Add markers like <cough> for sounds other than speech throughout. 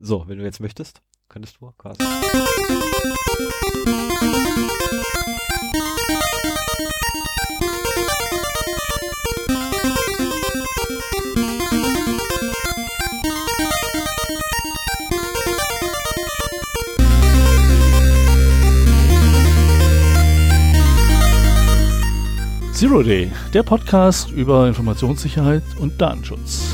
So, wenn du jetzt möchtest, könntest du, Carsten. Zero Day, der Podcast über Informationssicherheit und Datenschutz.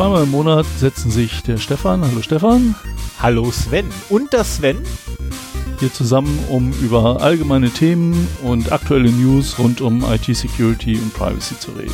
Zweimal im Monat setzen sich der Stefan, hallo Stefan, Hallo Sven. Und das Sven? hier zusammen, um über allgemeine Themen und aktuelle News rund um IT-Security und Privacy zu reden.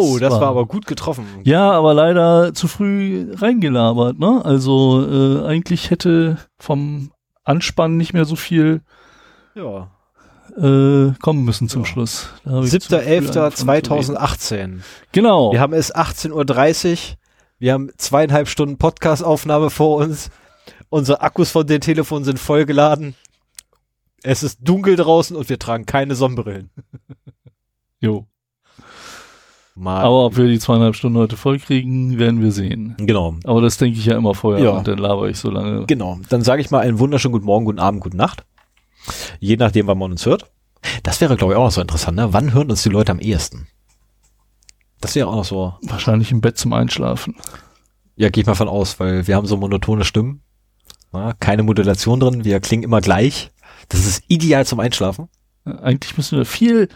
Oh, Das war- war, aber gut getroffen. Ja, aber leider zu früh reingelabert, ne? Also äh, eigentlich hätte vom Anspann nicht mehr so viel Ja. äh, kommen müssen zum Ja. Schluss. Da hab ich zu früh angefangen zu reden. 7.11.2018. Genau. Wir haben es 18.30 Uhr. Wir haben zweieinhalb Stunden Podcast-Aufnahme vor uns. Unsere Akkus von den Telefonen sind vollgeladen. Es ist dunkel draußen und wir tragen keine Sonnenbrillen. Jo. Mal. Aber ob wir die zweieinhalb Stunden heute voll kriegen, werden wir sehen. genau. Aber das denke ich ja immer vorher Ja. und dann laber ich so lange. Genau. Dann sage ich mal einen wunderschönen guten Morgen, guten Abend, guten Nacht. Je nachdem, wann man uns hört. Das wäre, glaube ich, auch noch so interessant. Ne? Wann hören uns die Leute am ehesten? Das wäre auch noch so. Wahrscheinlich im Bett zum Einschlafen. Ja, gehe ich mal von aus, weil wir haben so monotone Stimmen. Ja, keine Modulation drin. Wir klingen immer gleich. Das ist ideal zum Einschlafen. Eigentlich müssen wir viel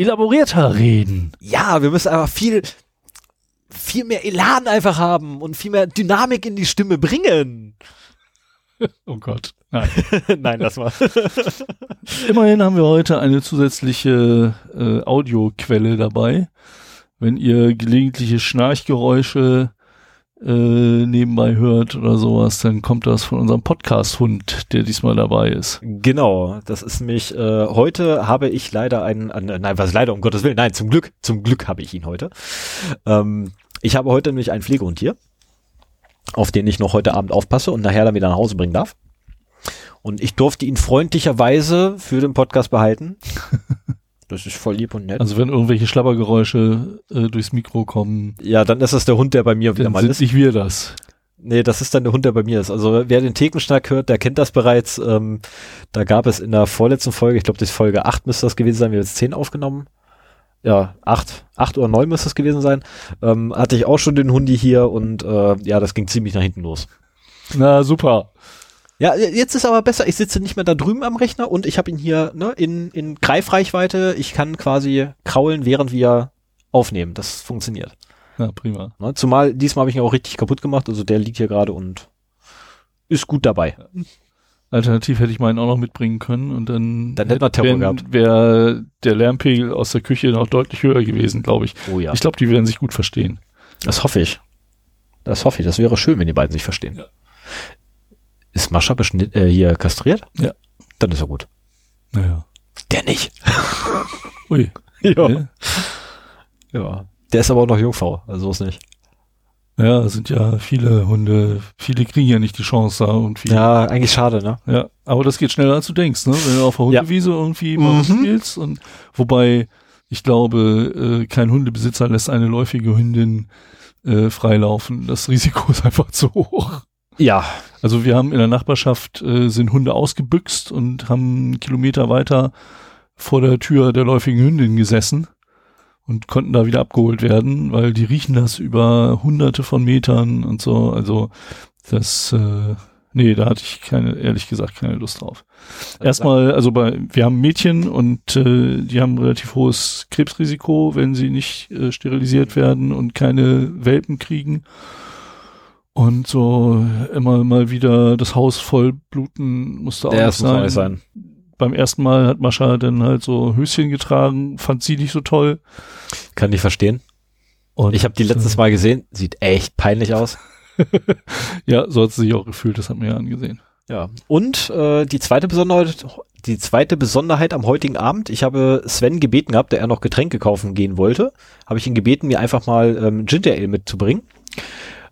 elaborierter reden. Ja, wir müssen einfach viel, viel mehr Elan einfach haben und viel mehr Dynamik in die Stimme bringen. <laughs> Oh Gott. Nein. <laughs> Nein, das war. <laughs> Immerhin haben wir heute eine zusätzliche äh, Audioquelle dabei. Wenn ihr gelegentliche Schnarchgeräusche äh, nebenbei hört oder sowas, dann kommt das von unserem Podcast-Hund, der diesmal dabei ist. Genau, das ist mich, äh, heute habe ich leider einen, äh, nein, was leider, um Gottes Willen, nein, zum Glück, zum Glück habe ich ihn heute. Ähm, ich habe heute nämlich einen Pflegehund hier, auf den ich noch heute Abend aufpasse und nachher dann wieder nach Hause bringen darf. Und ich durfte ihn freundlicherweise für den Podcast behalten. <laughs> Das ist voll lieb und nett. Also wenn irgendwelche Schlabbergeräusche äh, durchs Mikro kommen, ja, dann ist das der Hund, der bei mir wieder mal sind ist. nicht wir das. Nee, das ist dann der Hund, der bei mir ist. Also wer den Thekenschnack hört, der kennt das bereits. Ähm, da gab es in der vorletzten Folge, ich glaube, das ist Folge 8 müsste das gewesen sein, wir haben jetzt 10 aufgenommen. Ja, 8, 8 oder 9 müsste es gewesen sein. Ähm, hatte ich auch schon den Hundi hier und äh, ja, das ging ziemlich nach hinten los. Na super. Ja, jetzt ist aber besser. Ich sitze nicht mehr da drüben am Rechner und ich habe ihn hier ne, in, in Greifreichweite. Ich kann quasi kraulen, während wir aufnehmen. Das funktioniert. Ja, prima. Ne? Zumal diesmal habe ich ihn auch richtig kaputt gemacht. Also der liegt hier gerade und ist gut dabei. Alternativ hätte ich meinen auch noch mitbringen können und dann, Dann hätten wir Terror wären- gehabt. wäre der Lärmpegel aus der Küche noch deutlich höher gewesen, glaube ich. Oh ja. Ich glaube, die werden sich gut verstehen. Das hoffe ich. Das hoffe ich. Das wäre schön, wenn die beiden sich verstehen. Ja. Ist Mascha beschnitt, äh, hier kastriert? Ja. Dann ist er gut. Naja. Der nicht. <laughs> Ui. <laughs> Ja. Ja. ja. Der ist aber auch noch Jungfrau, also so ist nicht. ja, es sind ja viele Hunde. Viele kriegen ja nicht die Chance da und viele. Ja, eigentlich schade, ne? Ja, aber das geht schneller als du denkst, ne? Wenn du auf der Ja. Hundewiese irgendwie mal Mhm. spielst und wobei ich glaube, äh, kein Hundebesitzer lässt eine läufige Hündin äh, freilaufen. Das Risiko <laughs> ist einfach zu hoch. Ja. Also wir haben in der Nachbarschaft äh, sind Hunde ausgebüxt und haben einen Kilometer weiter vor der Tür der läufigen Hündin gesessen und konnten da wieder abgeholt werden, weil die riechen das über hunderte von Metern und so. Also das, äh, nee, da hatte ich keine, ehrlich gesagt, keine Lust drauf. Erstmal, also bei, wir haben Mädchen und äh, die haben relativ hohes Krebsrisiko, wenn sie nicht äh, sterilisiert werden und keine Welpen kriegen. Und so immer mal wieder das Haus voll bluten musste auch Der nicht auch sein. nicht sein. Beim ersten Mal hat Mascha dann halt so Höschen getragen, fand sie nicht so toll. Kann ich verstehen. Und Ich habe die letztes Mal gesehen. Sieht echt peinlich aus. <laughs> Ja, so hat sie sich auch gefühlt, das hat mir ja angesehen. Ja. Und äh, die zweite Besonderheit, die zweite Besonderheit am heutigen Abend, ich habe Sven gebeten gehabt, der er noch Getränke kaufen gehen wollte, habe ich ihn gebeten, mir einfach mal ähm, Ginger Ale mitzubringen.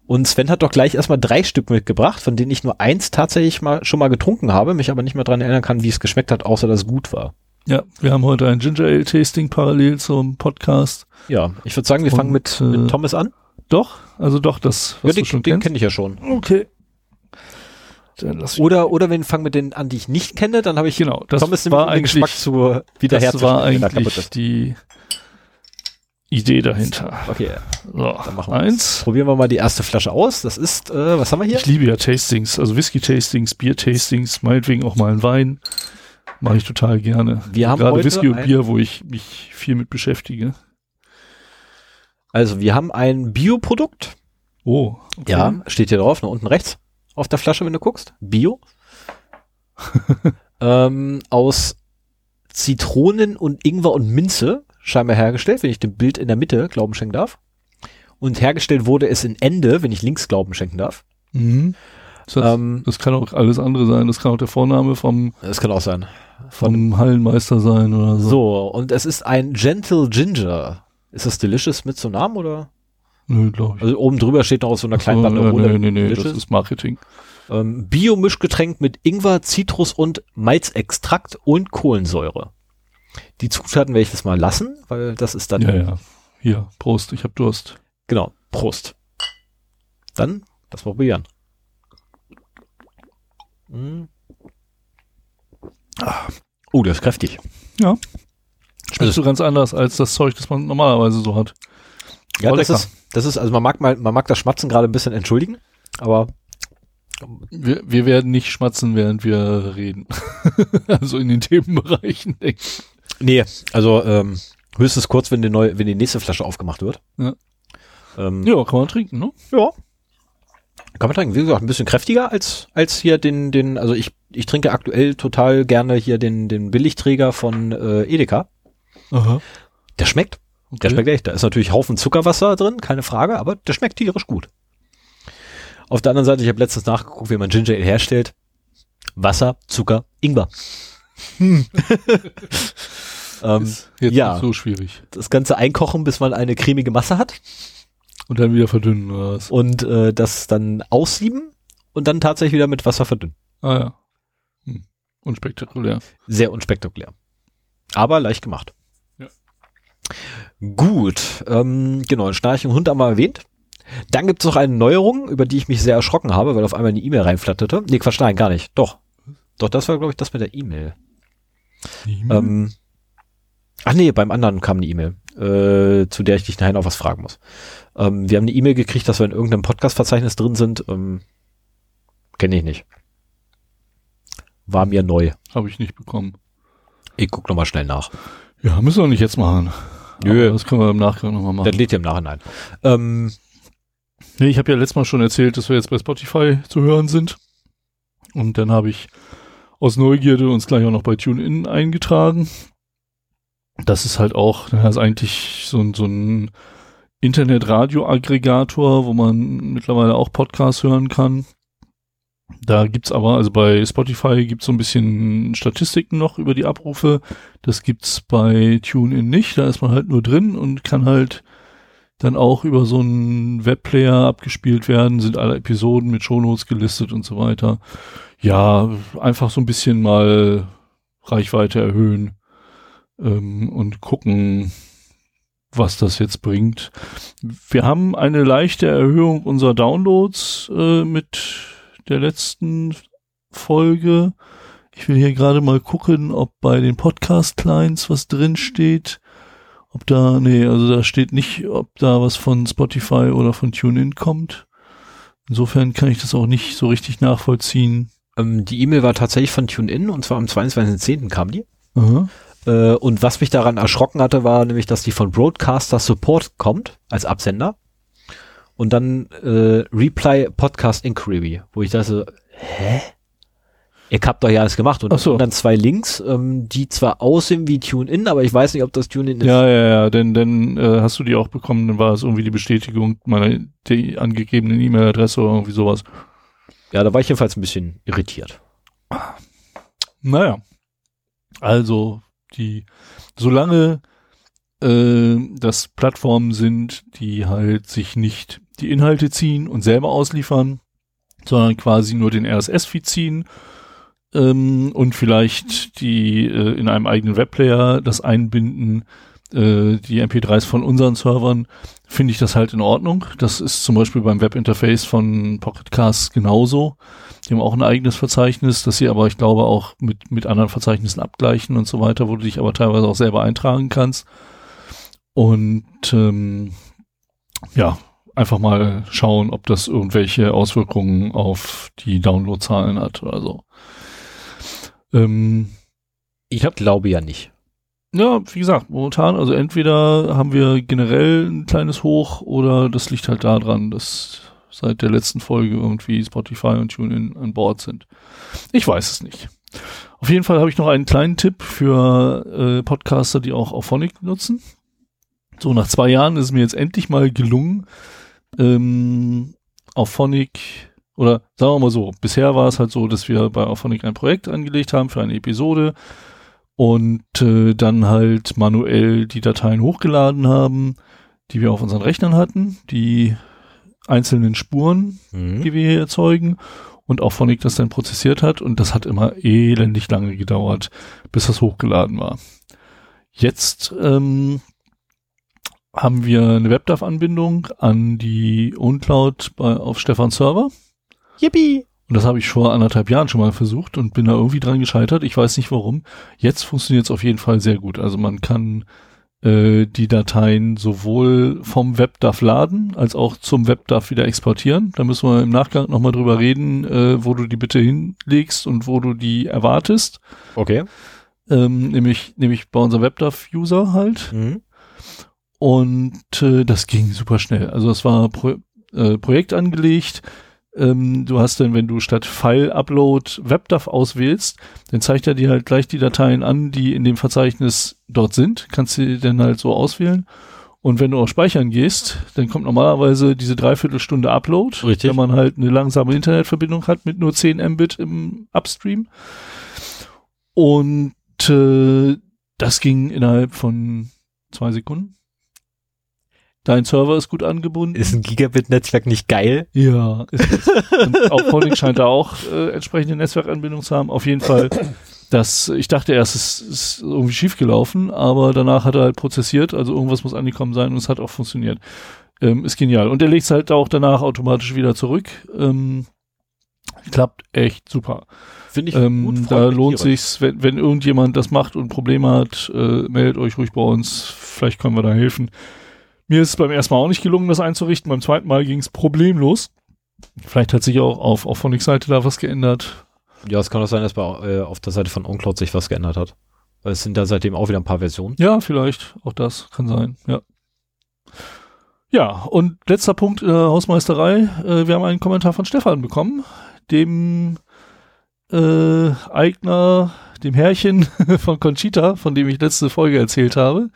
Und Sven hat doch gleich erstmal drei Stück mitgebracht, von denen ich nur eins tatsächlich mal schon mal getrunken habe, mich aber nicht mehr dran erinnern kann, wie es geschmeckt hat, außer dass es gut war. Ja, wir haben heute ein Ginger Ale Tasting parallel zum Podcast. Ja, ich würde sagen, wir fangen mit, Und, äh, mit Thomas an. Doch, also doch das, Ja, was den du schon den kenne ich ja schon. Okay. Dann lass Oder, oder wir fangen mit denen an, die ich nicht kenne, dann habe ich Genau, das Thomas war eigentlich, Geschmack zu das wiederherzustellen. war er kaputt eigentlich die Idee dahinter. Okay, So, dann machen wir eins. probieren wir mal die erste Flasche aus. Das ist, äh, was haben wir hier? Ich liebe ja Tastings, also Whisky-Tastings, Bier-Tastings, meinetwegen auch mal ein Wein. Mache ich total gerne. Wir haben Gerade Whisky und Bier, wo ich mich viel mit beschäftige. Also wir haben ein Bioprodukt. Oh, okay. Ja, steht hier drauf, nach unten rechts auf der Flasche, wenn du guckst. Bio. <laughs> ähm, aus Zitronen und Ingwer und Minze scheinbar hergestellt, wenn ich dem Bild in der Mitte Glauben schenken darf. Und hergestellt wurde es in Ende, wenn ich links Glauben schenken darf. Mhm. Das, Ähm, das kann auch alles andere sein. Das kann auch der Vorname vom, das kann auch sein. Von, vom Hallenmeister sein oder so. so, und es ist ein Gentle Ginger. Ist das Delicious mit so einem Namen oder? Nö, glaube ich. Also oben drüber steht noch aus so einer Ach so, kleinen ja, Banderole. nee, nee, nee, das ist Marketing. Ähm, Bio-Mischgetränk mit Ingwer, Zitrus und Malzextrakt und Kohlensäure. Die Zutaten werde ich das mal lassen, weil das ist dann Ja, ja. Hier, Prost, ich hab Durst. genau. Prost. Dann das probieren. Mm. Ah. Oh, das ist kräftig. Ja. Schmeckt Also- so ganz anders als das Zeug, das man normalerweise so hat. Ja, Oh, das ist, das ist, also man mag mal, man mag das Schmatzen gerade ein bisschen entschuldigen, aber Wir, wir werden nicht schmatzen, während wir reden. <laughs> also in den Themenbereichen. denke ich. Nee, also ähm, höchstens kurz, wenn die neue, wenn die nächste Flasche aufgemacht wird. Ja. Ähm, Ja, kann man trinken, ne? Ja. Kann man trinken. Wie gesagt, ein bisschen kräftiger als, als hier den, den, also ich, ich trinke aktuell total gerne hier den, den Billigträger von äh, Edeka. Aha. Der schmeckt. Okay. Der schmeckt echt. Da ist natürlich Haufen Zuckerwasser drin, keine Frage, aber der schmeckt tierisch gut. Auf der anderen Seite, ich habe letztens nachgeguckt, wie man Ginger Ale herstellt. Wasser, Zucker, Ingwer. <laughs> ähm, Ist jetzt ja. nicht so schwierig. das Ganze einkochen, bis man eine cremige Masse hat Und dann wieder verdünnen oder was? und äh, das dann aussieben und dann tatsächlich wieder mit Wasser verdünnen. Ah ja. Hm. Unspektakulär. Sehr unspektakulär. Aber leicht gemacht. Ja. Gut, ähm, den Schnarchen Hund haben wir erwähnt. Dann gibt es noch eine Neuerung, über die ich mich sehr erschrocken habe, weil auf einmal eine E-Mail reinflatterte. Nee, Quatsch, nein, gar nicht. Doch. Doch, das war, glaube ich, das mit der E-Mail. Mhm. Ähm, ach nee, beim anderen kam eine E-Mail, äh, zu der ich dich nachher noch was fragen muss. Ähm, wir haben eine E-Mail gekriegt, dass wir in irgendeinem Podcast-Verzeichnis drin sind. Ähm, Kenne ich nicht. War mir neu. Habe ich nicht bekommen. Ich guck noch mal schnell nach. Ja, müssen wir nicht jetzt machen. Nö. Aber Das können wir im Nachgang nochmal machen. Das lädt ja im Nachhinein. Ähm, Nee, ich habe ja letztes Mal schon erzählt, dass wir jetzt bei Spotify zu hören sind. Und dann habe ich aus Neugierde uns gleich auch noch bei TuneIn eingetragen. Das ist halt auch, das ist eigentlich so ein, so ein Internet-Radio-Aggregator, wo man mittlerweile auch Podcasts hören kann. Da gibt's aber, also bei Spotify gibt's so ein bisschen Statistiken noch über die Abrufe. Das gibt's bei TuneIn nicht. Da ist man halt nur drin und kann halt dann auch über so einen Webplayer abgespielt werden, sind alle Episoden mit Shownotes gelistet und so weiter. Ja, einfach so ein bisschen mal Reichweite erhöhen ähm, und gucken, was das jetzt bringt. Wir haben eine leichte Erhöhung unserer Downloads äh, mit der letzten Folge. Ich will hier gerade mal gucken, ob bei den Podcast-Clients was drin steht. Ob da, nee, also da steht nicht, ob da was von Spotify oder von TuneIn kommt. Insofern kann ich das auch nicht so richtig nachvollziehen. Ähm, die E-Mail war tatsächlich von TuneIn und zwar am 22.10. kam die. Aha. Äh, und was mich daran erschrocken hatte, war nämlich, dass die von Broadcaster Support kommt als Absender. Und dann äh, Reply Podcast Inquiry, wo ich dachte, hä? Ihr habt doch ja alles gemacht. Und so. dann zwei Links, ähm, die zwar aussehen wie TuneIn, aber ich weiß nicht, ob das TuneIn ist. Ja, ja, ja, denn, denn äh, hast du die auch bekommen, dann war es irgendwie die Bestätigung meiner die angegebenen E-Mail-Adresse oder irgendwie sowas. Ja, da war ich jedenfalls ein bisschen irritiert. Naja. Also, die, solange äh, das Plattformen sind, die halt sich nicht die Inhalte ziehen und selber ausliefern, sondern quasi nur den RSS-Feed ziehen ähm, und vielleicht die äh, in einem eigenen Webplayer das einbinden, die MP3s von unseren Servern, finde ich das halt in Ordnung. Das ist zum Beispiel beim Webinterface von Pocketcast genauso. Die haben auch ein eigenes Verzeichnis, das sie aber, ich glaube, auch mit, mit anderen Verzeichnissen abgleichen und so weiter, wo du dich aber teilweise auch selber eintragen kannst. Und ähm, ja, einfach mal schauen, ob das irgendwelche Auswirkungen auf die Downloadzahlen hat oder so. Ähm, ich glaube ja nicht. Ja, wie gesagt, momentan, also entweder haben wir generell ein kleines Hoch oder das liegt halt daran, dass seit der letzten Folge irgendwie Spotify und TuneIn an Bord sind. Ich weiß es nicht. Auf jeden Fall habe ich noch einen kleinen Tipp für äh, Podcaster, die auch Auphonic nutzen. So, nach zwei Jahren ist es mir jetzt endlich mal gelungen, ähm, Auphonic oder sagen wir mal so, bisher war es halt so, dass wir bei Auphonic ein Projekt angelegt haben für eine Episode und äh, dann halt manuell die Dateien hochgeladen haben, die wir auf unseren Rechnern hatten, die einzelnen Spuren, mhm. die wir hier erzeugen und auch Phonic das dann prozessiert hat und das hat immer elendig lange gedauert, bis das hochgeladen war. Jetzt ähm, haben wir eine WebDAV-Anbindung an die OwnCloud bei, auf Stefan Server. Yippie! Und das habe ich vor anderthalb Jahren schon mal versucht und bin da irgendwie dran gescheitert. Ich weiß nicht warum. Jetzt funktioniert es auf jeden Fall sehr gut. Also man kann äh, die Dateien sowohl vom WebDAV laden als auch zum WebDAV wieder exportieren. Da müssen wir im Nachgang nochmal drüber reden, äh, wo du die bitte hinlegst und wo du die erwartest. Okay. Ähm, nämlich, nämlich bei unserem WebDAV-User halt. Mhm. Und äh, das ging super schnell. Also es war Pro äh, Projekt angelegt ähm, du hast dann, wenn du statt File-Upload WebDAV auswählst, dann zeigt er dir halt gleich die Dateien an, die in dem Verzeichnis dort sind. Kannst du dann halt so auswählen. Und wenn du auf Speichern gehst, dann kommt normalerweise diese Dreiviertelstunde Upload, Richtig. wenn man halt eine langsame Internetverbindung hat mit nur 10 Mbit im Upstream. Und äh, das ging innerhalb von zwei Sekunden. Dein Server ist gut angebunden. Ist ein Gigabit-Netzwerk nicht geil? Ja. Ist es. Und auch Phonik scheint da auch äh, entsprechende Netzwerkanbindung zu haben. Auf jeden Fall, das, ich dachte erst, es ist irgendwie schief gelaufen, aber danach hat er halt prozessiert, also irgendwas muss angekommen sein und es hat auch funktioniert. Ähm, ist genial. Und er legt es halt auch danach automatisch wieder zurück. Ähm, klappt echt super. Finde ich ähm, gut. Da lohnt sich's, wenn, wenn irgendjemand das macht und Probleme hat, äh, meldet euch ruhig bei uns. Vielleicht können wir da helfen. Mir ist es beim ersten Mal auch nicht gelungen, das einzurichten. Beim zweiten Mal ging es problemlos. Vielleicht hat sich auch auf, auf Phonics-Seite da was geändert. Ja, es kann auch sein, dass bei, äh, auf der Seite von OnCloud sich was geändert hat. Es sind da seitdem auch wieder ein paar Versionen. Ja, vielleicht. Auch das kann sein, ja. Ja, und letzter Punkt in der Hausmeisterei. Äh, wir haben einen Kommentar von Stefan bekommen, dem äh, Eigner, dem Herrchen <laughs> von Conchita, von dem ich letzte Folge erzählt habe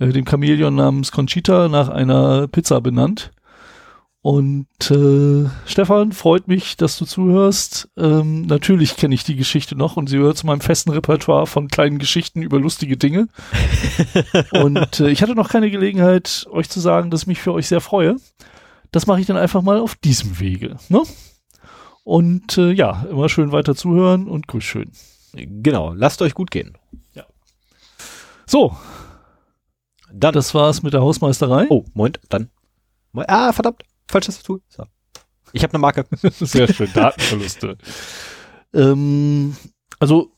äh, dem Chamäleon namens Conchita nach einer Pizza benannt. Und äh, Stefan, freut mich, dass du zuhörst. Ähm, natürlich kenne ich die Geschichte noch und sie gehört zu meinem festen Repertoire von kleinen Geschichten über lustige Dinge. <laughs> und äh, ich hatte noch keine Gelegenheit, euch zu sagen, dass ich mich für euch sehr freue. Das mache ich dann einfach mal auf diesem Wege. Ne? Und äh, ja, immer schön weiter zuhören und grüß schön. Genau, lasst euch gut gehen. Ja. So, dann, das war's mit der Hausmeisterei. Oh, Moment, dann. Ah, verdammt, falsches Tool. So. Ich habe eine Marke. <laughs> Sehr schön, Datenverluste. ähm, also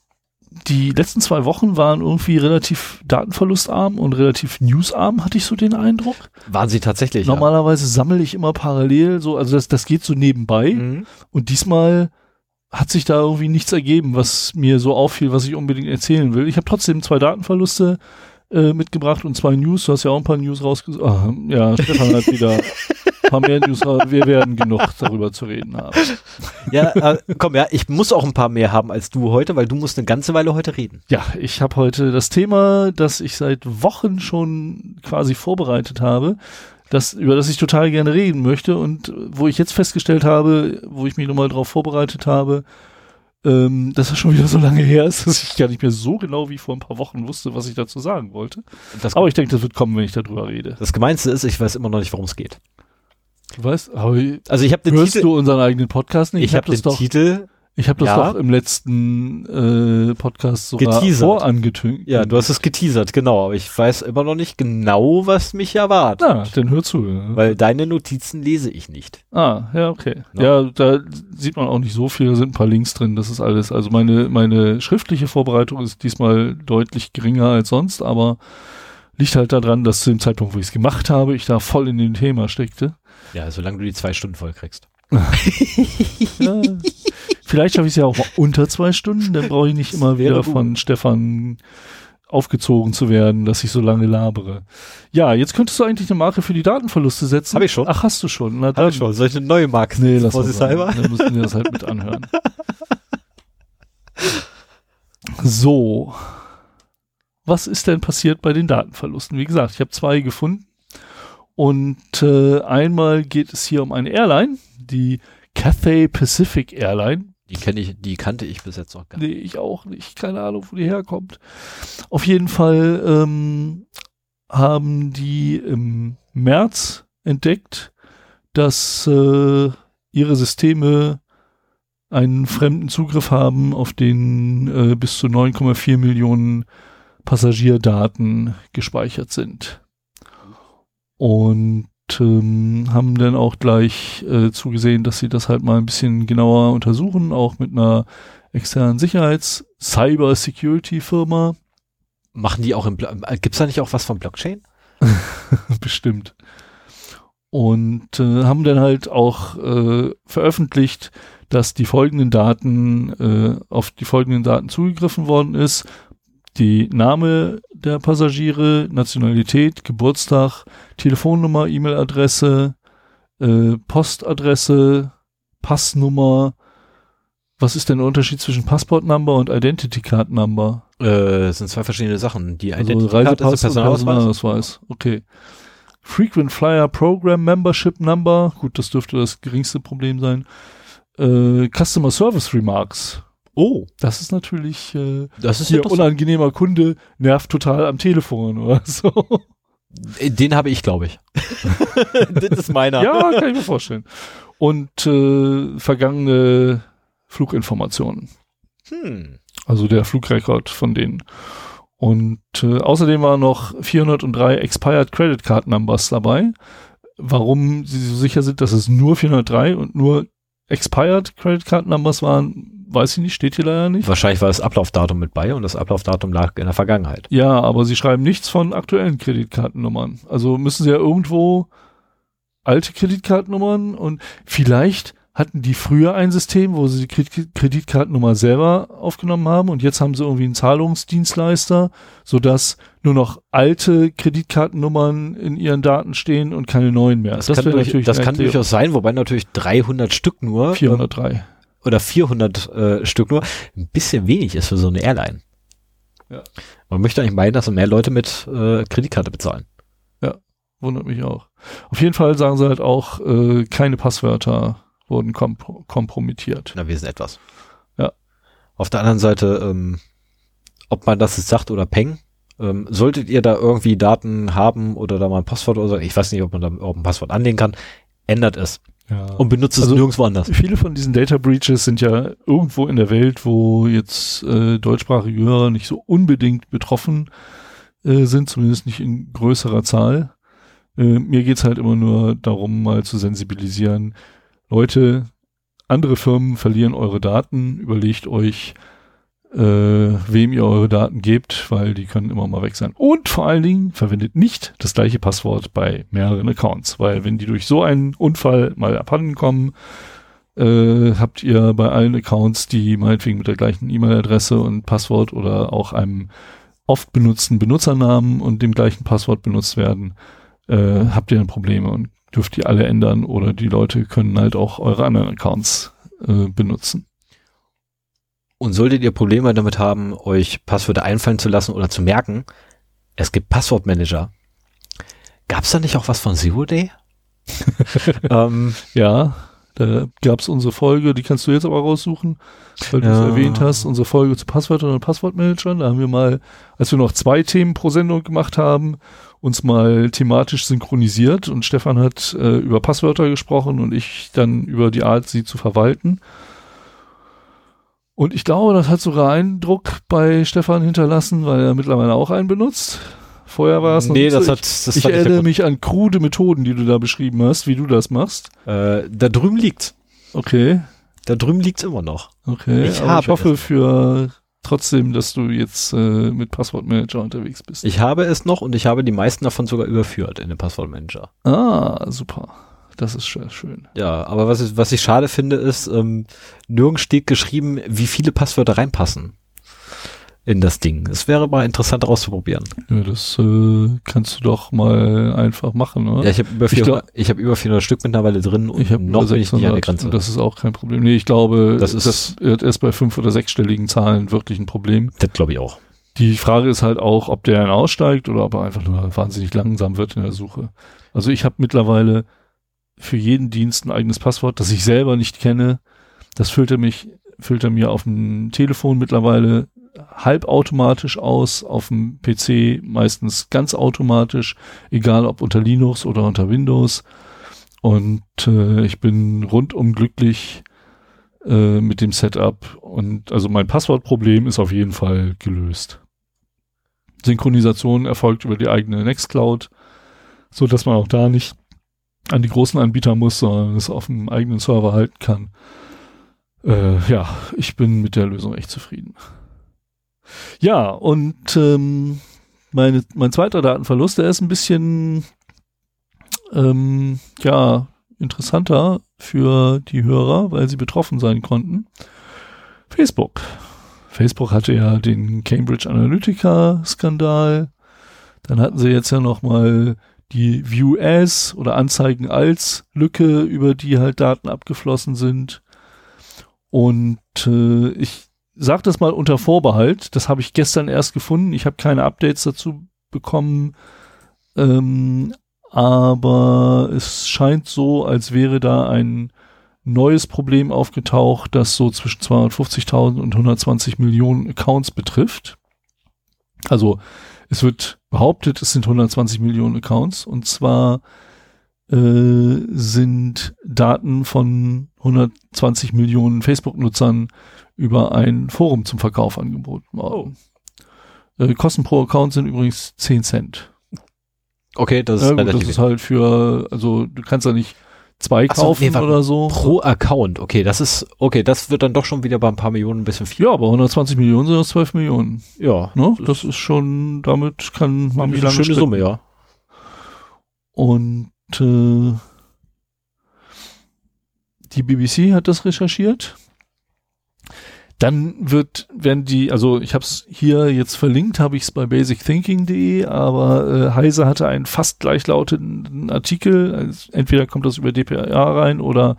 die letzten zwei Wochen waren irgendwie relativ datenverlustarm und relativ newsarm, hatte ich so den Eindruck. Waren sie tatsächlich. Normalerweise ja. sammle ich immer parallel, so, also das, das geht so nebenbei. Mhm. Und diesmal hat sich da irgendwie nichts ergeben, was mir so auffiel, was ich unbedingt erzählen will. Ich habe trotzdem zwei Datenverluste äh, mitgebracht und zwei News. Du hast ja auch ein paar News rausgesucht. Ah, ja, Stefan hat wieder ein paar mehr News raus. Wir werden genug darüber zu reden haben. Ja, äh, komm, ja, ich muss auch ein paar mehr haben als du heute, weil du musst eine ganze Weile heute reden. Ja, ich habe heute das Thema, das ich seit Wochen schon quasi vorbereitet habe, das, über das ich total gerne reden möchte und wo ich jetzt festgestellt habe, wo ich mich nochmal drauf vorbereitet habe, ähm, dass das schon wieder so lange her ist, dass ich gar nicht mehr so genau wie vor ein paar Wochen wusste, was ich dazu sagen wollte. Das, Aber ich denke, das wird kommen, wenn ich darüber rede. das Gemeinste ist, ich weiß immer noch nicht, worum es geht. Du weißt, aber Also ich habe den hörst Titel, du unseren eigenen Podcast nicht? ich habe das den doch, Titel, ich habe das ja. doch im letzten äh, Podcast sogar Geteasert. vorangetönt. ja, du hast es geteasert, genau, aber ich weiß immer noch nicht genau, was mich erwartet. Na, dann hör zu. ja. Weil deine Notizen lese ich nicht. Ah, ja, okay. Ja. Ja, da sieht man auch nicht so viel, da sind ein paar Links drin, das ist alles. Also meine, meine schriftliche Vorbereitung ist diesmal deutlich geringer als sonst, aber liegt halt daran, dass zu dem Zeitpunkt, wo ich es gemacht habe, ich da voll in dem Thema steckte. Ja, solange du die zwei Stunden voll kriegst. Ja, <laughs> vielleicht schaffe ich es ja auch mal unter zwei Stunden, dann brauche ich nicht immer wieder gut. von Stefan aufgezogen zu werden, dass ich so lange labere. Ja, jetzt könntest du eigentlich eine Marke für die Datenverluste setzen. Hab ich schon. Ach, hast du schon. Na, Hallo dann- schon, soll ich eine neue Marke Nee, lass mal vorsichtshalber? Dann müssen wir das halt mit anhören. <laughs> So. Was ist denn passiert bei den Datenverlusten? Wie gesagt, ich habe zwei gefunden. Und äh, einmal geht es hier um eine Airline, die Cathay Pacific Airline. Die kenne ich, die kannte ich bis jetzt noch gar nicht. Nee, ich auch nicht. Keine Ahnung, wo die herkommt. Auf jeden Fall ähm, haben die im März entdeckt, dass äh, ihre Systeme einen fremden Zugriff haben, auf den äh, bis zu 9,4 Millionen Passagierdaten gespeichert sind. Und ähm, haben dann auch gleich äh, zugesehen, dass sie das halt mal ein bisschen genauer untersuchen, auch mit einer externen Sicherheits-Cyber-Security-Firma. Machen die auch im, Blo- äh, gibt's da nicht auch was von Blockchain? <laughs> Bestimmt. Und äh, haben dann halt auch äh, veröffentlicht, dass die folgenden Daten, äh, auf die folgenden Daten zugegriffen worden ist. Die Name der Passagiere, Nationalität, Geburtstag, Telefonnummer, E-Mail-Adresse, äh, Postadresse, Passnummer. Was ist denn der Unterschied zwischen Passport Number und Identity Card Number? Äh, das sind zwei verschiedene Sachen. Die Also Identity Card ist der und Personalausweis. Personalausweis. Okay. Frequent Flyer Program Membership Number. Gut, das dürfte das geringste Problem sein. Äh, Customer Service Remarks. Oh, Das ist natürlich äh, das ist hier interessant. unangenehmer Kunde, nervt total am Telefon oder <laughs> so. Äh, Den habe ich, glaube ich. <laughs> das ist meiner. ja, kann ich mir vorstellen. Und äh, vergangene Fluginformationen. Hm. Also der Flugrekord von denen. Und äh, außerdem waren noch 403 Expired Credit Card Numbers dabei. Warum sie so sicher sind, dass es nur 403 und nur Expired Credit Card Numbers waren, weiß ich nicht, steht hier leider nicht. Wahrscheinlich war das Ablaufdatum mit bei und das Ablaufdatum lag in der Vergangenheit. Ja, aber sie schreiben nichts von aktuellen Kreditkartennummern. Also müssen sie ja irgendwo alte Kreditkartennummern und vielleicht hatten die früher ein System, wo sie die Kredit Kreditkartennummer selber aufgenommen haben und jetzt haben sie irgendwie einen Zahlungsdienstleister, sodass nur noch alte Kreditkartennummern in ihren Daten stehen und keine neuen mehr. Das, kann, wäre durch, das kann durchaus sein, wobei natürlich 300 Stück nur 403. oder 400 äh, Stück nur ein bisschen wenig ist für so eine Airline. Ja. Man möchte eigentlich meinen, dass so mehr Leute mit äh, Kreditkarte bezahlen. Wundert mich auch. Auf jeden Fall sagen sie halt auch, äh, keine Passwörter wurden komp kompromittiert. Na, wir sind etwas. Ja. Auf der anderen Seite, ähm, ob man das jetzt sagt oder Peng, ähm, solltet ihr da irgendwie Daten haben oder da mal ein Passwort oder so, ich weiß nicht, ob man da auch ein Passwort anlegen kann, ändert es Ja. und benutzt es Also- nirgendwo anders. Viele von diesen Data Breaches sind ja irgendwo in der Welt, wo jetzt äh, deutschsprachige Hörer nicht so unbedingt betroffen äh, sind, zumindest nicht in größerer Zahl. Äh, mir geht's halt immer nur darum, mal zu sensibilisieren. Leute, andere Firmen verlieren eure Daten, überlegt euch, äh, wem ihr eure Daten gebt, weil die können immer mal weg sein. Und vor allen Dingen verwendet nicht das gleiche Passwort bei mehreren Accounts, weil wenn die durch so einen Unfall mal abhanden kommen, äh, habt ihr bei allen Accounts, die meinetwegen mit der gleichen E-Mail-Adresse und Passwort oder auch einem oft benutzten Benutzernamen und dem gleichen Passwort benutzt werden, äh, habt ihr dann Probleme und dürft ihr alle ändern oder die Leute können halt auch eure anderen Accounts äh, benutzen. Und solltet ihr Probleme damit haben, euch Passwörter einfallen zu lassen oder zu merken, es gibt Passwortmanager. Gab es da nicht auch was von Zero Day? <laughs> ähm, Ja, Da gab es unsere Folge, die kannst du jetzt aber raussuchen, weil du es Ja. erwähnt hast, unsere Folge zu Passwörtern und Passwortmanagern. Da haben wir mal, als wir noch zwei Themen pro Sendung gemacht haben, uns mal thematisch synchronisiert und Stefan hat äh, über Passwörter gesprochen und ich dann über die Art, sie zu verwalten. Und ich glaube, das hat sogar Eindruck bei Stefan hinterlassen, weil er mittlerweile auch einen benutzt. Vorher war es noch nee, nicht das so. hat, das ich, erinnere mich an krude Methoden, die du da beschrieben hast, wie du das machst. Äh, da drüben liegt's. Okay, Da drüben liegt's immer noch. okay. Ich ich hoffe für trotzdem, dass du jetzt äh, mit Passwortmanager unterwegs bist. Ich habe es noch und ich habe die meisten davon sogar überführt in den Passwortmanager. ah, super. Das ist schön. Ja, aber was ich, was ich schade finde, ist, ähm, nirgends steht geschrieben, wie viele Passwörter reinpassen in das Ding. Es wäre mal interessant auszuprobieren. Ja, das äh, kannst du doch mal einfach machen, oder? Ja, ich habe über, Ich glaub- 400 ich hab über 400 Stück mittlerweile drin und Ich habe noch bin ich nicht an der 600 Grenze. das ist auch kein Problem. Nee, ich glaube, Das ist- das wird erst bei fünf- oder sechsstelligen Zahlen wirklich ein Problem. Das glaube ich auch. Die Frage ist halt auch, ob der dann aussteigt oder ob er einfach nur wahnsinnig langsam wird in der Suche. Also ich habe mittlerweile für jeden Dienst ein eigenes Passwort, das ich selber nicht kenne. Das füllt er mich, füllt er mir auf dem Telefon mittlerweile halbautomatisch aus, auf dem PC meistens ganz automatisch, egal ob unter Linux oder unter Windows. Und äh, ich bin rundum glücklich äh, mit dem Setup. Und also mein Passwortproblem ist auf jeden Fall gelöst. Synchronisation erfolgt über die eigene Nextcloud, so dass man auch da nicht an die großen Anbieter muss, sondern es auf dem eigenen Server halten kann. Äh, ja, ich bin mit der Lösung echt zufrieden. Ja, und ähm, meine, mein zweiter Datenverlust, der ist ein bisschen ähm, ja, interessanter für die Hörer, weil sie betroffen sein konnten. Facebook. Facebook hatte ja den Cambridge Analytica-Skandal. Dann hatten sie jetzt ja noch mal die View As oder Anzeigen als Lücke, über die halt Daten abgeflossen sind. Und äh, ich sage das mal unter Vorbehalt. Das habe ich gestern erst gefunden. Ich habe keine Updates dazu bekommen. Ähm, aber es scheint so, als wäre da ein neues Problem aufgetaucht, das so zwischen 250.000 und 120 Millionen Accounts betrifft. Also es wird behauptet, es sind 120 Millionen Accounts und zwar äh, sind Daten von 120 Millionen Facebook-Nutzern über ein Forum zum Verkauf angeboten worden. Äh, Kosten pro Account sind übrigens 10 Cent. Okay, das ist Ja, gut, das ist halt für, also du kannst ja nicht zwei Ach so, kaufen nee, warte, oder so. pro Account. Okay, das ist, okay, das wird dann doch schon wieder bei ein paar Millionen ein bisschen viel. Ja, aber 120 Millionen sind das 12 Millionen. Ja, Ne? Das ist schon, damit kann man wie lange schöne stricken. Summe, ja. Und äh, die BBC hat das recherchiert. Dann wird, werden die, also ich habe es hier jetzt verlinkt, habe ich es bei basicthinking.de, aber äh, Heise hatte einen fast gleichlautenden Artikel. Also entweder kommt das über DPA rein oder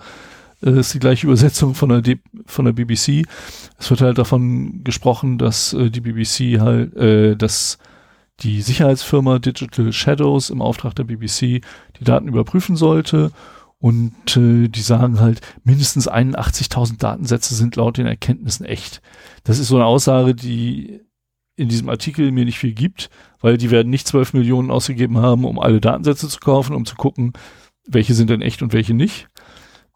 äh, ist die gleiche Übersetzung von der, D von der BBC. Es wird halt davon gesprochen, dass äh, die BBC halt, äh, dass die Sicherheitsfirma Digital Shadows im Auftrag der BBC die Daten überprüfen sollte. Und äh, die sagen halt, mindestens 81.000 Datensätze sind laut den Erkenntnissen echt. Das ist so eine Aussage, die in diesem Artikel mir nicht viel gibt, weil die werden nicht 12 Millionen ausgegeben haben, um alle Datensätze zu kaufen, um zu gucken, welche sind denn echt und welche nicht.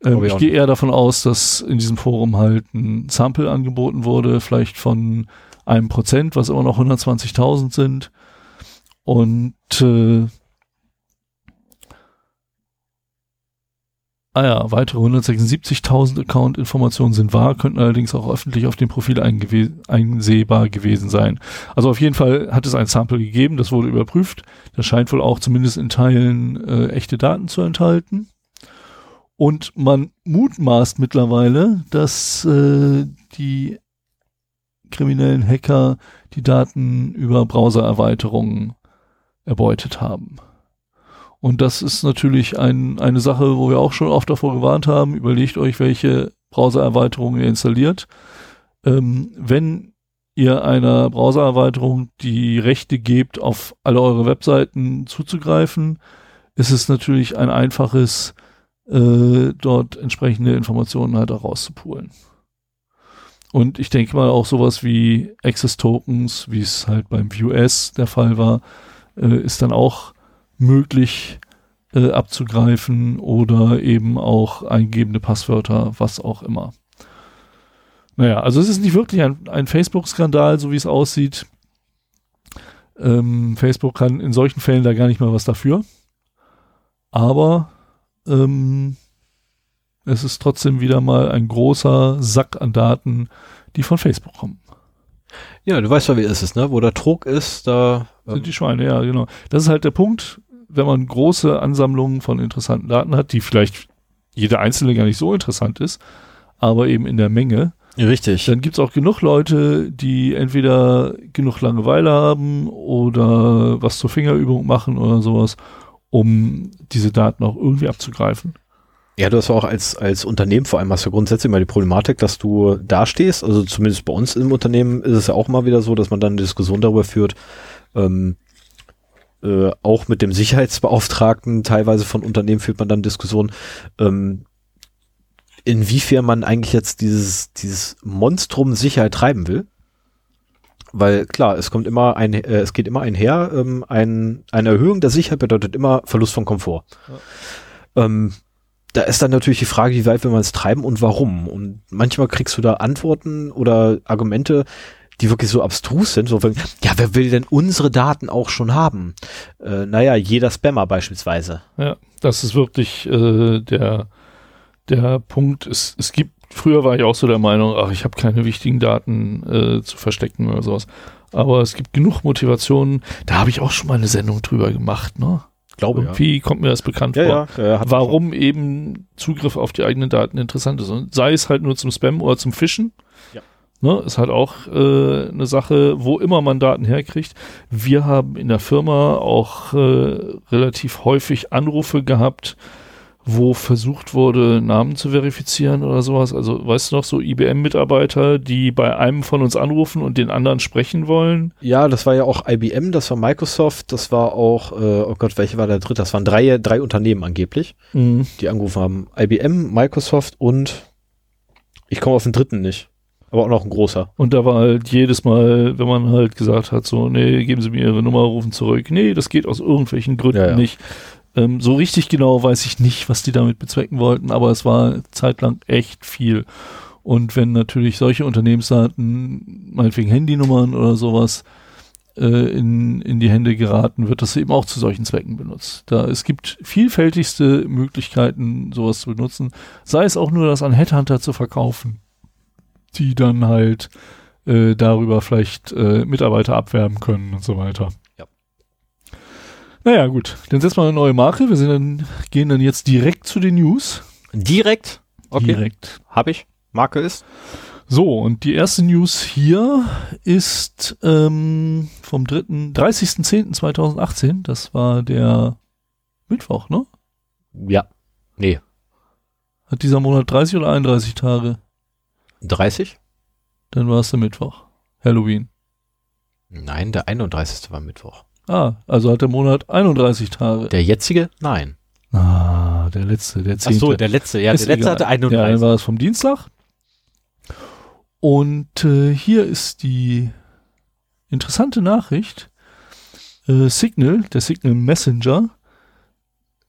Ähm, Glaube ich gehe eher davon aus, dass in diesem Forum halt ein Sample angeboten wurde, vielleicht von einem Prozent, was immer noch 120.000 sind. Und äh, ah ja, weitere 176.000 Account-Informationen sind wahr, könnten allerdings auch öffentlich auf dem Profil eingewe einsehbar gewesen sein. Also auf jeden Fall hat es ein Sample gegeben, das wurde überprüft. Das scheint wohl auch zumindest in Teilen äh, echte Daten zu enthalten. Und man mutmaßt mittlerweile, dass äh, die kriminellen Hacker die Daten über Browsererweiterungen erbeutet haben. Und das ist natürlich ein, eine Sache, wo wir auch schon oft davor gewarnt haben. Überlegt euch, welche Browsererweiterungen ihr installiert. Ähm, wenn ihr einer Browsererweiterung die Rechte gebt, auf alle eure Webseiten zuzugreifen, ist es natürlich ein einfaches äh, dort entsprechende Informationen halt auch rauszupulen. Und ich denke mal auch sowas wie Access Tokens, wie es halt beim Vue.s der Fall war, äh, ist dann auch möglich äh, abzugreifen oder eben auch eingegebene Passwörter, was auch immer. Naja, also es ist nicht wirklich ein, ein Facebook-Skandal, so wie es aussieht. Ähm, Facebook kann in solchen Fällen da gar nicht mal was dafür. Aber ähm, es ist trotzdem wieder mal ein großer Sack an Daten, die von Facebook kommen. Ja, du weißt ja, wie es ist, ne? Wo der Druck ist, da ähm sind die Schweine, ja, genau. Das ist halt der Punkt, wenn man große Ansammlungen von interessanten Daten hat, die vielleicht jede einzelne gar nicht so interessant ist, aber eben in der Menge. Richtig. Dann gibt es auch genug Leute, die entweder genug Langeweile haben oder was zur Fingerübung machen oder sowas, um diese Daten auch irgendwie abzugreifen. Ja, du hast auch als, als Unternehmen vor allem hast du grundsätzlich immer die Problematik, dass du dastehst. Also zumindest bei uns im Unternehmen ist es ja auch mal wieder so, dass man dann eine Diskussion darüber führt, ähm, äh, auch mit dem Sicherheitsbeauftragten teilweise von Unternehmen führt man dann Diskussionen, ähm, inwiefern man eigentlich jetzt dieses, dieses Monstrum Sicherheit treiben will. Weil klar, es kommt immer ein, äh, es geht immer einher, ähm, ein, eine Erhöhung der Sicherheit bedeutet immer Verlust von Komfort. Ja. Ähm, da ist dann natürlich die Frage, wie weit will man es treiben und warum. Und manchmal kriegst du da Antworten oder Argumente, die wirklich so abstrus sind, so, ja, wer will denn unsere Daten auch schon haben? Äh, naja, jeder Spammer beispielsweise. Ja, das ist wirklich äh, der, der Punkt. Es, es gibt, früher war ich auch so der Meinung, ach, ich habe keine wichtigen Daten äh, zu verstecken oder sowas. Aber es gibt genug Motivationen, da habe ich auch schon mal eine Sendung drüber gemacht, ne? Glaube Irgendwie ja. kommt mir das bekannt ja, vor. Ja, Warum eben Zugriff auf die eigenen Daten interessant ist. Und sei es halt nur zum Spam oder zum Fischen. Ja. Ne, ist halt auch äh, eine Sache, wo immer man Daten herkriegt. Wir haben in der Firma auch äh, relativ häufig Anrufe gehabt, wo versucht wurde, Namen zu verifizieren oder sowas. Also, weißt du noch, so IBM-Mitarbeiter, die bei einem von uns anrufen und den anderen sprechen wollen? Ja, das war ja auch IBM, das war Microsoft, das war auch, äh, oh Gott, welche war der dritte? Das waren drei, drei Unternehmen angeblich, mhm. die angerufen haben. IBM, Microsoft und ich komme auf den dritten nicht. Aber auch noch ein großer. Und da war halt jedes Mal, wenn man halt gesagt hat, so, nee, geben Sie mir Ihre Nummer, rufen zurück. Nee, das geht aus irgendwelchen Gründen ja, ja. nicht. Ähm, so richtig genau weiß ich nicht, was die damit bezwecken wollten, aber es war zeitlang echt viel. Und wenn natürlich solche Unternehmensdaten, meinetwegen Handynummern oder sowas, äh, in, in die Hände geraten, wird das eben auch zu solchen Zwecken benutzt. Da es gibt vielfältigste Möglichkeiten, sowas zu benutzen, sei es auch nur das an Headhunter zu verkaufen, die dann halt äh, darüber vielleicht äh, Mitarbeiter abwerben können und so weiter. Naja, gut. Dann setzen wir eine neue Marke. Wir dann, gehen dann jetzt direkt zu den News. Direkt? Okay. Direkt. Habe ich. Marke ist. So, und die erste News hier ist ähm, vom 30.10.2018. Das war der Mittwoch, ne? Ja. Nee. Hat dieser Monat 30 oder 31 Tage? 30? Dann war es der Mittwoch. Halloween. Nein, der 31. war Mittwoch. Ah, also hat der Monat 31 Tage. Der jetzige? Nein. Ah, der letzte, der zehnte. Ach so, der letzte, ja, Ist der letzte egal. hatte 31. Ja, dann war es vom Dienstag. Und äh, hier ist die interessante Nachricht. Äh, Signal, der Signal Messenger,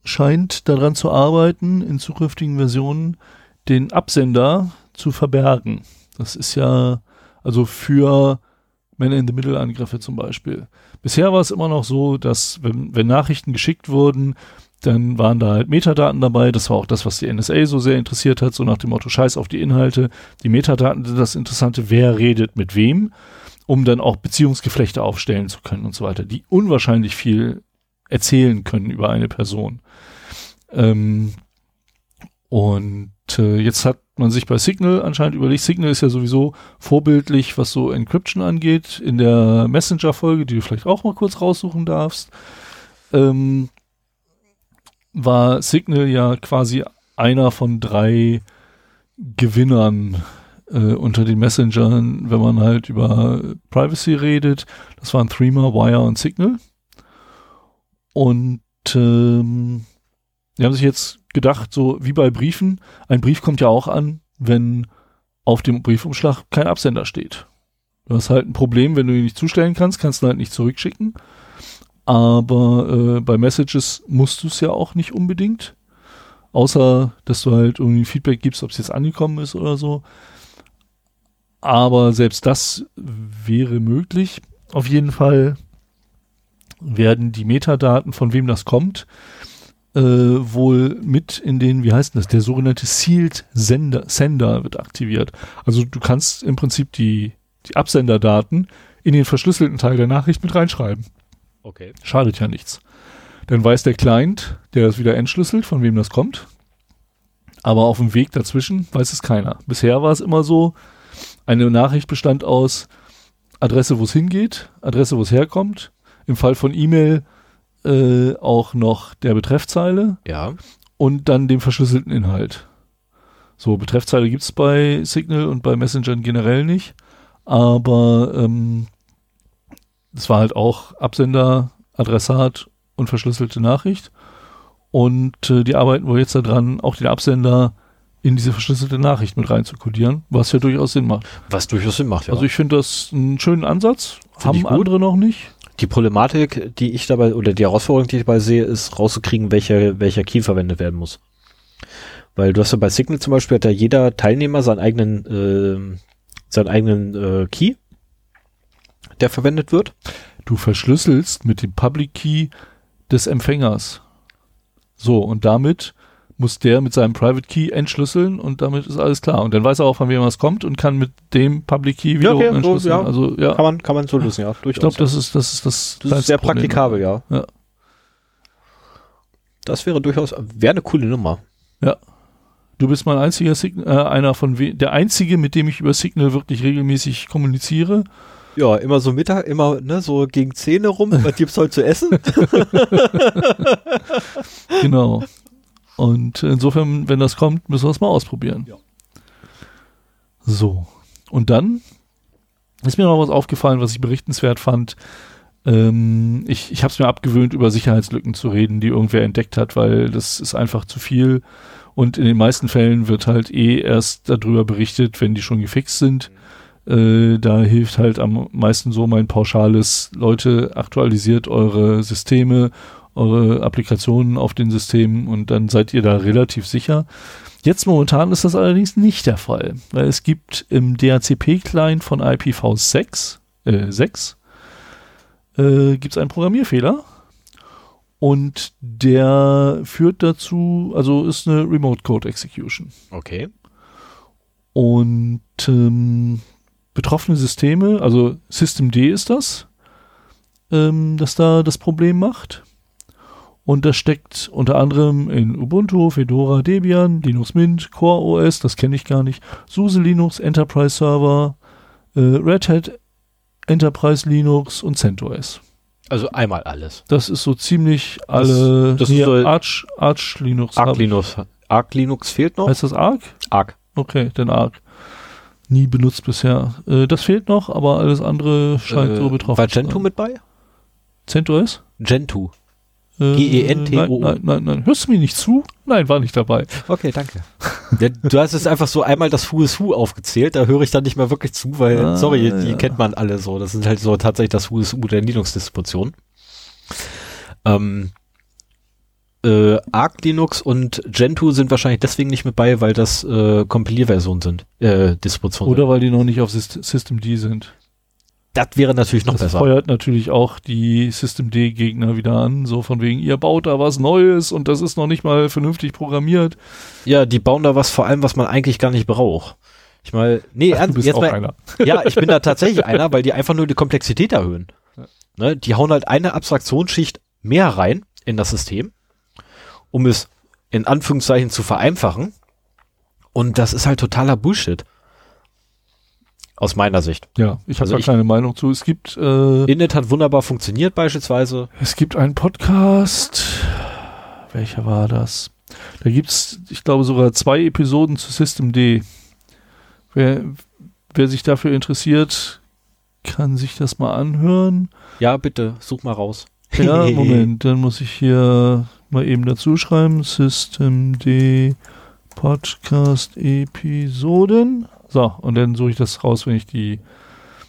scheint daran zu arbeiten, in zukünftigen Versionen den Absender zu verbergen. Das ist ja also für Man-in-the-Middle-Angriffe zum Beispiel. Bisher war es immer noch so, dass wenn, wenn Nachrichten geschickt wurden, dann waren da halt Metadaten dabei. Das war auch das, was die NSA so sehr interessiert hat, so nach dem Motto Scheiß auf die Inhalte. Die Metadaten sind das Interessante, wer redet mit wem, um dann auch Beziehungsgeflechte aufstellen zu können und so weiter, die unwahrscheinlich viel erzählen können über eine Person. Ähm, und äh, jetzt hat man sich bei Signal anscheinend überlegt, Signal ist ja sowieso vorbildlich, was so Encryption angeht, in der Messenger-Folge, die du vielleicht auch mal kurz raussuchen darfst, ähm, war Signal ja quasi einer von drei Gewinnern äh, unter den Messengern, wenn man halt über Privacy redet. Das waren Threema, Wire und Signal. Und ähm, die haben sich jetzt gedacht, so wie bei Briefen. Ein Brief kommt ja auch an, wenn auf dem Briefumschlag kein Absender steht. Du hast halt ein Problem, wenn du ihn nicht zustellen kannst, kannst du halt nicht zurückschicken. Aber äh, bei Messages musst du es ja auch nicht unbedingt. Außer, dass du halt irgendwie Feedback gibst, ob es jetzt angekommen ist oder so. Aber selbst das wäre möglich. Auf jeden Fall werden die Metadaten, von wem das kommt, äh, wohl mit in den, wie heißt das, der sogenannte Sealed Sender, Sender wird aktiviert. Also du kannst im Prinzip die, die Absenderdaten in den verschlüsselten Teil der Nachricht mit reinschreiben. Okay. Schadet ja nichts. Dann weiß der Client, der das wieder entschlüsselt, von wem das kommt. Aber auf dem Weg dazwischen weiß es keiner. Bisher war es immer so, eine Nachricht bestand aus Adresse, wo es hingeht, Adresse, wo es herkommt. Im Fall von E-Mail äh, auch noch der Betreffzeile Ja. und dann dem verschlüsselten Inhalt. So, Betreffzeile gibt's bei Signal und bei Messengern generell nicht, aber ähm, es war halt auch Absender, Adressat und verschlüsselte Nachricht. Und äh, die arbeiten wohl jetzt daran, auch den Absender in diese verschlüsselte Nachricht mit reinzukodieren, was ja durchaus Sinn macht. Was durchaus Sinn macht, ja. Also ich finde das einen schönen Ansatz. Find Haben andere noch nicht. Die Problematik, die ich dabei, oder die Herausforderung, die ich dabei sehe, ist rauszukriegen, welcher, welcher Key verwendet werden muss. Weil du hast ja bei Signal zum Beispiel, hat ja jeder Teilnehmer seinen eigenen, ähm, seinen eigenen äh, Key, der verwendet wird. Du verschlüsselst mit dem Public Key des Empfängers. So, und damit muss der mit seinem Private Key entschlüsseln und damit ist alles klar. Und dann weiß er auch, von wem es kommt und kann mit dem Public Key wiederum okay, so, entschlüsseln. ja. Also ja, Kann man, kann man so lösen, ja. Durchaus. ich glaube, das ist das ist das, das ist sehr Problem. praktikabel, ja. Ja. Das wäre durchaus, wäre eine coole Nummer. Du bist mein einziger Signal, äh, einer von der einzige, mit dem ich über Signal wirklich regelmäßig kommuniziere. Ja, immer so Mittag, immer, ne, so gegen 10 rum, was gibt's heute zu essen? <laughs> Genau. Und insofern, wenn das kommt, müssen wir es mal ausprobieren. Ja. So. Und dann ist mir noch was aufgefallen, was ich berichtenswert fand. Ähm, ich ich habe es mir abgewöhnt, über Sicherheitslücken zu reden, die irgendwer entdeckt hat, weil das ist einfach zu viel. Und in den meisten Fällen wird halt eh erst darüber berichtet, wenn die schon gefixt sind. Äh, da hilft halt am meisten so mein pauschales, Leute, aktualisiert eure Systeme, eure Applikationen auf den Systemen und dann seid ihr da relativ sicher. Jetzt momentan ist das allerdings nicht der Fall, weil es gibt im DHCP-Client von IPv6 äh, 6 äh, gibt es einen Programmierfehler und der führt dazu, also ist eine Remote Code Execution. Okay. Und ähm, betroffene Systeme, also Systemd ist das, ähm, das da das Problem macht. Und das steckt unter anderem in Ubuntu, Fedora, Debian, Linux Mint, Core OS, das kenne ich gar nicht, SUSE Linux, Enterprise Server, äh, Red Hat, Enterprise Linux und CentOS. Also einmal alles. Das ist so ziemlich alle. das nee, ist so- Arch, Arch Linux. Arc hab ich. Linux. Arc Linux fehlt noch. Heißt das Arc? Arc. Okay, den Arc. Nie benutzt bisher. Äh, das fehlt noch, aber alles andere scheint Äh, so betroffen. War Gentoo mit bei? CentOS? Gentoo. G-E-N-T-O-O. Nein, nein, nein. Hörst du mir nicht zu? Nein, war nicht dabei. Okay, danke. ja, du hast jetzt einfach so einmal das Who is Who aufgezählt, da höre ich dann nicht mehr wirklich zu, weil, Ah, sorry, die ja. kennt man alle so. Das sind halt so tatsächlich das Who is Who der Linux-Distribution. Ähm, äh, Arc Linux und Gentoo sind wahrscheinlich deswegen nicht mit bei, weil das äh, Kompilierversionen sind, äh, Distributionen. Oder weil die noch nicht auf Syst System D sind. Das wäre natürlich noch das besser. feuert natürlich auch die System D-Gegner wieder an, so von wegen, ihr baut da was Neues und das ist noch nicht mal vernünftig programmiert. Ja, die bauen da was vor allem, was man eigentlich gar nicht braucht. Ich mal, nee, Ach, du bist jetzt auch mal, einer. Ja, ich bin da <laughs> tatsächlich einer, weil die einfach nur die Komplexität erhöhen. Ne, die hauen halt eine Abstraktionsschicht mehr rein in das System, um es in Anführungszeichen zu vereinfachen. Und das ist halt totaler Bullshit. Aus meiner Sicht. Ja, ich habe Also da ich- keine Meinung zu. Es gibt äh, Init hat wunderbar funktioniert beispielsweise. Es gibt einen Podcast. Welcher war das? Da gibt's, ich glaube, sogar zwei Episoden zu System D. Wer, wer sich dafür interessiert, kann sich das mal anhören. Ja, bitte, such mal raus. Ja, <laughs> Moment, dann muss ich hier mal eben dazu schreiben. Systemd Podcast Episoden. So, und dann suche ich das raus, wenn ich die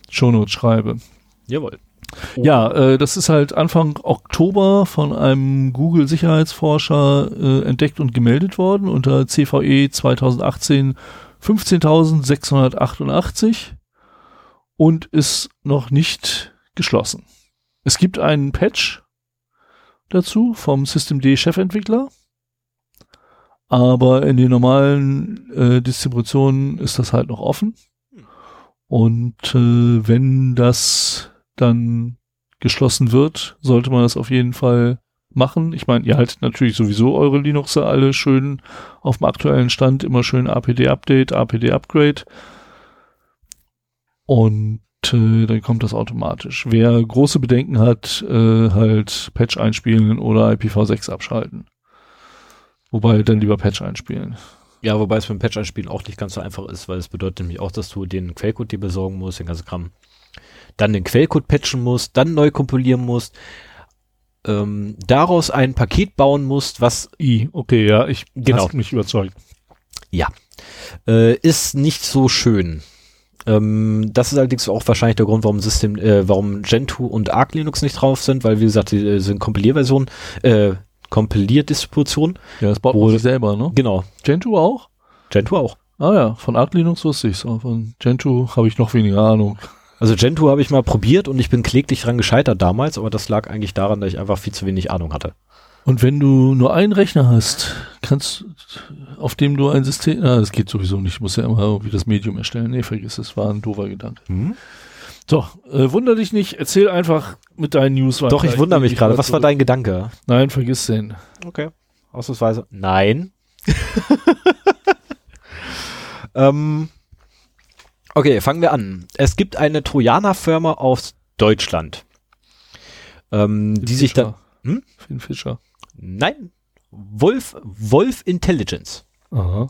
Shownotes schreibe. Jawohl. Ja, äh, das ist halt Anfang Oktober von einem Google-Sicherheitsforscher äh, entdeckt und gemeldet worden unter CVE 2018 15688 und ist noch nicht geschlossen. Es gibt einen Patch dazu vom Systemd-Chefentwickler, aber in den normalen äh, Distributionen ist das halt noch offen. Und äh, wenn das dann geschlossen wird, sollte man das auf jeden Fall machen. Ich meine, ihr haltet natürlich sowieso eure Linuxe alle schön auf dem aktuellen Stand, immer schön APD-Update, APD-Upgrade. Und äh, dann kommt das automatisch. Wer große Bedenken hat, äh, halt Patch einspielen oder IPv6 abschalten. Wobei dann lieber Patch einspielen. Ja, wobei es mit dem Patch einspielen auch nicht ganz so einfach ist, weil es bedeutet nämlich auch, dass du den Quellcode dir besorgen musst, den ganzen Kram dann den Quellcode patchen musst, dann neu kompilieren musst, ähm, daraus ein Paket bauen musst, was I, okay, ja, ich Genau. hast mich überzeugt. ja äh, ist nicht so schön. Ähm, das ist allerdings auch wahrscheinlich der Grund, warum System, äh, warum Gentoo und Arc Linux nicht drauf sind, weil wie gesagt, die äh, sind Kompilierversionen, äh, Kompilierdistribution. Ja, das baut Wo- man sich selber, ne? Genau, Gentoo auch? Gentoo auch. Ah ja, von Arc Linux wusste aber von Gentoo habe ich noch weniger Ahnung. Also Gentoo habe ich mal probiert und ich bin kläglich dran gescheitert damals, aber das lag eigentlich daran, dass ich einfach viel zu wenig Ahnung hatte. Und wenn du nur einen Rechner hast, kannst auf dem du ein System, ah, das geht sowieso nicht, muss ja immer irgendwie das Medium erstellen. Nee, vergiss es, war ein doofer Gedanke. So, äh, wunder dich nicht, erzähl einfach mit deinen News weiter. Doch, ich wundere mich gerade. Was war dein Gedanke? Nein, vergiss den. Okay. Ausnahmsweise. Nein. <laughs> ähm, okay, fangen wir an. Es gibt eine Trojaner-Firma aus Deutschland, ähm, die sich dann. Hm? Finn Fischer. Nein. Wolf, Wolf Intelligence. Aha.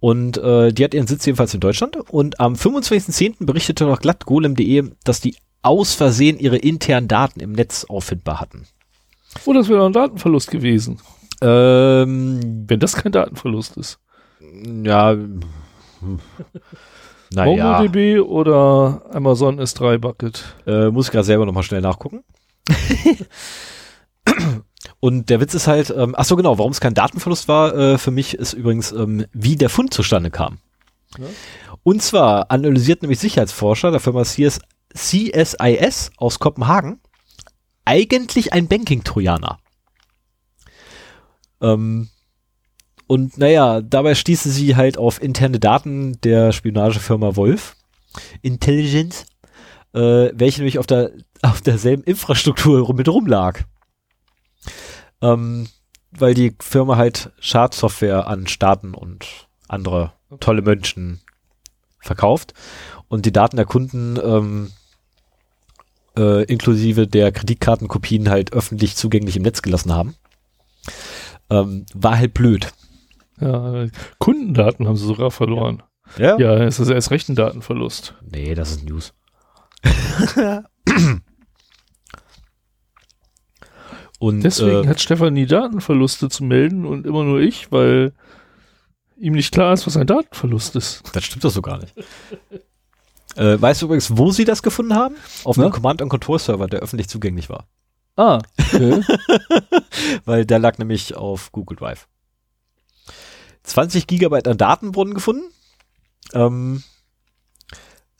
Und äh, die hat ihren Sitz jedenfalls in Deutschland. Und am 25.10. berichtete noch glatt golem.de, dass die aus Versehen ihre internen Daten im Netz auffindbar hatten. Oh, das wäre doch ein Datenverlust gewesen. Ähm, Wenn das kein Datenverlust ist. ja. Naja, MongoDB oder Amazon S3 Bucket. äh, muss ich gerade selber nochmal schnell nachgucken. <laughs> Und der Witz ist halt, ähm, ach so genau, warum es kein Datenverlust war, äh, für mich ist übrigens, ähm, wie der Fund zustande kam. Ja. Und zwar analysiert nämlich Sicherheitsforscher der Firma CS, CSIS aus Kopenhagen eigentlich ein Banking-Trojaner. Ähm, und naja, dabei stießen sie halt auf interne Daten der Spionagefirma Wolf Intelligence, äh, welche nämlich auf der <laughs> auf derselben Infrastruktur mit rumlag. Ähm, weil die Firma halt Schadsoftware an Staaten und andere tolle Menschen verkauft und die Daten der Kunden ähm, äh, inklusive der Kreditkartenkopien halt öffentlich zugänglich im Netz gelassen haben. Ähm, war halt blöd. Ja, Kundendaten haben sie sogar verloren. Ja? Ja, es ist erst recht ein Datenverlust. Nee, das ist News. <laughs> <clears throat> und Deswegen äh, hat Stefan nie Datenverluste zu melden und immer nur ich, weil ihm nicht klar ist, was ein Datenverlust ist. das stimmt doch so gar nicht. <laughs> äh, weißt du übrigens, wo sie das gefunden haben? Auf Na? einem Command-and-Control-Server, der öffentlich zugänglich war. Ah, okay. <laughs> Weil der lag nämlich auf Google Drive. 20 Gigabyte an Daten wurden gefunden. Ähm,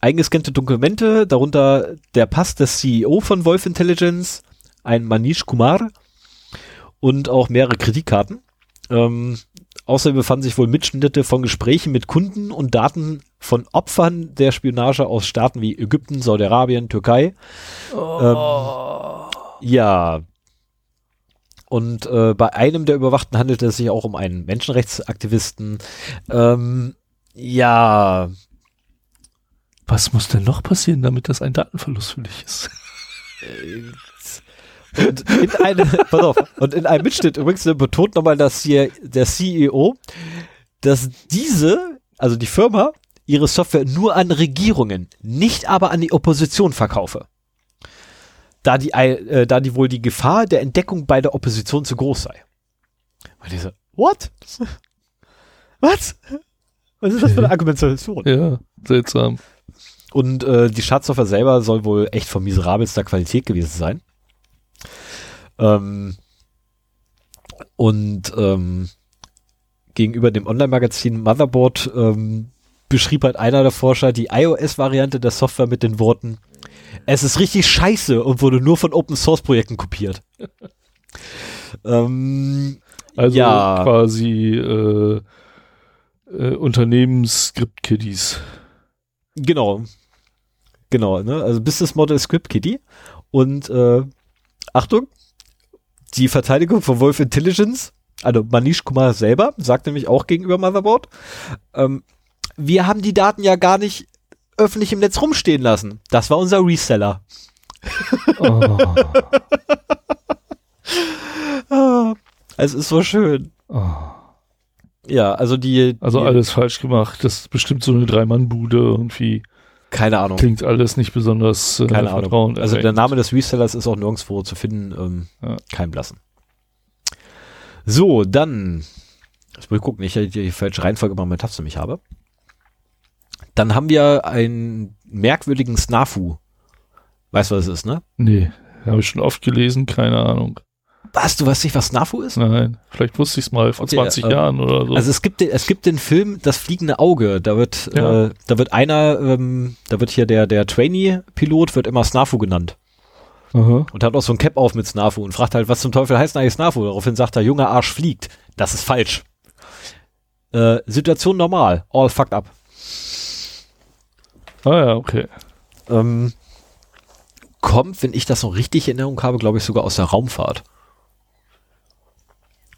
eingescannte Dokumente, darunter der Pass des CEO von Wolf Intelligence, ein Manish Kumar und auch mehrere Kreditkarten. Ähm, außerdem befanden sich wohl Mitschnitte von Gesprächen mit Kunden und Daten von Opfern der Spionage aus Staaten wie Ägypten, Saudi-Arabien, Türkei. Oh. Ja. Und äh, bei einem der Überwachten handelte es sich auch um einen Menschenrechtsaktivisten. Ähm, ja, Was muss denn noch passieren, damit das ein Datenverlust für dich ist? Und in, eine, <laughs> pass auf, und in einem Mitschnitt übrigens äh, betont nochmal, dass hier der CEO, dass diese, also die Firma, ihre Software nur an Regierungen, nicht aber an die Opposition verkaufe. Da die, äh, da die wohl die Gefahr der Entdeckung bei der Opposition zu groß sei. Und ich so, what? <laughs> Was? Was ist das für eine Argumentation? Ja, seltsam. Und äh, die Schadsoftware selber soll wohl echt von miserabelster Qualität gewesen sein. Ähm, und ähm, gegenüber dem Online-Magazin Motherboard ähm, beschrieb halt einer der Forscher die iOS-Variante der Software mit den Worten, es ist richtig scheiße und wurde nur von Open-Source-Projekten kopiert. <laughs> ähm, Also Ja. quasi äh, äh, Unternehmens-Script-Kiddies. Genau. Genau, ne? Also Business Model Script Kitty. Und äh, Achtung, die Verteidigung von Wolf Intelligence, also Manish Kumar selber, sagt nämlich auch gegenüber Motherboard, ähm, wir haben die Daten ja gar nicht öffentlich im Netz rumstehen lassen. Das war unser Reseller. Oh, Ah, <laughs> es ist so schön. oh. Ja, also die, Also die alles falsch gemacht. Das ist bestimmt so eine Drei-Mann-Bude irgendwie. Keine Ahnung. Klingt alles nicht besonders äh, Keine Ahnung. Also der Name des Resellers ist auch nirgendwo zu finden. Ähm, Ja. Kein Blassen. So, dann. Ich will gucken, ich die, die falsche Reihenfolge mal mit Taste mich habe. Dann haben wir einen merkwürdigen Snafu. Weißt du, was es ist, ne? Nee, habe ich schon oft gelesen, keine Ahnung. Was, du weißt nicht, was Snafu ist? Nein, vielleicht wusste ich es mal vor Okay, 20 äh, Jahren oder so. Also es gibt, den, es gibt den Film Das fliegende Auge. Da wird, Ja. äh, da wird einer, ähm, da wird hier der, der Trainee-Pilot wird immer Snafu genannt. Aha. Und hat auch so ein Cap auf mit Snafu und fragt halt, was zum Teufel heißt eigentlich Snafu? Daraufhin sagt er, junger Arsch fliegt. Das ist falsch. Äh, Situation normal. All fucked up. Ah ja, okay. Ähm, kommt, wenn ich das noch richtig in Erinnerung habe, glaube ich sogar aus der Raumfahrt.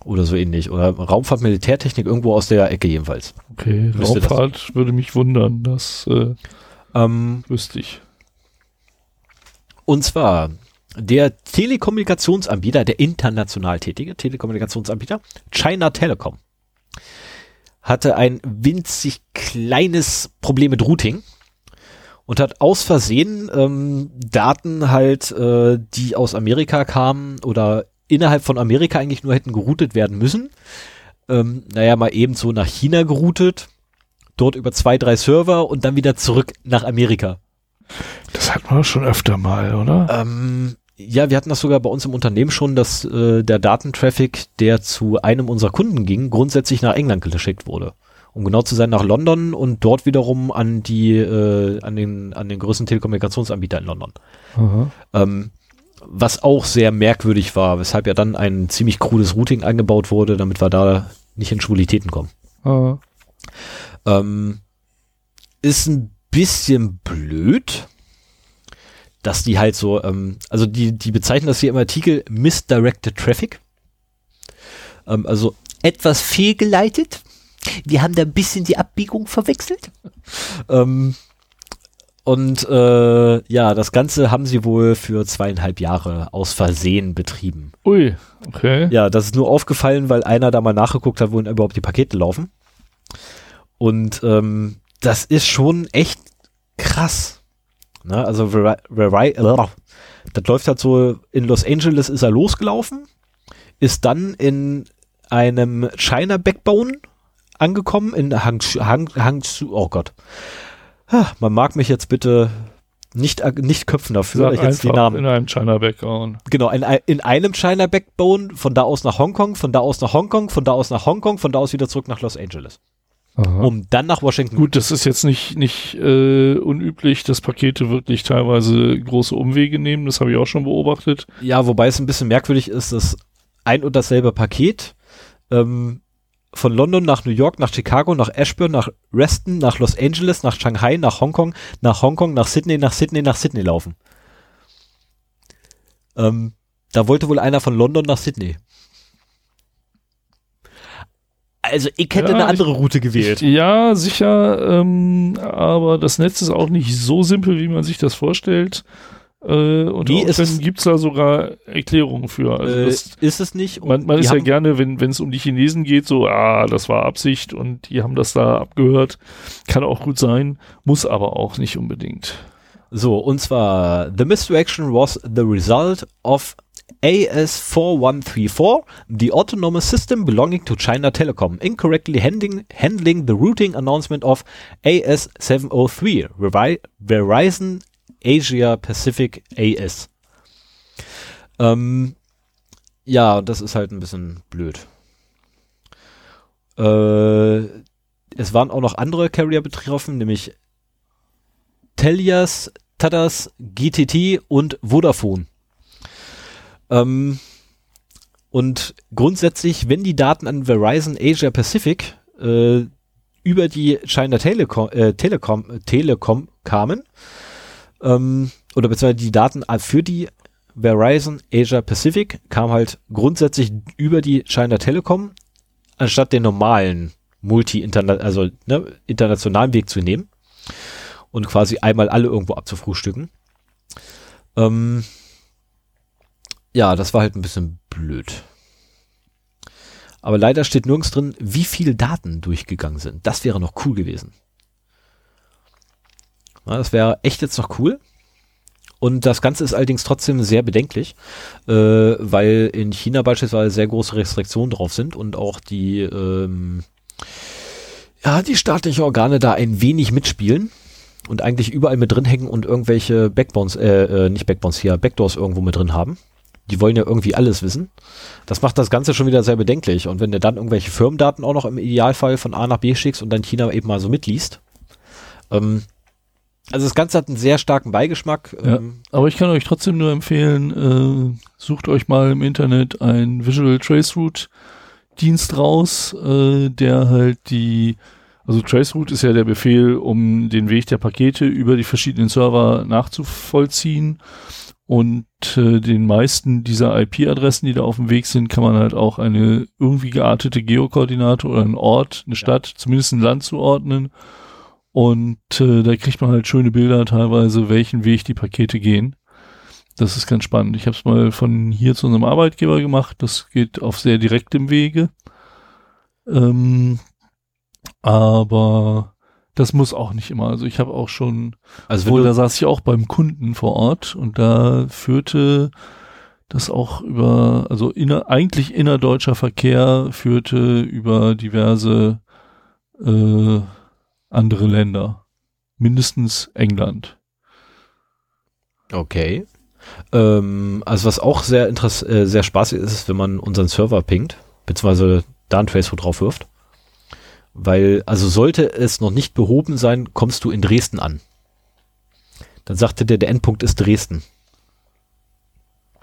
Oder so ähnlich. Oder Raumfahrt, Militärtechnik, irgendwo aus der Ecke jedenfalls. Okay, Müsste das- Raumfahrt würde mich wundern, das äh, Ähm, wüsste ich. Und zwar der Telekommunikationsanbieter, der international tätige Telekommunikationsanbieter, China Telecom, hatte ein winzig kleines Problem mit Routing und hat aus Versehen ähm, Daten halt, äh, die aus Amerika kamen oder innerhalb von Amerika eigentlich nur hätten geroutet werden müssen, ähm, naja, mal eben so nach China geroutet, dort über zwei, drei Server und dann wieder zurück nach Amerika. Das hat man doch schon öfter mal, oder? Ähm, ja, wir hatten das sogar bei uns im Unternehmen schon, dass äh, der Datentraffic, der zu einem unserer Kunden ging, grundsätzlich nach England geschickt wurde. Um genau zu sein, nach London und dort wiederum an die, äh, an den, an den größten Telekommunikationsanbieter in London. Aha. Ähm, was auch sehr merkwürdig war, weshalb ja dann ein ziemlich krudes Routing eingebaut wurde, damit wir da nicht in Schwulitäten kommen. Ah, Ähm, ist ein bisschen blöd, dass die halt so, ähm, also die, die bezeichnen das hier im Artikel Misdirected Traffic. Ähm, also etwas fehlgeleitet. Wir haben da ein bisschen die Abbiegung verwechselt. <laughs> ähm, und äh, ja, das Ganze haben sie wohl für zweieinhalb Jahre aus Versehen betrieben. Ui, okay. Ja, das ist nur aufgefallen, weil einer da mal nachgeguckt hat, wohin überhaupt die Pakete laufen. Und ähm, das ist schon echt krass. Ne? Also das läuft halt so, in Los Angeles ist er losgelaufen, ist dann in einem China Backbone angekommen, in Hangzhou, Hang, Hangzhou oh Gott. Man mag mich jetzt bitte nicht, ag- nicht köpfen dafür, Sag ich jetzt die Namen in einem China Background. Genau, in, in einem China Backbone, von da aus nach Hongkong, von da aus nach Hongkong, von da aus nach Hongkong, von da aus wieder zurück nach Los Angeles. Aha. Um dann nach Washington. Gut, das ist jetzt nicht, nicht äh, unüblich, dass Pakete wirklich teilweise große Umwege nehmen. Das habe ich auch schon beobachtet. Ja, wobei es ein bisschen merkwürdig ist, dass ein und dasselbe Paket ähm, von London nach New York, nach Chicago, nach Ashburn, nach Reston, nach Los Angeles, nach Shanghai, nach Hongkong, nach Hongkong, nach Sydney, nach Sydney, nach Sydney laufen. Ähm, da wollte wohl einer von London nach Sydney. Also ich hätte Ja, eine ich- andere Route gewählt. Ja, sicher, ähm, aber das Netz ist auch nicht so simpel, wie man sich das vorstellt. Äh, und Nee, es dann gibt's da sogar Erklärungen für. Also äh, das, ist es nicht. Man man ist ja gerne, wenn es um die Chinesen geht, so, ah, das war Absicht und die haben das da abgehört. Kann auch gut sein, muss aber auch nicht unbedingt. So, und zwar, the misdirection was the result of AS4134, the autonomous system belonging to China Telecom, incorrectly handling, handling the routing announcement of AS703, Verizon Verizon Asia Pacific AS. Ähm, ja, das ist halt ein bisschen blöd. Äh, es waren auch noch andere Carrier betroffen, nämlich Telias, Tadas, GTT und Vodafone. Ähm, und grundsätzlich, wenn die Daten an Verizon Asia Pacific äh, über die China Telekom, äh, Telekom, Telekom kamen, ähm, oder beziehungsweise die Daten für die Verizon Asia Pacific kam halt grundsätzlich über die China Telekom, anstatt den normalen multi also ne, internationalen Weg zu nehmen und quasi einmal alle irgendwo abzufrühstücken. Ähm, ja, das war halt ein bisschen blöd. Aber leider steht nirgends drin, wie viele Daten durchgegangen sind. Das wäre noch cool gewesen. Das wäre echt jetzt noch cool. Und das Ganze ist allerdings trotzdem sehr bedenklich, äh, weil in China beispielsweise sehr große Restriktionen drauf sind und auch die, ähm, ja, die staatlichen Organe da ein wenig mitspielen und eigentlich überall mit drin hängen und irgendwelche Backbones, äh, äh, nicht Backbones hier, Backdoors irgendwo mit drin haben. Die wollen ja irgendwie alles wissen. Das macht das Ganze schon wieder sehr bedenklich. Und wenn du dann irgendwelche Firmendaten auch noch im Idealfall von A nach B schickst und dann China eben mal so mitliest, ähm, also das Ganze hat einen sehr starken Beigeschmack. Ja, ähm, aber ich kann euch trotzdem nur empfehlen, äh, sucht euch mal im Internet ein Visual Traceroute Dienst raus, äh, der halt die, also Traceroute ist ja der Befehl, um den Weg der Pakete über die verschiedenen Server nachzuvollziehen. Und äh, den meisten dieser IP-Adressen, die da auf dem Weg sind, kann man halt auch eine irgendwie geartete Geokoordinate oder einen Ort, eine Stadt, ja. zumindest ein Land zuordnen. Und äh, da kriegt man halt schöne Bilder teilweise, welchen Weg die Pakete gehen. Das ist ganz spannend. Ich habe es mal von hier zu unserem Arbeitgeber gemacht. Das geht auf sehr direktem Wege. Ähm, aber das muss auch nicht immer. Also ich habe auch schon, also wohl, da saß ich auch beim Kunden vor Ort und da führte das auch über, also inner, eigentlich innerdeutscher Verkehr führte über diverse äh, andere Länder. Mindestens England. Okay. Ähm, also was auch sehr interess äh, sehr spaßig ist, ist, wenn man unseren Server pingt, beziehungsweise da ein Traceroute drauf wirft. Weil, also sollte es noch nicht behoben sein, kommst du in Dresden an. Dann sagte der, der Endpunkt ist Dresden.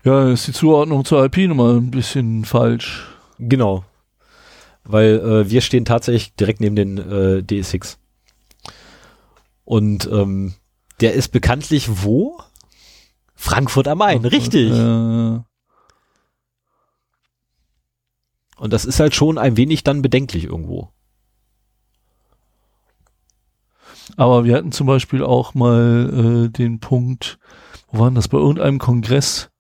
Ja, ist die Zuordnung zur IP-Nummer ein bisschen falsch. Genau. Weil äh, wir stehen tatsächlich direkt neben den äh, DSX. Und ähm, der ist bekanntlich wo? Frankfurt am Main, richtig. Äh, und das ist halt schon ein wenig dann bedenklich irgendwo. Aber wir hatten zum Beispiel auch mal äh, den Punkt, wo waren das? Bei irgendeinem Kongress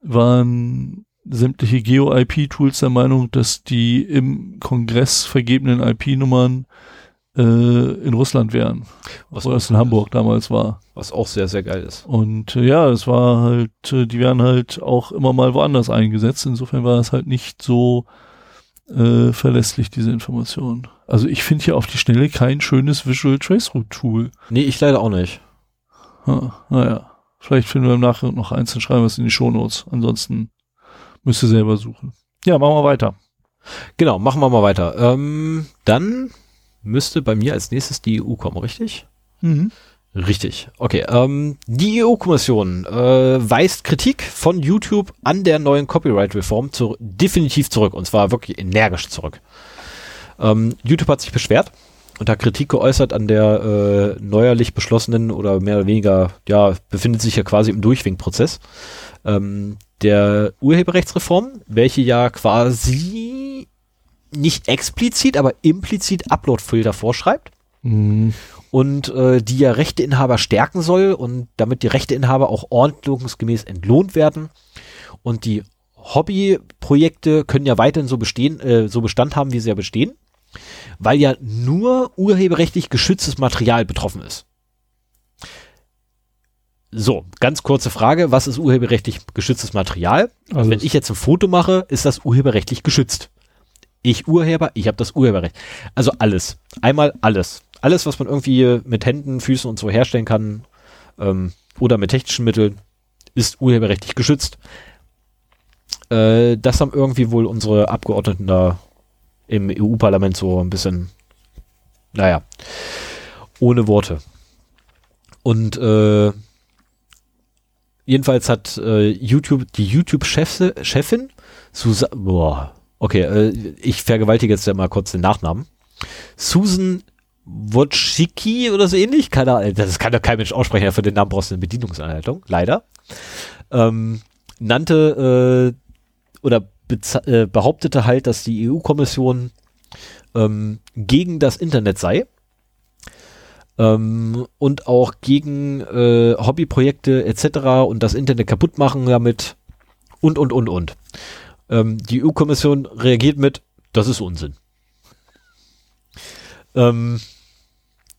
waren sämtliche Geo-IP-Tools der Meinung, dass die im Kongress vergebenen IP-Nummern äh, in Russland wären. Was es in Hamburg ist. damals war. Was auch sehr, sehr geil ist. Und äh, ja, es war halt, äh, die werden halt auch immer mal woanders eingesetzt. Insofern war es halt nicht so äh, verlässlich, diese Information. Also ich finde hier auf die Schnelle kein schönes Visual Traceroute Tool. Nee, ich leider auch nicht. Ha, naja, vielleicht finden wir im Nachhinein noch eins, dann schreiben wir es in die Shownotes. Ansonsten müsst ihr selber suchen. Ja, machen wir weiter. Genau, machen wir mal weiter. Ähm, dann müsste bei mir als nächstes die EU kommen, richtig? Mhm. Richtig. Okay. Ähm, die EU-Kommission äh, weist Kritik von YouTube an der neuen Copyright-Reform zu, definitiv zurück und zwar wirklich energisch zurück. Ähm, YouTube hat sich beschwert und hat Kritik geäußert an der äh, neuerlich beschlossenen oder mehr oder weniger, ja, befindet sich ja quasi im Durchwinkprozess ähm, der Urheberrechtsreform, welche ja quasi nicht explizit, aber implizit Upload-Filter vorschreibt. Mhm. Und äh, die ja Rechteinhaber stärken soll und damit die Rechteinhaber auch ordnungsgemäß entlohnt werden. Und die Hobbyprojekte können ja weiterhin so bestehen, äh, so Bestand haben, wie sie ja bestehen, weil ja nur urheberrechtlich geschütztes Material betroffen ist. So, ganz kurze Frage. Was ist urheberrechtlich geschütztes Material? Also Wenn ich jetzt ein Foto mache, ist das urheberrechtlich geschützt. Ich Urheber, ich habe das Urheberrecht. Also alles. Einmal alles. Alles, was man irgendwie mit Händen, Füßen und so herstellen kann ähm, oder mit technischen Mitteln, ist urheberrechtlich geschützt. Äh, das haben irgendwie wohl unsere Abgeordneten da im EU-Parlament so ein bisschen, naja, ohne Worte. Und äh, jedenfalls hat äh, YouTube, die YouTube-Chefin, Susan, boah, okay, äh, ich vergewaltige jetzt ja mal kurz den Nachnamen. Susan Wojcicki oder so ähnlich, keine Ahnung, das kann doch kein Mensch aussprechen, für den Namen brauchst du eine Bedienungsanleitung, leider. Ähm, nannte äh, oder äh, behauptete halt, dass die EU-Kommission ähm, gegen das Internet sei ähm, und auch gegen äh, Hobbyprojekte etc. und das Internet kaputt machen damit und und und und. Ähm, die EU-Kommission reagiert mit, das ist Unsinn. Ähm,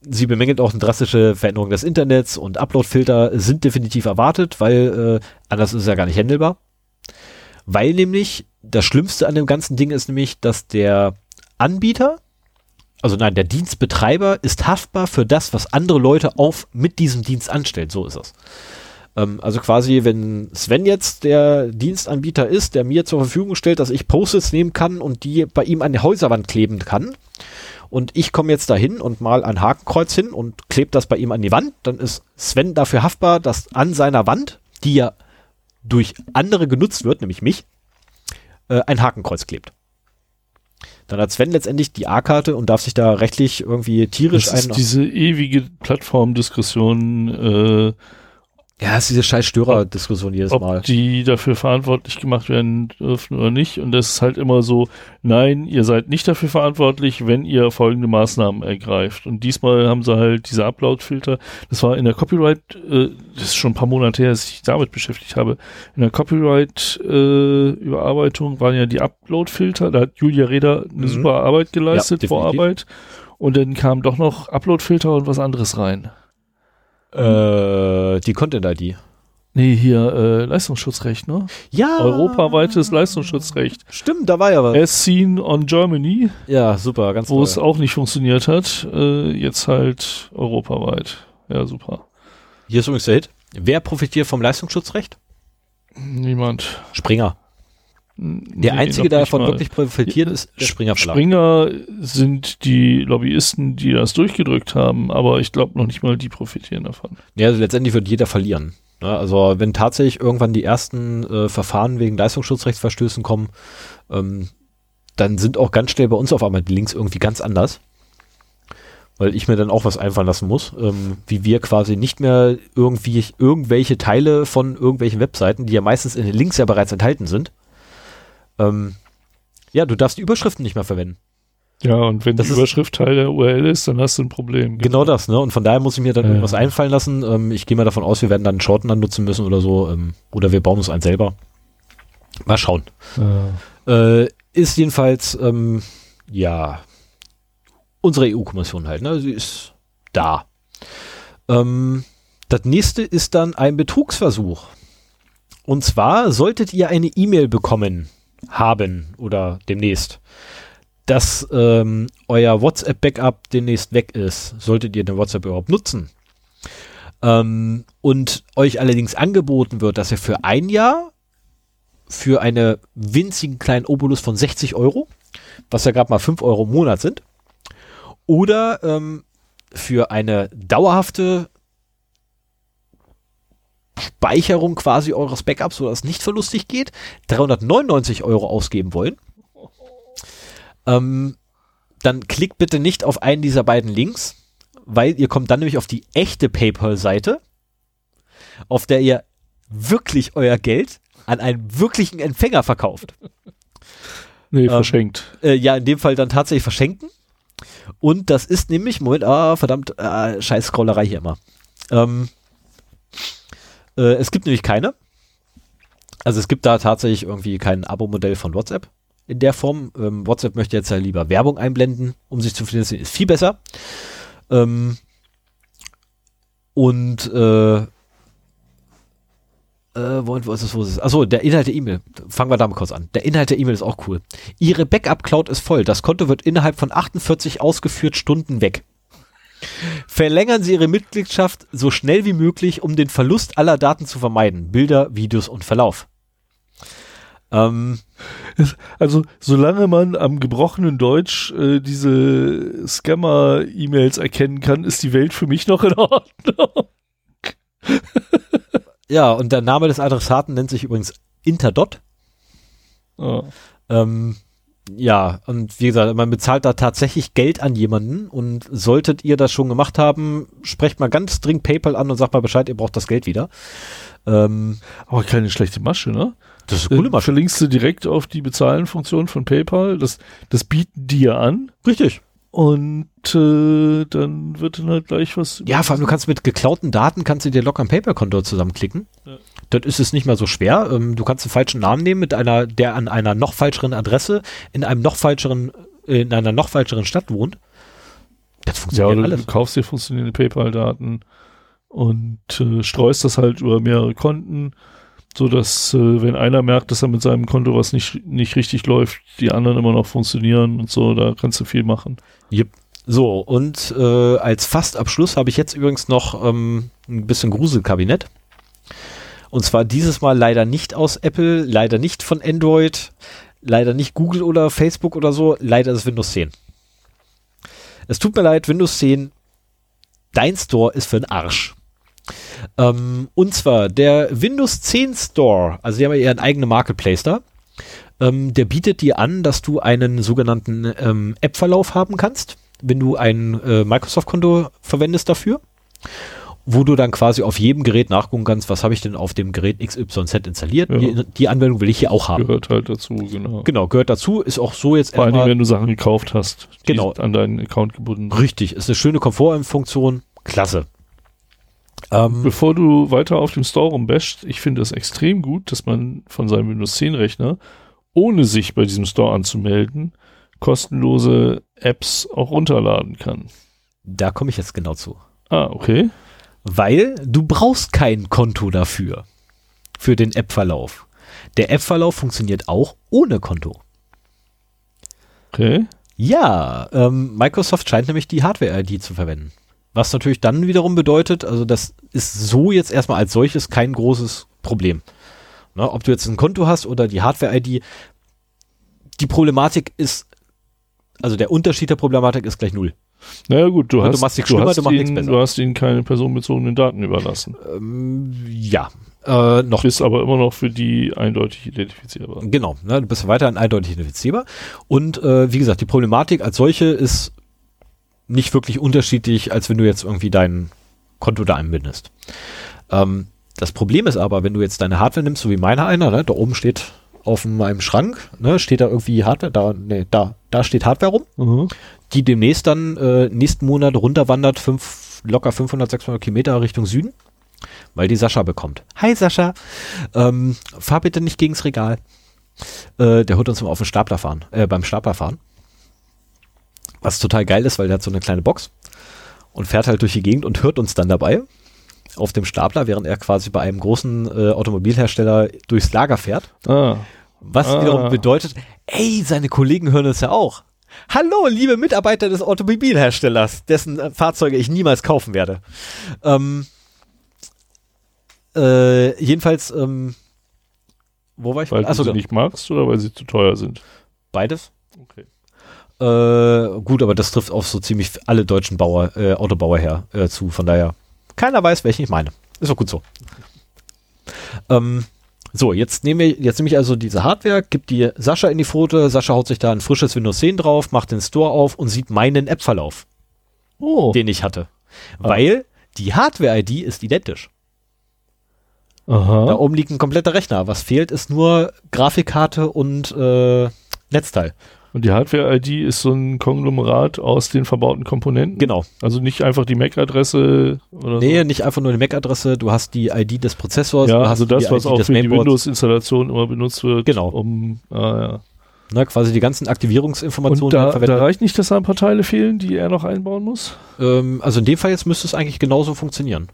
sie bemängelt auch eine drastische Veränderung des Internets und Uploadfilter sind definitiv erwartet, weil äh, anders ist es ja gar nicht handelbar. Weil nämlich das Schlimmste an dem ganzen Ding ist nämlich, dass der Anbieter, also nein, der Dienstbetreiber ist haftbar für das, was andere Leute auf mit diesem Dienst anstellen. So ist es. Ähm, also quasi, wenn Sven jetzt der Dienstanbieter ist, der mir zur Verfügung stellt, dass ich Post-its nehmen kann und die bei ihm an die Häuserwand kleben kann, und ich komme jetzt dahin und mal ein Hakenkreuz hin und klebe das bei ihm an die Wand, dann ist Sven dafür haftbar, dass an seiner Wand, die ja durch andere genutzt wird, nämlich mich, äh, ein Hakenkreuz klebt. Dann hat Sven letztendlich die A-Karte und darf sich da rechtlich irgendwie tierisch Das ein. ist diese ewige Plattformdiskussion, äh, ja, es ist diese scheiß Störer-Diskussion jedes ob Mal. die dafür verantwortlich gemacht werden dürfen oder nicht. Und das ist halt immer so, nein, ihr seid nicht dafür verantwortlich, wenn ihr folgende Maßnahmen ergreift. Und diesmal haben sie halt diese Upload-Filter. Das war in der Copyright, äh, das ist schon ein paar Monate her, dass ich damit beschäftigt habe. In der Copyright-Überarbeitung waren ja die Upload-Filter. Da hat Julia Reda eine Mhm. super Arbeit geleistet, Ja. Vorarbeit. Und dann kam doch noch Upload-Filter und was anderes rein. Äh, die Content-ID. Nee, hier äh, Leistungsschutzrecht, ne? Ja. Europaweites Leistungsschutzrecht. Stimmt, da war ja was. As seen on Germany, Ja, super, ganz wo toll. es auch nicht funktioniert hat. Äh, jetzt halt europaweit. Ja, super. Hier ist übrigens der Hit. Wer profitiert vom Leistungsschutzrecht? Niemand. Springer. Der Einzige, der davon mal. wirklich profitiert, ist Springer Verlag. Springer sind die Lobbyisten, die das durchgedrückt haben, aber ich glaube noch nicht mal die profitieren davon. Ja, also letztendlich wird jeder verlieren. Also wenn tatsächlich irgendwann die ersten äh, Verfahren wegen Leistungsschutzrechtsverstößen kommen, ähm, dann sind auch ganz schnell bei uns auf einmal die Links irgendwie ganz anders. Weil ich mir dann auch was einfallen lassen muss, ähm, wie wir quasi nicht mehr irgendwie irgendwelche Teile von irgendwelchen Webseiten, die ja meistens in den Links ja bereits enthalten sind. Ähm, ja, du darfst die Überschriften nicht mehr verwenden. Ja, und wenn Das die Überschrift Teil der URL ist, dann hast du ein Problem. Genau das, ne? Und von daher muss ich mir dann Ja. irgendwas einfallen lassen. Ähm, ich gehe mal davon aus, wir werden dann einen Shorten nutzen müssen oder so. Ähm, oder wir bauen uns einen selber. Mal schauen. Ja. Äh, ist jedenfalls, ähm, ja, unsere EU-Kommission halt, ne? Sie ist da. Ähm, das nächste ist dann ein Betrugsversuch. Und zwar solltet ihr eine E-Mail bekommen haben oder demnächst, dass ähm, euer WhatsApp-Backup demnächst weg ist, solltet ihr den WhatsApp überhaupt nutzen. Ähm, und euch allerdings angeboten wird, dass ihr für ein Jahr für einen winzigen kleinen Obolus von 60 Euro, was ja gerade mal 5 Euro im Monat sind, oder ähm, für eine dauerhafte Speicherung quasi eures Backups, sodass es nicht verlustig geht, 399 Euro ausgeben wollen, ähm, dann klickt bitte nicht auf einen dieser beiden Links, weil ihr kommt dann nämlich auf die echte PayPal-Seite, auf der ihr wirklich euer Geld an einen wirklichen Empfänger verkauft. Nee, Ähm, verschenkt. Äh, ja, in dem Fall dann tatsächlich verschenken. Und das ist nämlich, Moment, ah, verdammt, ah, scheiß Scrollerei hier immer. Ähm, äh, es gibt nämlich keine. Also es gibt da tatsächlich irgendwie kein Abo-Modell von WhatsApp in der Form. Ähm, WhatsApp möchte jetzt ja lieber Werbung einblenden, um sich zu finanzieren, ist viel besser. Ähm, und äh, Äh, wo, wo ist es, wo ist es? Achso, der Inhalt der E-Mail. Fangen wir damit kurz an. Der Inhalt der E-Mail ist auch cool. Ihre Backup-Cloud ist voll. Das Konto wird innerhalb von 48 ausgeführt Stunden weg. Verlängern Sie Ihre Mitgliedschaft so schnell wie möglich, um den Verlust aller Daten zu vermeiden. Bilder, Videos und Verlauf. Ähm, also solange man am gebrochenen Deutsch äh, diese Scammer-E-Mails erkennen kann, ist die Welt für mich noch in Ordnung. <laughs> ja, und der Name des Adressaten nennt sich übrigens Interdot. Oh. Ähm, ja, und wie gesagt, man bezahlt da tatsächlich Geld an jemanden und solltet ihr das schon gemacht haben, sprecht mal ganz dringend PayPal an und sagt mal Bescheid, ihr braucht das Geld wieder. Ähm, Aber keine schlechte Masche, ne? Das ist eine coole Masche. Verlinkst du direkt auf die Bezahlen-Funktion von PayPal. Das, das bieten die ja an. Richtig. Und äh, dann wird dann halt gleich was. Ja, vor allem du kannst mit geklauten Daten kannst du dir locker ein PayPal-Konto zusammenklicken. Ja. Das ist es nicht mehr so schwer. Ähm, du kannst einen falschen Namen nehmen mit einer, der an einer noch falscheren Adresse in einem noch falscheren, in einer noch falscheren Stadt wohnt. Das funktioniert ja, alles. Du kaufst dir funktionierende PayPal-Daten und äh, streust das halt über mehrere Konten so dass äh, wenn einer merkt, dass er mit seinem Konto was nicht, nicht richtig läuft, die anderen immer noch funktionieren und so, da kannst du viel machen. Yep. So, und äh, als Fastabschluss habe ich jetzt übrigens noch ähm, ein bisschen Gruselkabinett. Und zwar dieses Mal leider nicht aus Apple, leider nicht von Android, leider nicht Google oder Facebook oder so, leider ist Windows 10. Es tut mir leid, Windows 10, dein Store ist für den Arsch. Ähm, und zwar der Windows 10 Store, also sie haben ja ihren eigenen Marketplace da. Ähm, der bietet dir an, dass du einen sogenannten ähm, App-Verlauf haben kannst, wenn du ein äh, Microsoft-Konto verwendest dafür wo du dann quasi auf jedem Gerät nachgucken kannst, was habe ich denn auf dem Gerät XYZ installiert. Ja. Die, die, Anwendung will ich hier auch haben. Gehört halt dazu, genau. Genau, gehört dazu, ist auch so jetzt Vor allem, wenn du Sachen gekauft hast, genau. an deinen Account gebunden Richtig, ist eine schöne Komfortfunktion, klasse. Ähm, Bevor du weiter auf dem Store rumbasht, ich finde es extrem gut, dass man von seinem Windows 10 Rechner, ohne sich bei diesem Store anzumelden, kostenlose Apps auch runterladen kann. Da komme ich jetzt genau zu. Ah, okay. Weil du brauchst kein Konto dafür. Für den App-Verlauf. Der App-Verlauf funktioniert auch ohne Konto. Okay. Ja, ähm, Microsoft scheint nämlich die Hardware-ID zu verwenden. Was natürlich dann wiederum bedeutet, also das ist so jetzt erstmal als solches kein großes Problem. Ne, ob du jetzt ein Konto hast oder die Hardware-ID, die Problematik ist, also der Unterschied der Problematik ist gleich null. Naja gut, du, hast, du machst dich du, du, ihn, du hast ihnen keine personenbezogenen Daten überlassen. Ähm, ja, äh, noch. Bist aber immer noch für die eindeutig identifizierbar. Genau, ne, du bist weiterhin eindeutig identifizierbar. Und äh, wie gesagt, die Problematik als solche ist nicht wirklich unterschiedlich, als wenn du jetzt irgendwie dein Konto da einbindest. Ähm, das Problem ist aber, wenn du jetzt deine Hardware nimmst, so wie meine einer, ne, da oben steht auf meinem Schrank, ne, steht da irgendwie Hardware, da, nee, da, da steht Hardware rum, mhm. Die demnächst dann äh, nächsten Monat runterwandert, fünf, locker 500, 600 Kilometer Richtung Süden, weil die Sascha bekommt. Hi Sascha, ähm, fahr bitte nicht gegens Regal. Äh, der holt uns mal auf den Stapler fahren, äh, beim Stapler fahren. Was total geil ist, weil der hat so eine kleine Box und fährt halt durch die Gegend und hört uns dann dabei auf dem Stapler, während er quasi bei einem großen äh, Automobilhersteller durchs Lager fährt. Ah. Was ah. wiederum bedeutet, ey, seine Kollegen hören es ja auch. Hallo, liebe Mitarbeiter des Automobilherstellers, dessen äh, Fahrzeuge ich niemals kaufen werde. Ähm, äh, jedenfalls, ähm, wo war ich? Weil Achso, du sie nicht magst oder weil sie zu teuer sind? Beides. Okay. Äh, gut, aber das trifft auf so ziemlich alle deutschen Bauer, äh, Autobauer her äh, zu. Von daher, keiner weiß, welchen ich meine. Ist auch gut so. Ähm, so, jetzt nehme ich, jetzt nehme ich also diese Hardware, gebe die Sascha in die Foto. Sascha haut sich da ein frisches Windows 10 drauf, macht den Store auf und sieht meinen App-Verlauf, oh. den ich hatte. Ah. Weil die Hardware-ID ist identisch. Aha. Da oben liegt ein kompletter Rechner. Was fehlt, ist nur Grafikkarte und äh, Netzteil. Und die Hardware-ID ist so ein Konglomerat aus den verbauten Komponenten? Genau. Also nicht einfach die MAC-Adresse oder Nee, so. nicht einfach nur die MAC-Adresse, du hast die ID des Prozessors. Ja, also das, was ID auch für die Windows-Installation immer benutzt wird. Genau. Um, ah, ja. Na, quasi die ganzen Aktivierungsinformationen. Und da, da reicht nicht, dass da ein paar Teile fehlen, die er noch einbauen muss? Ähm, also in dem Fall jetzt müsste es eigentlich genauso funktionieren.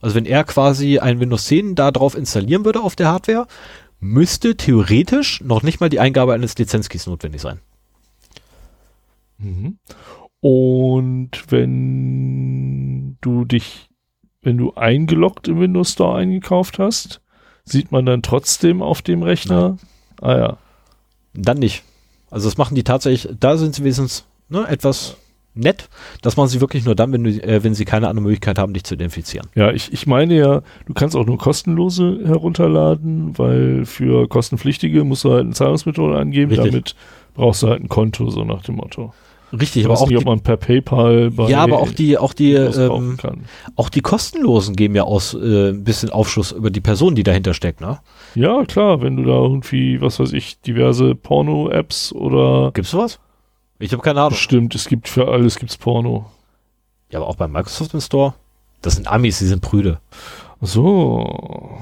Also wenn er quasi ein Windows 10 da drauf installieren würde auf der Hardware, müsste theoretisch noch nicht mal die Eingabe eines Lizenzkeys notwendig sein. Mhm. Und wenn du dich, wenn du eingeloggt im Windows Store eingekauft hast, sieht man dann trotzdem auf dem Rechner. Ah ja. Dann nicht. Also das machen die tatsächlich, da sind sie wenigstens ne, etwas nett. Das machen sie wirklich nur dann, wenn, du, äh, wenn sie keine andere Möglichkeit haben, dich zu identifizieren. Ja, ich, ich meine ja, du kannst auch nur kostenlose herunterladen, weil für kostenpflichtige musst du halt eine Zahlungsmethode angeben, Richtig. damit brauchst du halt ein Konto, so nach dem Motto. Richtig, Ich aber auch nicht, die, ob man per PayPal bei ja, aber auch die, auch die, ähm, kann. auch die kostenlosen geben ja aus äh, ein bisschen Aufschluss über die Person, die dahinter steckt, ne? Ja, klar, wenn du da irgendwie, was weiß ich, diverse Porno-Apps oder Gibt's sowas? Ich habe keine Ahnung. Stimmt, es gibt für alles gibt's Porno. Ja, aber auch bei Microsoft im Store. Das sind Amis, die sind prüde. Ach So.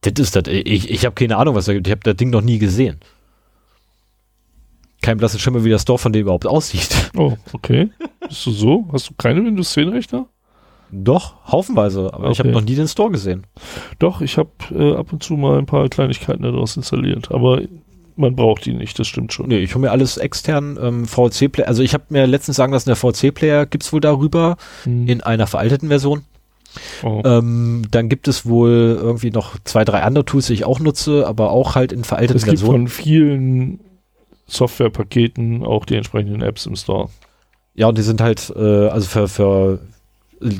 Das ist das. Ich, ich habe keine Ahnung, was da gibt. Ich habe das Ding noch nie gesehen. Kein blasses Schimmer, wie der Store von dem überhaupt aussieht. Oh, okay. Bist du so? Hast du keine Windows 10 Rechner? Doch, haufenweise, aber ich habe Okay. noch nie den Store gesehen. Doch, ich habe äh, ab und zu mal ein paar Kleinigkeiten daraus installiert, aber man braucht die nicht, das stimmt schon. Nee, ich hole mir alles extern ähm, VC-Player. Also ich habe mir letztens sagen lassen, der VC-Player gibt's wohl darüber Hm. in einer veralteten Version. oh. Ähm, dann gibt es wohl irgendwie noch zwei, drei andere Tools, die ich auch nutze, aber auch halt in veralteten es gibt Versionen. von vielen Softwarepaketen auch die entsprechenden Apps im Store. Ja, und die sind halt, äh, also für, für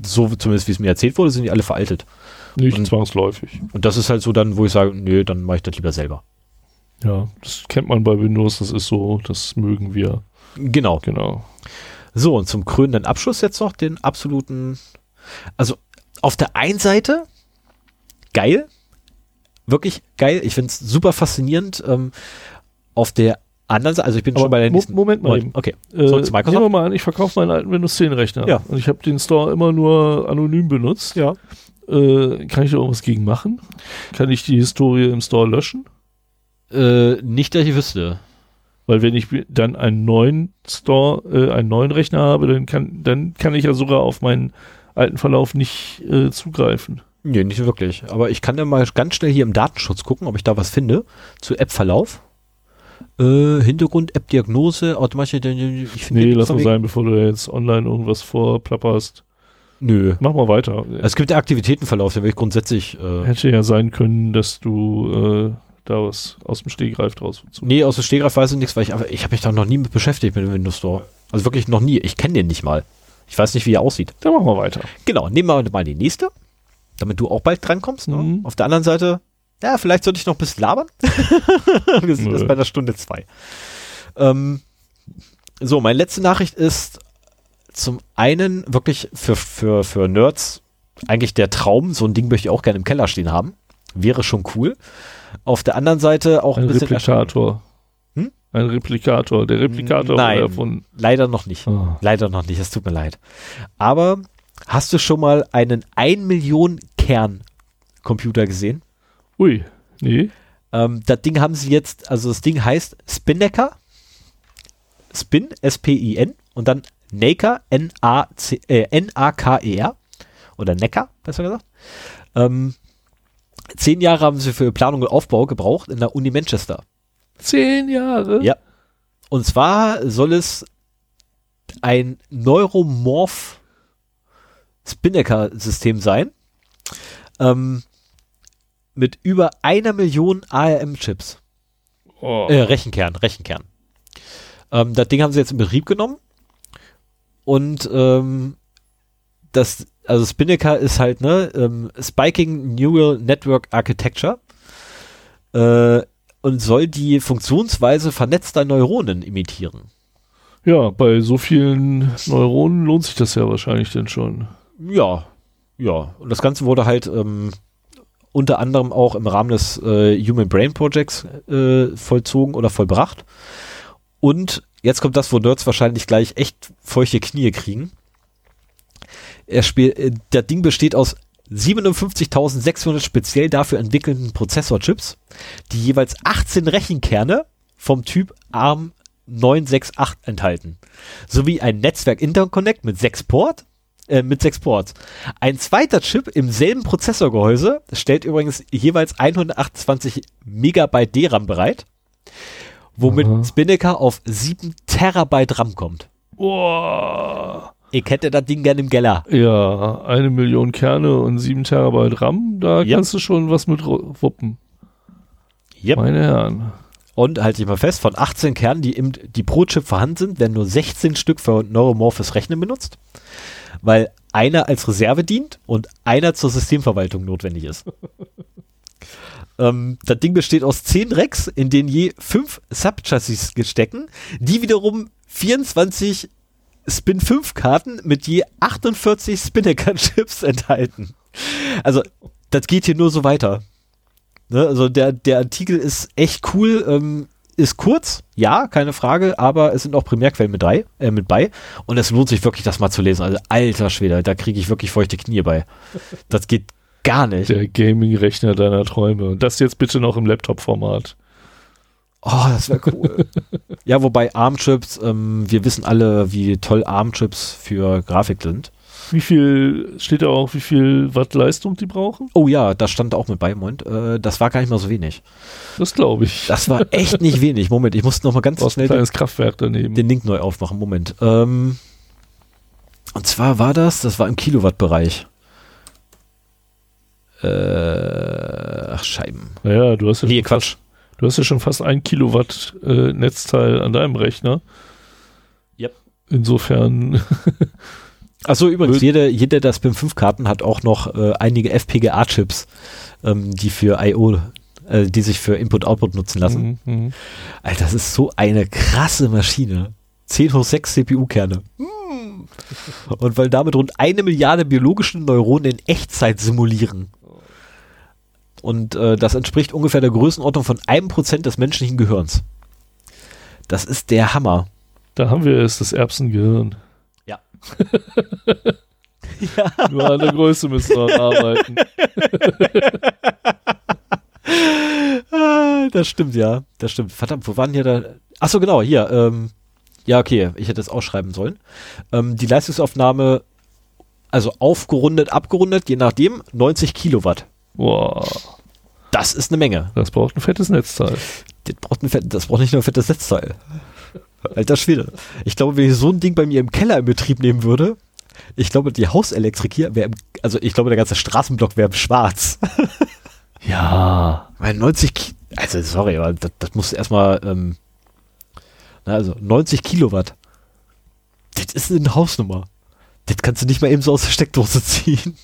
so zumindest wie es mir erzählt wurde, sind die alle veraltet. Nicht Und- zwangsläufig. Und das ist halt so dann, wo ich sage, nö, dann mache ich das lieber selber. Ja, das kennt man bei Windows, das ist so, das mögen wir. Genau. Genau. So, und zum krönenden Abschluss jetzt noch den absoluten, also auf der einen Seite geil, wirklich geil, ich finde es super faszinierend. Ähm, auf der anderen Seite, also ich bin schon bei der Mo nächsten. Moment mal eben. Okay, Äh, Zurück zu Microsoft? Nehmen wir mal an, ich verkaufe meinen alten Windows 10 Rechner. Ja. Und ich habe den Store immer nur anonym benutzt. ja. Äh, kann ich da irgendwas gegen machen? Kann ich die Historie im Store löschen? Äh, nicht, dass ich wüsste. Weil wenn ich dann einen neuen Store, äh, einen neuen Rechner habe, dann kann, dann kann ich ja sogar auf meinen alten Verlauf nicht äh, zugreifen. Nee, nicht wirklich. Aber ich kann ja mal ganz schnell hier im Datenschutz gucken, ob ich da was finde zu App-Verlauf. Äh, Hintergrund, App-Diagnose, automatische. Ich Nee, lass mal sein, bevor du jetzt online irgendwas vorplapperst. Nö. Mach mal weiter. Es gibt ja Aktivitätenverlauf, den will ich grundsätzlich. Äh, Hätte ja sein können, dass du äh, da was aus dem Stegreif draus zu. nee, aus dem Stegreif weiß ich nichts, weil ich, aber ich habe mich da noch nie mit beschäftigt mit dem Windows Store. Also wirklich noch nie. Ich kenne den nicht mal. Ich weiß nicht, wie er aussieht. Dann machen wir weiter. Genau, nehmen wir mal die nächste, damit du auch bald drankommst. Ne? Mhm. Auf der anderen Seite, ja, vielleicht sollte ich noch ein bisschen labern. <laughs> Wir sind Nö. jetzt bei der Stunde zwei. Ähm, so, meine letzte Nachricht ist zum einen wirklich für, für, für Nerds eigentlich der Traum. So ein Ding möchte ich auch gerne im Keller stehen haben. Wäre schon cool. Auf der anderen Seite auch ein, Ein bisschen. Replikator. Hm? Ein Replikator. Der Replikator Nein. davon. Leider noch nicht. Ah. Leider noch nicht, es tut mir leid. Aber hast du schon mal einen 1 Million Kern Computer gesehen? Ui. Nee. Ähm, das Ding haben sie jetzt, also das Ding heißt Spinnaker. Spin, S-P-I-N und dann Naker, N-A-C- äh, N-A-K-E-R. Oder Necker, besser gesagt. Ähm, zehn Jahre haben sie für Planung und Aufbau gebraucht in der Uni Manchester. Zehn Jahre? Ja. Und zwar soll es ein Neuromorph Spinnaker-System sein. Ähm, mit über einer Million ARM-Chips. Oh. Äh, Rechenkern, Rechenkern. Ähm, das Ding haben sie jetzt in Betrieb genommen. Und ähm, das, also Spinnaker ist halt, ne, ähm, Spiking Neural Network Architecture. Äh, und soll die Funktionsweise vernetzter Neuronen imitieren. Ja, bei so vielen Neuronen lohnt sich das ja wahrscheinlich denn schon. Ja, ja. Und das Ganze wurde halt ähm, unter anderem auch im Rahmen des äh, Human Brain Projects äh, vollzogen oder vollbracht. Und jetzt kommt das, wo Nerds wahrscheinlich gleich echt feuchte Knie kriegen. Er spiel, äh, das Ding besteht aus 57.600 speziell dafür entwickelten Prozessorchips, die jeweils 18 Rechenkerne vom Typ ARM 968 enthalten, sowie ein Netzwerk Interconnect mit 6 Port, äh, mit sechs Ports. Ein zweiter Chip im selben Prozessorgehäuse stellt übrigens jeweils 128 Megabyte DRAM bereit, womit Aha. Spinnaker auf 7 Terabyte RAM kommt. Boah. Ich hätte das Ding gerne im Keller. Ja, eine Million Kerne und sieben Terabyte RAM, da Ja. kannst du schon was mit wuppen. Yep. Meine Herren. Und halte ich mal fest, von 18 Kernen, die, im, die pro Chip vorhanden sind, werden nur 16 Stück für neuromorphes Rechnen benutzt, weil einer als Reserve dient und einer zur Systemverwaltung notwendig ist. <laughs> ähm, das Ding besteht aus 10 Racks, in denen je 5 Subchassis stecken, die wiederum 24 Spin 5 Karten mit je 48 Spinnaker-Chips enthalten. Also, das geht hier nur so weiter. Ne, also der, der Artikel ist echt cool, ähm, ist kurz, ja, keine Frage, aber es sind auch Primärquellen mit, drei, äh, mit bei und es lohnt sich wirklich, das mal zu lesen. Also alter Schwede, da kriege ich wirklich feuchte Knie bei. Das geht gar nicht. Der Gaming-Rechner deiner Träume. Und das jetzt bitte noch im Laptop-Format. Oh, das wäre cool. <laughs> ja, wobei ARM-Chips, ähm, wir wissen alle, wie toll ARM-Chips für Grafik sind. Wie viel, steht da auch, wie viel Watt Leistung die brauchen? Oh ja, das stand auch mit bei, Moment. Äh, das war gar nicht mal so wenig. Das glaube ich. Das war echt nicht wenig. Moment, ich musste noch mal ganz brauchst ein schnell den kleines Kraftwerk daneben. den Link neu aufmachen. Moment. Ähm, und zwar war das, das war im Kilowattbereich. Äh, ach, Scheiben. naja, du hast ja, Nee, schon Quatsch. Fast, du hast ja schon fast ein Kilowatt äh, Netzteil an deinem Rechner. Yep. Insofern, <laughs> Achso, übrigens, Wird- jede, jede der Spin 5 Karten hat auch noch äh, einige FPGA-Chips, ähm, die für I.O., äh, die sich für Input-Output nutzen lassen. Mhm, mhm. Alter, das ist so eine krasse Maschine. 10 hoch 6 CPU-Kerne. Und weil damit rund eine Milliarde biologische Neuronen in Echtzeit simulieren. Und äh, das entspricht ungefähr der Größenordnung von einem Prozent des menschlichen Gehirns. Das ist der Hammer. da haben wir es, das Erbsengehirn. Ja. <laughs> Nur an der Größe müssen wir arbeiten. <laughs> Das stimmt, ja. Das stimmt. Verdammt, wo waren hier da? Achso, genau, hier. Ähm, ja, okay, ich hätte es ausschreiben sollen. Ähm, die Leistungsaufnahme, also aufgerundet, abgerundet, je nachdem, 90 Kilowatt. Boah, Das ist eine Menge. das braucht ein fettes Netzteil. Das braucht, ein fett, das braucht nicht nur ein fettes Netzteil. Alter Schwede. Ich glaube, wenn ich so ein Ding bei mir im Keller in Betrieb nehmen würde, ich glaube, die Hauselektrik hier wäre, also ich glaube, der ganze Straßenblock wäre schwarz. <laughs> Ja. Weil 90, Ki also sorry, aber das, das muss erstmal, ähm, na, also 90 Kilowatt. Das ist eine Hausnummer. Das kannst du nicht mal eben so aus der Steckdose ziehen.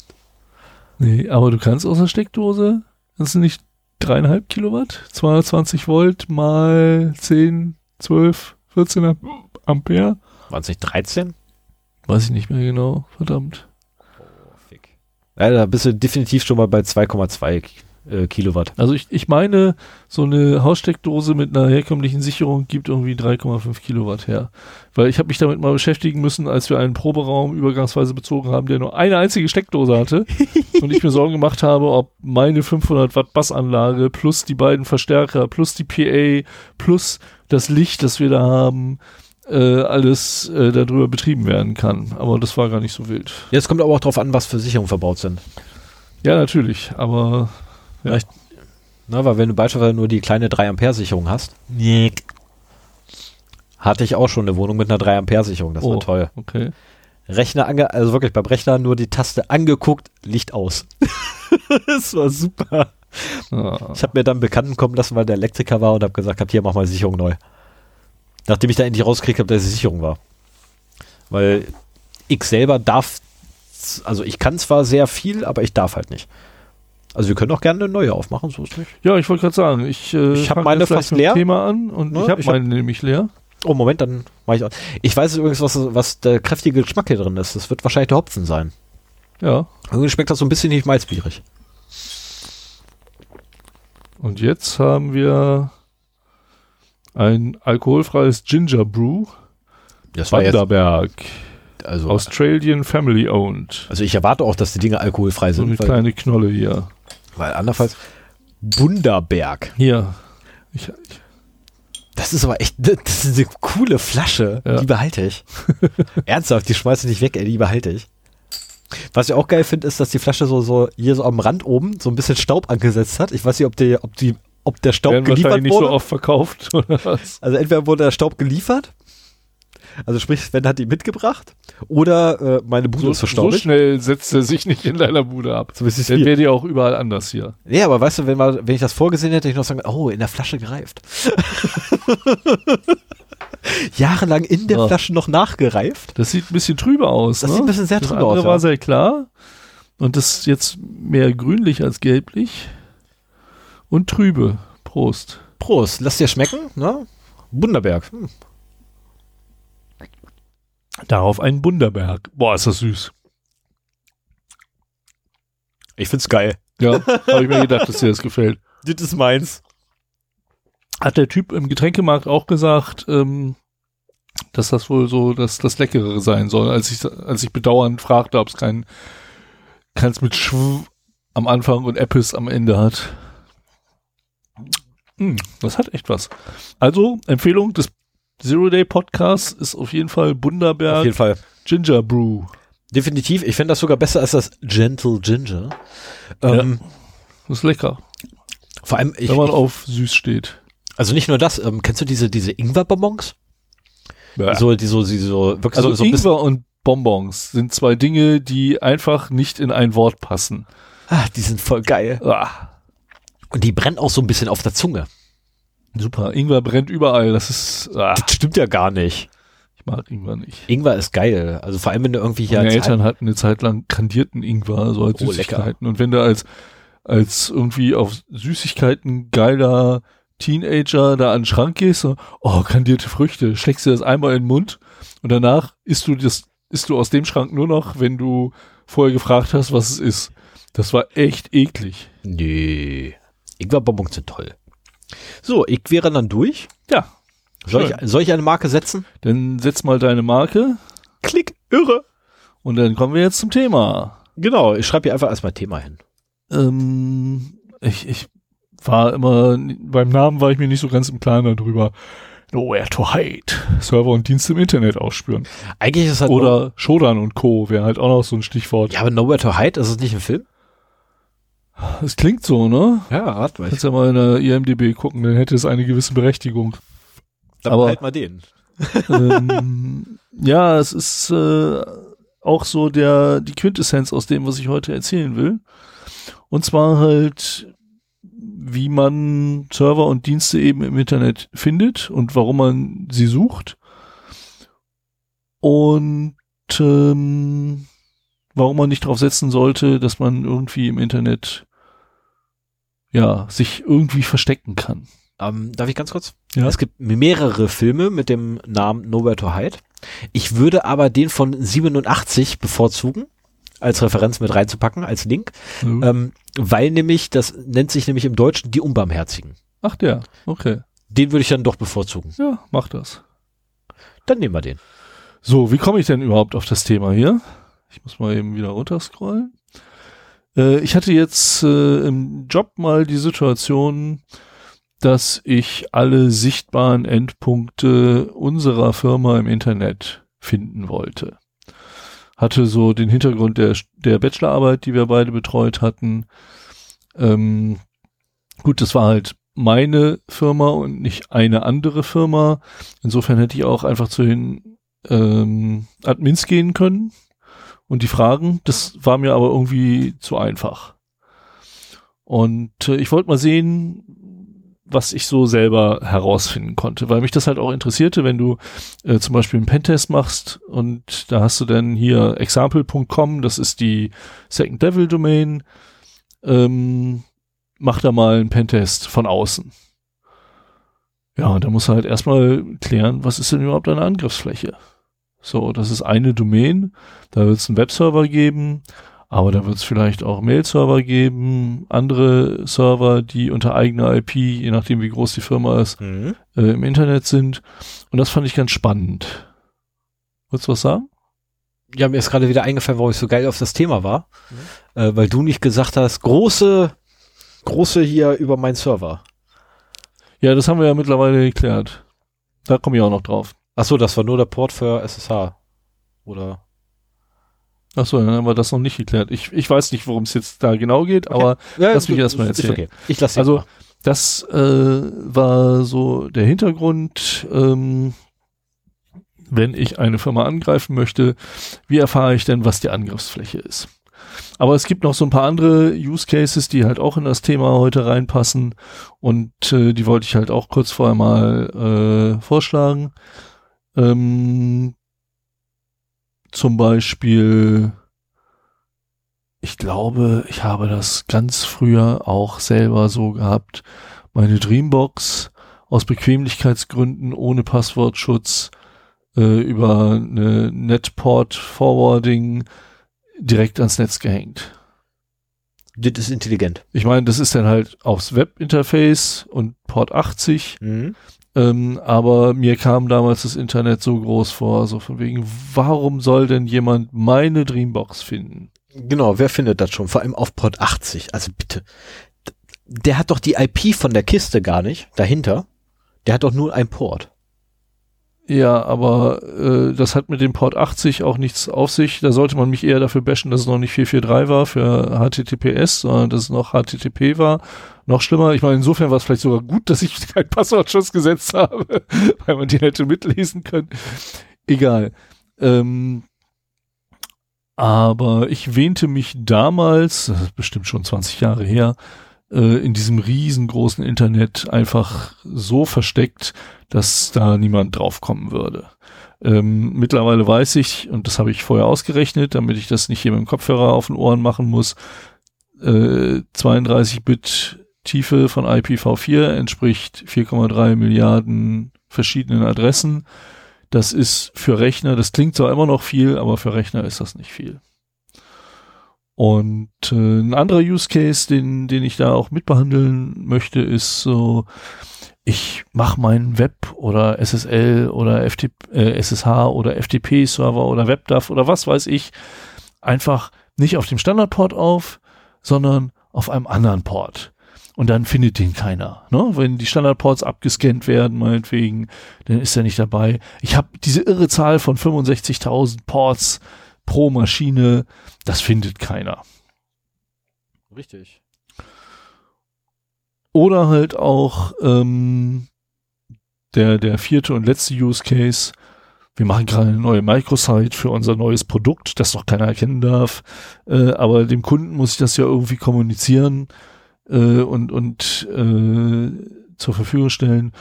Nee, aber du kannst aus der Steckdose, das sind nicht dreieinhalb Kilowatt, 220 Volt mal 10, 12, 14 Am- Ampere. 2013? Weiß ich nicht mehr genau, verdammt. Ja, da bist du definitiv schon mal bei 2,2 äh, Kilowatt. Also ich, ich meine, so eine Haussteckdose mit einer herkömmlichen Sicherung gibt irgendwie 3,5 Kilowatt her. Weil ich habe mich damit mal beschäftigen müssen, als wir einen Proberaum übergangsweise bezogen haben, der nur eine einzige Steckdose hatte <laughs> und ich mir Sorgen gemacht habe, ob meine 500 Watt Bassanlage plus die beiden Verstärker plus die PA plus das Licht, das wir da haben, äh, alles äh, darüber betrieben werden kann. Aber das war gar nicht so wild. Jetzt kommt aber auch drauf an, was für Sicherungen verbaut sind. Ja, natürlich, aber Ja. Na, weil wenn du beispielsweise nur die kleine 3 Ampere Sicherung hast, hatte ich auch schon eine Wohnung mit einer 3 Ampere Sicherung. Das Oh. war toll. okay. Rechner ange, also wirklich beim Rechner nur die Taste angeguckt, Licht aus. <laughs> das war super. Ah. Ich habe mir dann Bekannten kommen lassen, weil der Elektriker war und habe gesagt, hab, hier mach mal Sicherung neu. Nachdem ich da endlich rausgekriegt habe, dass es Sicherung war. Weil ich selber darf, also ich kann zwar sehr viel, aber ich darf halt nicht. Also wir können auch gerne eine neue aufmachen, so ist nicht. Ja, ich wollte gerade sagen, ich, äh, Ich hab fang meine jetzt fast leer. Thema an und Ne, ich habe hab- meine nämlich leer. Oh, Moment, dann mache ich auch. Ich weiß übrigens, was, was der kräftige Geschmack hier drin ist. Das wird wahrscheinlich der Hopfen sein. Ja. Irgendwie schmeckt das so ein bisschen nicht malzbierig. Und jetzt haben wir ein alkoholfreies Ginger Brew. Das Wanderberg. also, Australian Family Owned. also ich erwarte auch, dass die Dinge alkoholfrei So eine sind, kleine Knolle hier. Weil andernfalls Bunderberg. Hier. Ich, ich, Das ist aber echt, das ist eine coole Flasche. Ja. Die behalte ich. <laughs> Ernsthaft, die schmeiße ich nicht weg, ey, die behalte ich. Was ich auch geil finde, ist, dass die Flasche so, so hier so am Rand oben so ein bisschen Staub angesetzt hat. Ich weiß nicht, ob, die, ob, die, ob der Staub Werden geliefert wahrscheinlich wurde. nicht so oft verkauft, <laughs> oder was? Also entweder wurde der Staub geliefert, also sprich, Sven hat die mitgebracht, oder äh, meine Bude So, ist so verstaubt. schnell setzt er sich nicht in deiner Bude ab. So ist es Dann wäre die auch überall anders hier. Ja, aber weißt du, wenn, man, wenn ich das vorgesehen hätte, hätte ich noch sagen, oh, in der Flasche gereift. <laughs> Jahrelang in der Ja. Flasche noch nachgereift. Das sieht ein bisschen trübe aus. Das ne? sieht ein bisschen sehr das trübe aus, war ja. sehr klar. Und das ist jetzt mehr grünlich als gelblich. Und trübe. Prost. Prost, lass dir schmecken, ne? Bunderberg. Hm. Darauf ein Bunderberg. Boah, ist das süß. Ich find's geil. Ja, habe ich mir gedacht, dass dir das gefällt. <laughs> Das ist meins. Hat der Typ im Getränkemarkt auch gesagt, ähm, dass das wohl so das, das Leckerere sein soll, als ich, als ich bedauernd fragte, ob es kein, keins mit Schw am Anfang und Apples am Ende hat. Hm, das hat echt was. Also, Empfehlung des Zero Day Podcasts ist auf jeden Fall Auf Bunderberg jeden Fall. Ginger Brew. Definitiv. Ich finde das sogar besser als das Gentle Ginger. Ähm, Das ist lecker, Vor allem, ich, wenn man ich, auf süß steht. also nicht nur das, ähm, kennst du diese, diese Ingwer-Bonbons? Ja. So, die so, die so, wirklich Also so, so Ingwer und Bonbons sind zwei Dinge, die einfach nicht in ein Wort passen. ah, die sind voll geil. Ah, Und die brennen auch so ein bisschen auf der Zunge. Super. Ingwer brennt überall. Das ist. Ah, Das stimmt ja gar nicht. ich mag Ingwer nicht. Ingwer ist geil. Also vor allem, wenn du irgendwie hier Meine Eltern hatten eine Zeit lang kandierten Ingwer, so als Oh, Süßigkeiten. Und wenn du als, als irgendwie auf Süßigkeiten geiler Teenager da an den Schrank gehst, so, oh, kandierte Früchte, schlägst du das einmal in den Mund und danach isst du das, isst du aus dem Schrank nur noch, wenn du vorher gefragt hast, was es ist. Das war echt eklig. Nee. Ingwer-Bonbons sind toll. So, ich wäre dann durch. Ja. Soll ich, soll ich eine Marke setzen? Dann setz mal deine Marke Klick, irre. und dann kommen wir jetzt zum Thema. Genau, ich schreibe hier einfach erstmal Thema hin. Ähm, ich, ich war immer, beim Namen war ich mir nicht so ganz im Klaren darüber. Nowhere to hide. Server und Dienste im Internet ausspüren. Eigentlich ist halt Oder Shodan und Co. wäre halt auch noch so ein Stichwort. Ja, aber Nowhere to Hide, ist es nicht ein Film? Das klingt so, ne? Ja, mal. Kannst ja mal in der IMDB gucken, dann hätte es eine gewisse Berechtigung. Dann aber- halt mal den. ähm, ja, es ist äh, auch so der die Quintessenz aus dem, was ich heute erzählen will. Und zwar halt, wie man Server und Dienste eben im Internet findet und warum man sie sucht. Und ähm, warum man nicht darauf setzen sollte, dass man irgendwie im Internet ja sich irgendwie verstecken kann. Ähm, darf ich ganz kurz? Ja. Es gibt mehrere Filme mit dem Namen Nowhere to Hide. Ich würde aber den von 87 bevorzugen, als Referenz mit reinzupacken, als Link, Mhm. ähm, weil nämlich, das nennt sich nämlich im Deutschen die Unbarmherzigen. Ach der, okay. Den würde ich dann doch bevorzugen. Ja, mach das. Dann nehmen wir den. So, wie komme ich denn überhaupt auf das Thema hier? Ich muss mal eben wieder runterscrollen. Äh, ich hatte jetzt äh, im Job mal die Situation, dass ich alle sichtbaren Endpunkte unserer Firma im Internet finden wollte. Hatte so den Hintergrund der, der Bachelorarbeit, die wir beide betreut hatten. Ähm, gut, das war halt meine Firma und nicht eine andere Firma. Insofern hätte ich auch einfach zu den ähm, Admins gehen können und die Fragen. Das war mir aber irgendwie zu einfach. Und äh, ich wollte mal sehen, was ich so selber herausfinden konnte, weil mich das halt auch interessierte, wenn du äh, zum Beispiel einen Pentest machst und da hast du dann hier example.com, das ist die Second Devil Domain, ähm, mach da mal einen Pentest von außen. Ja, da musst du halt erstmal klären, was ist denn überhaupt eine Angriffsfläche? So, das ist eine Domain, da wird es einen Webserver geben, aber da wird es vielleicht auch Mail-Server geben, andere Server, die unter eigener IP, je nachdem wie groß die Firma ist, Mhm. äh, im Internet sind. Und das fand ich ganz spannend. Wolltest du was sagen? Ja, mir ist gerade wieder eingefallen, warum ich so geil auf das Thema war. Äh, weil du nicht gesagt hast, große, große hier über meinen Server. Ja, das haben wir ja mittlerweile geklärt. Da komme ich auch noch drauf. Ach so, das war nur der Port für SSH. Oder? Achso, dann haben wir das noch nicht geklärt. Ich, ich weiß nicht, worum es jetzt da genau geht, okay. aber ja, lass mich erstmal erzählen. Okay. Ich lasse Also, mal. das äh, war so der Hintergrund. Ähm, wenn ich eine Firma angreifen möchte, wie erfahre ich denn, was die Angriffsfläche ist? Aber es gibt noch so ein paar andere Use Cases, die halt auch in das Thema heute reinpassen und äh, die wollte ich halt auch kurz vorher mal äh, vorschlagen. Ähm, zum Beispiel, ich glaube, ich habe das ganz früher auch selber so gehabt, meine Dreambox aus Bequemlichkeitsgründen ohne Passwortschutz äh, über eine Netport Forwarding direkt ans Netz gehängt. Das ist intelligent. Ich meine, das ist dann halt aufs Webinterface und Port 80. Mhm. Ähm, aber mir kam damals das Internet so groß vor, so von wegen, warum soll denn jemand meine Dreambox finden? Genau, wer findet das schon? Vor allem auf Port 80. Also bitte. Der hat doch die IP von der Kiste gar nicht dahinter. Der hat doch nur ein Port. Ja, aber äh, das hat mit dem Port 80 auch nichts auf sich. Da sollte man mich eher dafür bashen, dass es noch nicht 443 war für HTTPS, sondern dass es noch HTTP war. Noch schlimmer, ich meine, insofern war es vielleicht sogar gut, dass ich <laughs> keinen Passwortschutz gesetzt habe, <laughs> weil man die hätte mitlesen können. Egal. Ähm, aber ich wähnte mich damals, das ist bestimmt schon 20 Jahre her, äh, in diesem riesengroßen Internet einfach so versteckt, dass da niemand draufkommen würde. Ähm, mittlerweile weiß ich, und das habe ich vorher ausgerechnet, damit ich das nicht hier mit dem Kopfhörer auf den Ohren machen muss, äh, 32-Bit Tiefe von IPv4 entspricht 4,3 Milliarden verschiedenen Adressen. Das ist für Rechner, das klingt zwar immer noch viel, aber für Rechner ist das nicht viel. Und äh, ein anderer Use Case, den, den ich da auch mitbehandeln möchte, ist so, ich mache meinen Web oder SSL oder FTP, äh, SSH oder FTP-Server oder WebDAV oder was weiß ich einfach nicht auf dem Standardport auf, sondern auf einem anderen Port. Und dann findet den keiner. Ne? Wenn die Standardports abgescannt werden, meinetwegen, dann ist er nicht dabei. Ich habe diese irre Zahl von 65.000 Ports pro Maschine. Das findet keiner. Richtig. Oder halt auch ähm, der, der vierte und letzte Use Case. Wir machen gerade eine neue Microsite für unser neues Produkt, das noch keiner erkennen darf. Äh, aber dem Kunden muss ich das ja irgendwie kommunizieren äh, und, und äh, zur Verfügung stellen.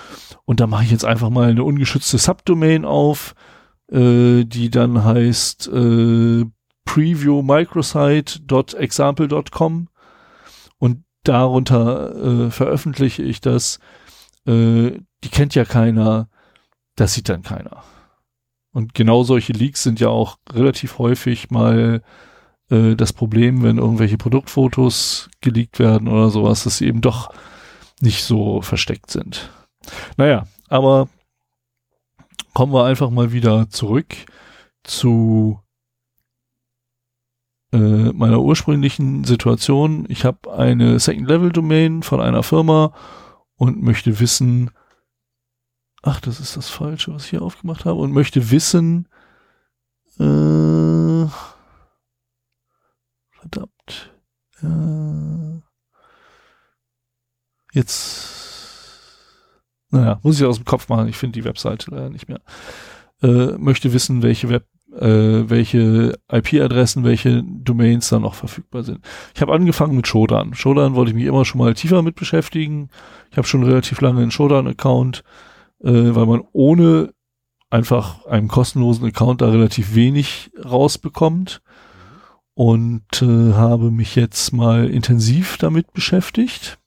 Und da mache ich jetzt einfach mal eine ungeschützte Subdomain auf, äh, die dann heißt äh, previewmicrosite.example.com und darunter äh, veröffentliche ich das. Äh, die kennt ja keiner, das sieht dann keiner. Und genau solche Leaks sind ja auch relativ häufig mal äh, das Problem, wenn irgendwelche Produktfotos geleakt werden oder sowas, dass sie eben doch nicht so versteckt sind. Naja, aber kommen wir einfach mal wieder zurück zu äh, meiner ursprünglichen Situation. Ich habe eine Second-Level-Domain von einer Firma und möchte wissen, ach, das ist das Falsche, was ich hier aufgemacht habe, und möchte wissen, äh, verdammt, äh, jetzt naja, muss ich aus dem Kopf machen. Ich finde die Webseite leider nicht mehr. Äh, möchte wissen, welche Web, äh, welche IP-Adressen, welche Domains da noch verfügbar sind. Ich habe angefangen mit Shodan. Shodan wollte ich mich immer schon mal tiefer mit beschäftigen. Ich habe schon relativ lange einen Shodan-Account, äh, weil man ohne einfach einen kostenlosen Account da relativ wenig rausbekommt und äh, habe mich jetzt mal intensiv damit beschäftigt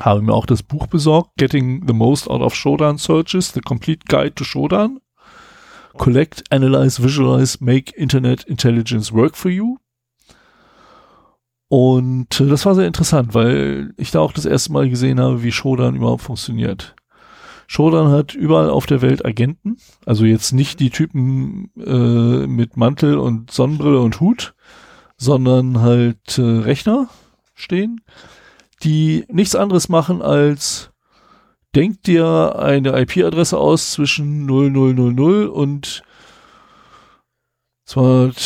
habe mir auch das Buch besorgt, Getting the Most Out of Shodan Searches, The Complete Guide to Shodan. Collect, Analyze, Visualize, Make Internet Intelligence Work for You. Und äh, das war sehr interessant, weil ich da auch das erste Mal gesehen habe, wie Shodan überhaupt funktioniert. Shodan hat überall auf der Welt Agenten, also jetzt nicht die Typen äh, mit Mantel und Sonnenbrille und Hut, sondern halt äh, Rechner stehen die nichts anderes machen als denk dir eine IP-Adresse aus zwischen 0000 und 200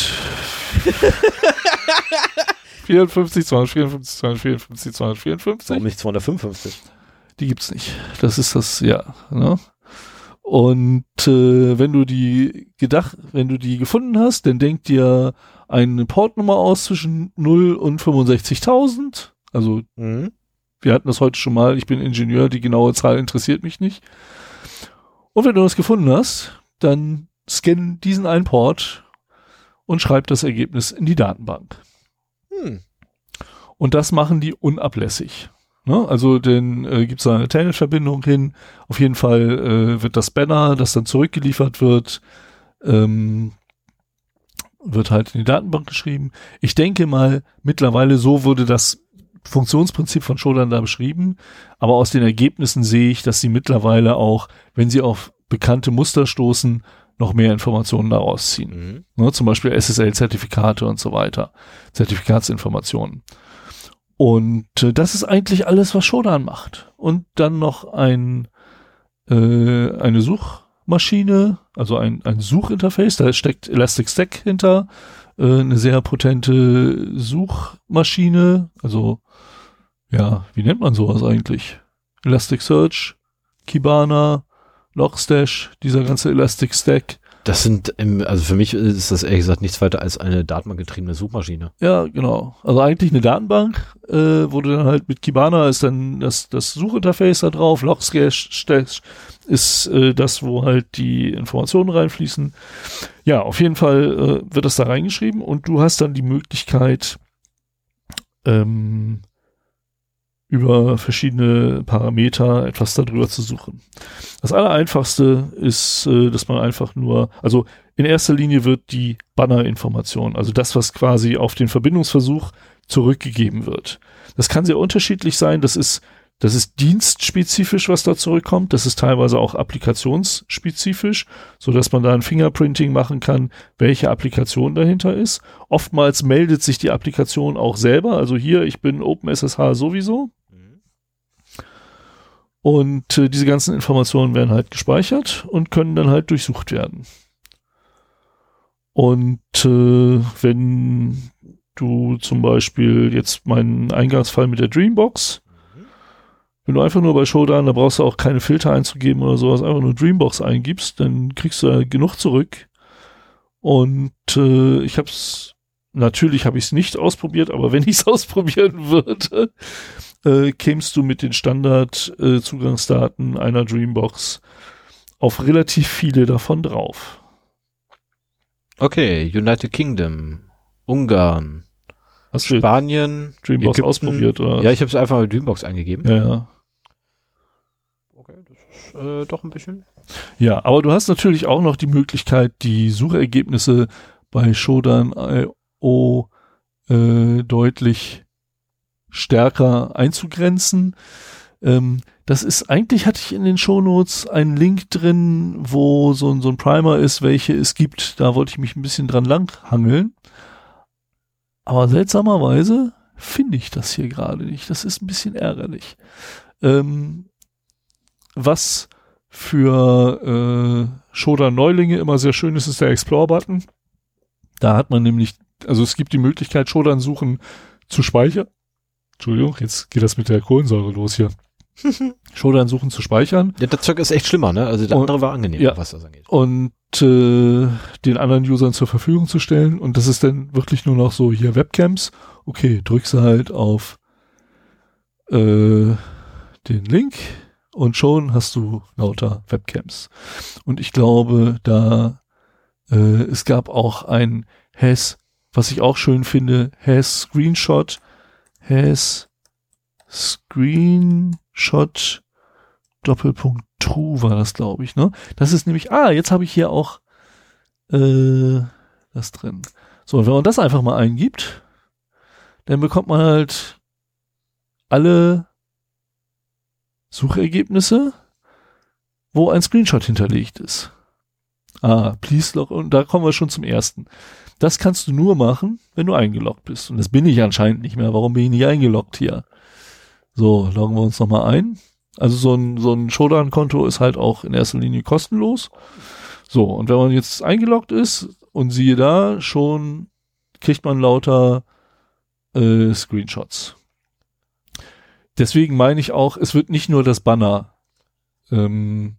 54, 254, 254, 254. Warum nicht 255? Die gibt's nicht. Das ist das, ja. Ne? Und äh, wenn du die gedacht, wenn du die gefunden hast, dann denk dir eine Portnummer aus zwischen 0 und 65.000. Also Mhm. wir hatten das heute schon mal. Ich bin Ingenieur, die genaue Zahl interessiert mich nicht. Und wenn du das gefunden hast, dann scan diesen einen Port und schreib das Ergebnis in die Datenbank. Hm. Und das machen die unablässig. Ne? Also dann äh, gibt es da eine Telnet-Verbindung hin. Auf jeden Fall äh, wird das Banner, das dann zurückgeliefert wird, ähm, wird halt in die Datenbank geschrieben. Ich denke mal, mittlerweile so wurde das Funktionsprinzip von Shodan da beschrieben, aber aus den Ergebnissen sehe ich, dass sie mittlerweile auch, wenn sie auf bekannte Muster stoßen, noch mehr Informationen daraus ziehen. Mhm. Ne, zum Beispiel SSL-Zertifikate und so weiter. Zertifikatsinformationen. Und äh, das ist eigentlich alles, was Shodan macht. Und dann noch ein, äh, eine Suchmaschine, also ein, ein Suchinterface, da steckt Elasticstack hinter, äh, eine sehr potente Suchmaschine, also ja, wie nennt man sowas eigentlich? Elasticsearch, Kibana, Logstash, dieser ganze Elasticstack. Das sind, im, also für mich ist das ehrlich gesagt nichts weiter als eine datenbankgetriebene Suchmaschine. Ja, genau. Also eigentlich eine Datenbank, äh, wo du dann halt mit Kibana ist dann das, das Suchinterface da drauf, Logstash ist äh, das, wo halt die Informationen reinfließen. Ja, auf jeden Fall äh, wird das da reingeschrieben und du hast dann die Möglichkeit, ähm, über verschiedene Parameter etwas darüber zu suchen. Das allereinfachste ist, äh, dass man einfach nur, also in erster Linie wird die Banner-Information, also das, was quasi auf den Verbindungsversuch zurückgegeben wird. Das kann sehr unterschiedlich sein. Das ist, das ist dienstspezifisch, was da zurückkommt. Das ist teilweise auch applikationsspezifisch, so dass man da ein Fingerprinting machen kann, welche Applikation dahinter ist. Oftmals meldet sich die Applikation auch selber. Also hier, ich bin OpenSSH sowieso. Und äh, diese ganzen Informationen werden halt gespeichert und können dann halt durchsucht werden. Und äh, wenn du zum Beispiel jetzt meinen Eingangsfall mit der Dreambox, wenn du einfach nur bei Showdown, da brauchst du auch keine Filter einzugeben oder sowas, einfach nur Dreambox eingibst, dann kriegst du ja genug zurück. Und äh, ich habe es, natürlich habe ich es nicht ausprobiert, aber wenn ich es <laughs> ausprobieren würde, äh, kämst du mit den Standard-Zugangsdaten einer Dreambox auf relativ viele davon drauf. Okay, United Kingdom, Ungarn, Hast du Spanien, Dreambox Ägypten. ausprobiert, oder? Ja, ich habe es einfach mit Dreambox eingegeben. ja, ja. Okay, das ist äh, doch ein bisschen. Ja, aber du hast natürlich auch noch die Möglichkeit, die Suchergebnisse bei Shodan.io äh, deutlich stärker einzugrenzen. Ähm, das ist eigentlich hatte ich in den Shownotes einen Link drin, wo so, ein- so ein Primer ist, welche es gibt. Da wollte ich mich ein bisschen dran langhangeln. Aber seltsamerweise finde ich das hier gerade nicht. Das ist ein bisschen ärgerlich. Ähm, was für äh, Shodan-Neulinge immer sehr schön ist, ist der Explore-Button. Da hat man nämlich, also es gibt die Möglichkeit, Shodan-Suchen zu speichern. Entschuldigung, jetzt geht das mit der Kohlensäure los hier. <laughs> Shodan-Suchen zu speichern Ja, das Zeug ist echt schlimmer, ne? Also der Und- andere war angenehm, ja. was das angeht. und äh, den anderen Usern zur Verfügung zu stellen. Und das ist dann wirklich nur noch so hier Webcams. Okay, drückst du halt auf äh, den Link und schon hast du lauter Webcams. Und ich glaube, da äh, es gab auch ein Has, was ich auch schön finde, Has Screenshot, Has Screenshot Doppelpunkt True war das, glaube ich, ne? Das ist nämlich, ah, jetzt habe ich hier auch äh, das drin. So, und wenn man das einfach mal eingibt, dann bekommt man halt alle Suchergebnisse, wo ein Screenshot hinterlegt ist. Ah, please log, und da kommen wir schon zum ersten. Das kannst du nur machen, wenn du eingeloggt bist. Und das bin ich anscheinend nicht mehr. Warum bin ich nicht eingeloggt hier? So, loggen wir uns nochmal ein. Also so ein, so ein Shodan-Konto ist halt auch in erster Linie kostenlos. So, und wenn man jetzt eingeloggt ist und siehe da, schon kriegt man lauter äh, Screenshots. Deswegen meine ich auch, es wird nicht nur das Banner ähm,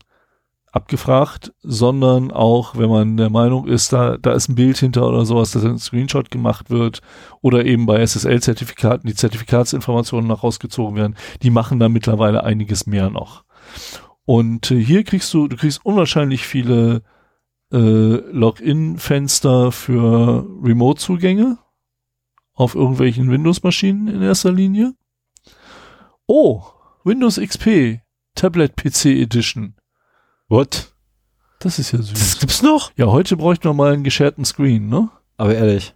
abgefragt, sondern auch, wenn man der Meinung ist, da, da ist ein Bild hinter oder sowas, dass ein Screenshot gemacht wird oder eben bei SSL-Zertifikaten die Zertifikatsinformationen noch rausgezogen werden, die machen da mittlerweile einiges mehr noch. Und äh, hier kriegst du, du kriegst unwahrscheinlich viele äh, Login-Fenster für Remote-Zugänge auf irgendwelchen Windows-Maschinen in erster Linie. Oh, Windows XP, Tablet PC Edition. What? Das ist ja süß. Das gibt's noch? Ja, heute bräuchten wir mal einen gescherten Screen, ne? Aber ehrlich.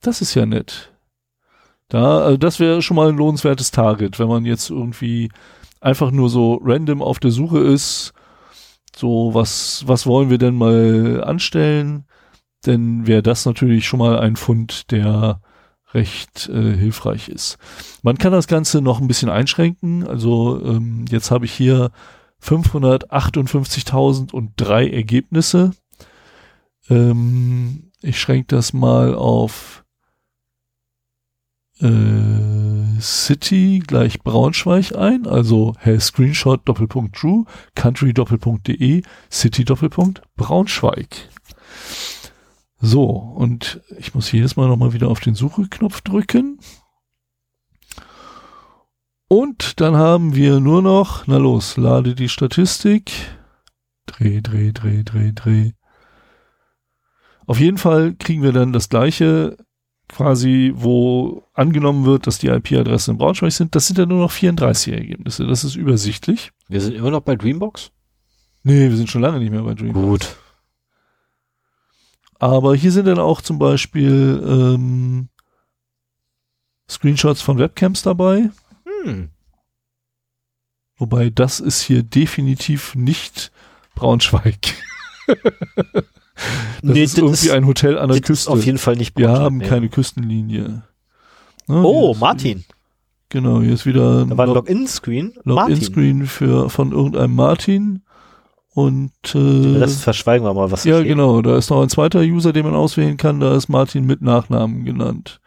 Das ist ja nett. Da, also das wäre schon mal ein lohnenswertes Target, wenn man jetzt irgendwie einfach nur so random auf der Suche ist, so was, was wollen wir denn mal anstellen, denn wäre das natürlich schon mal ein Fund, der recht äh, hilfreich ist. Man kann das Ganze noch ein bisschen einschränken. Also ähm, jetzt habe ich hier 558.003 Ergebnisse. Ähm, ich schränke das mal auf äh, City gleich Braunschweig ein, also hey, Screenshot Doppelpunkt True, Country Doppelpunkt.de, City Doppelpunkt Braunschweig. So, und ich muss jedes Mal nochmal wieder auf den Suche-Knopf drücken. Und dann haben wir nur noch, na los, lade die Statistik. Dreh, dreh, dreh, dreh, dreh. Auf jeden Fall kriegen wir dann das gleiche, quasi, wo angenommen wird, dass die IP-Adressen in Braunschweig sind. Das sind ja nur noch 34 Ergebnisse. Das ist übersichtlich. Wir sind immer noch bei Dreambox? Nee, wir sind schon lange nicht mehr bei Dreambox. Gut. Aber hier sind dann auch zum Beispiel ähm, Screenshots von Webcams dabei. Hm. Wobei das ist hier definitiv nicht Braunschweig. <laughs> das Nee, ist das irgendwie ist- ein Hotel an der Das Küste. auf jeden Fall nicht Wir Braunschweig, haben nee. keine Küstenlinie. Ne, Oh, Martin. Genau, hier ist wieder Da war ein Log- Login-Screen. Login-Screen für von irgendeinem Martin. Und äh, Rest verschweigen wir mal, was ja, steht. genau, da ist noch ein zweiter User, den man auswählen kann, da ist Martin mit Nachnamen genannt.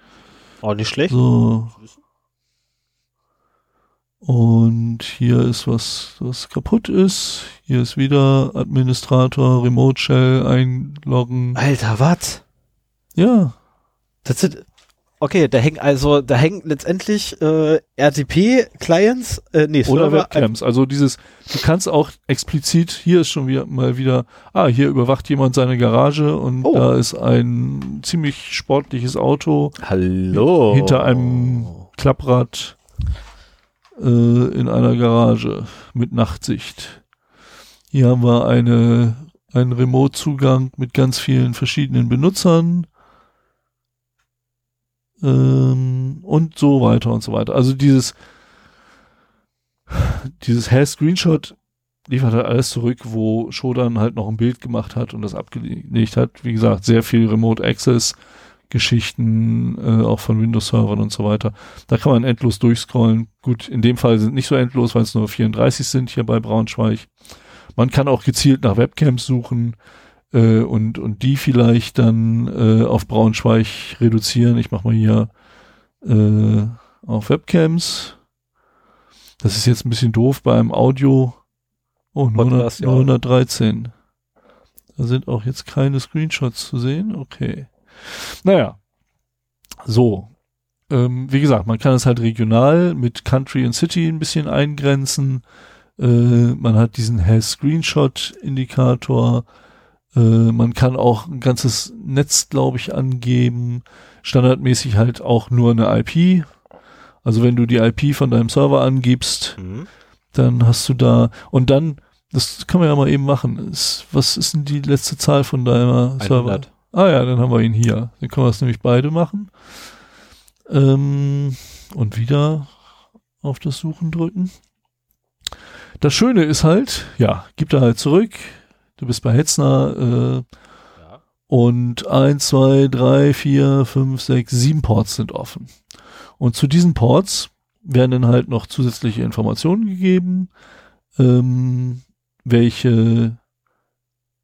Oh, nicht schlecht. So. Und hier ist was, was kaputt ist. Hier ist wieder Administrator, Remote Shell einloggen. Alter, was? Ja, Das sind, okay, da hängen also, da hängen letztendlich äh, RTP-Clients, äh, nee, oder Server, Webcams. Also dieses, du kannst auch explizit, hier ist schon wieder mal wieder, ah, hier überwacht jemand seine Garage und Oh. da ist ein ziemlich sportliches Auto, Hallo. Hinter einem- Klapprad äh, in einer Garage mit Nachtsicht. Hier haben wir eine, einen Remote-Zugang mit ganz vielen verschiedenen Benutzern. Ähm, und so weiter und so weiter. Also dieses, dieses Hair-Screenshot liefert halt alles zurück, wo Shodan halt noch ein Bild gemacht hat und das abgelegt hat. Wie gesagt, sehr viel Remote Access Geschichten, äh, auch von Windows-Servern und so weiter. Da kann man endlos durchscrollen. Gut, in dem Fall sind nicht so endlos, weil es nur 34 sind hier bei Braunschweig. Man kann auch gezielt nach Webcams suchen äh, und, und die vielleicht dann äh, auf Braunschweig reduzieren. Ich mache mal hier äh, auf Webcams. Das ist jetzt ein bisschen doof bei einem Audio. Oh, nur, Podcast, 100, ja. nur 113. Da sind auch jetzt keine Screenshots zu sehen. Okay. Naja. So. Ähm, wie gesagt, man kann es halt regional mit Country und City ein bisschen eingrenzen. Äh, man hat diesen Has Screenshot Indikator. Äh, man kann auch ein ganzes Netz, glaube ich, angeben. Standardmäßig halt auch nur eine IP. Also wenn du die IP von deinem Server angibst, Mhm. dann hast du da und dann, das kann man ja mal eben machen. Ist, was ist denn die letzte Zahl von deiner Server? 100. Ah ja, dann haben wir ihn hier. Dann können wir es nämlich beide machen. Ähm, und wieder auf das Suchen drücken. Das Schöne ist halt, ja, gib da halt zurück. Du bist bei Hetzner äh, Ja. und eins, zwei, drei, vier, fünf, sechs, sieben Ports sind offen. Und zu diesen Ports werden dann halt noch zusätzliche Informationen gegeben, ähm, welche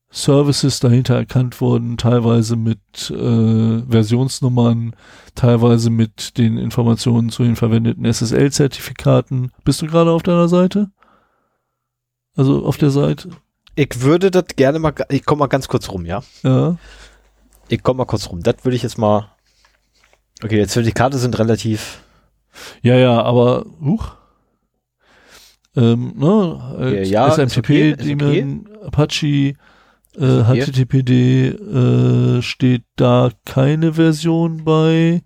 Services dahinter erkannt wurden, teilweise mit äh, Versionsnummern, teilweise mit den Informationen zu den verwendeten SSL-Zertifikaten. Bist du gerade auf deiner Seite? Also auf der Seite? Ich würde das gerne mal, ich komme mal ganz kurz rum, ja? Ja. Ich komme mal kurz rum. Das würde ich jetzt mal. Okay, die Zertifikate sind relativ. Ja, ja, aber, huch. Ähm, ne, Ja, ja, SMTP, okay, Daemon, Apache, äh. HTTPD äh, steht da keine Version bei.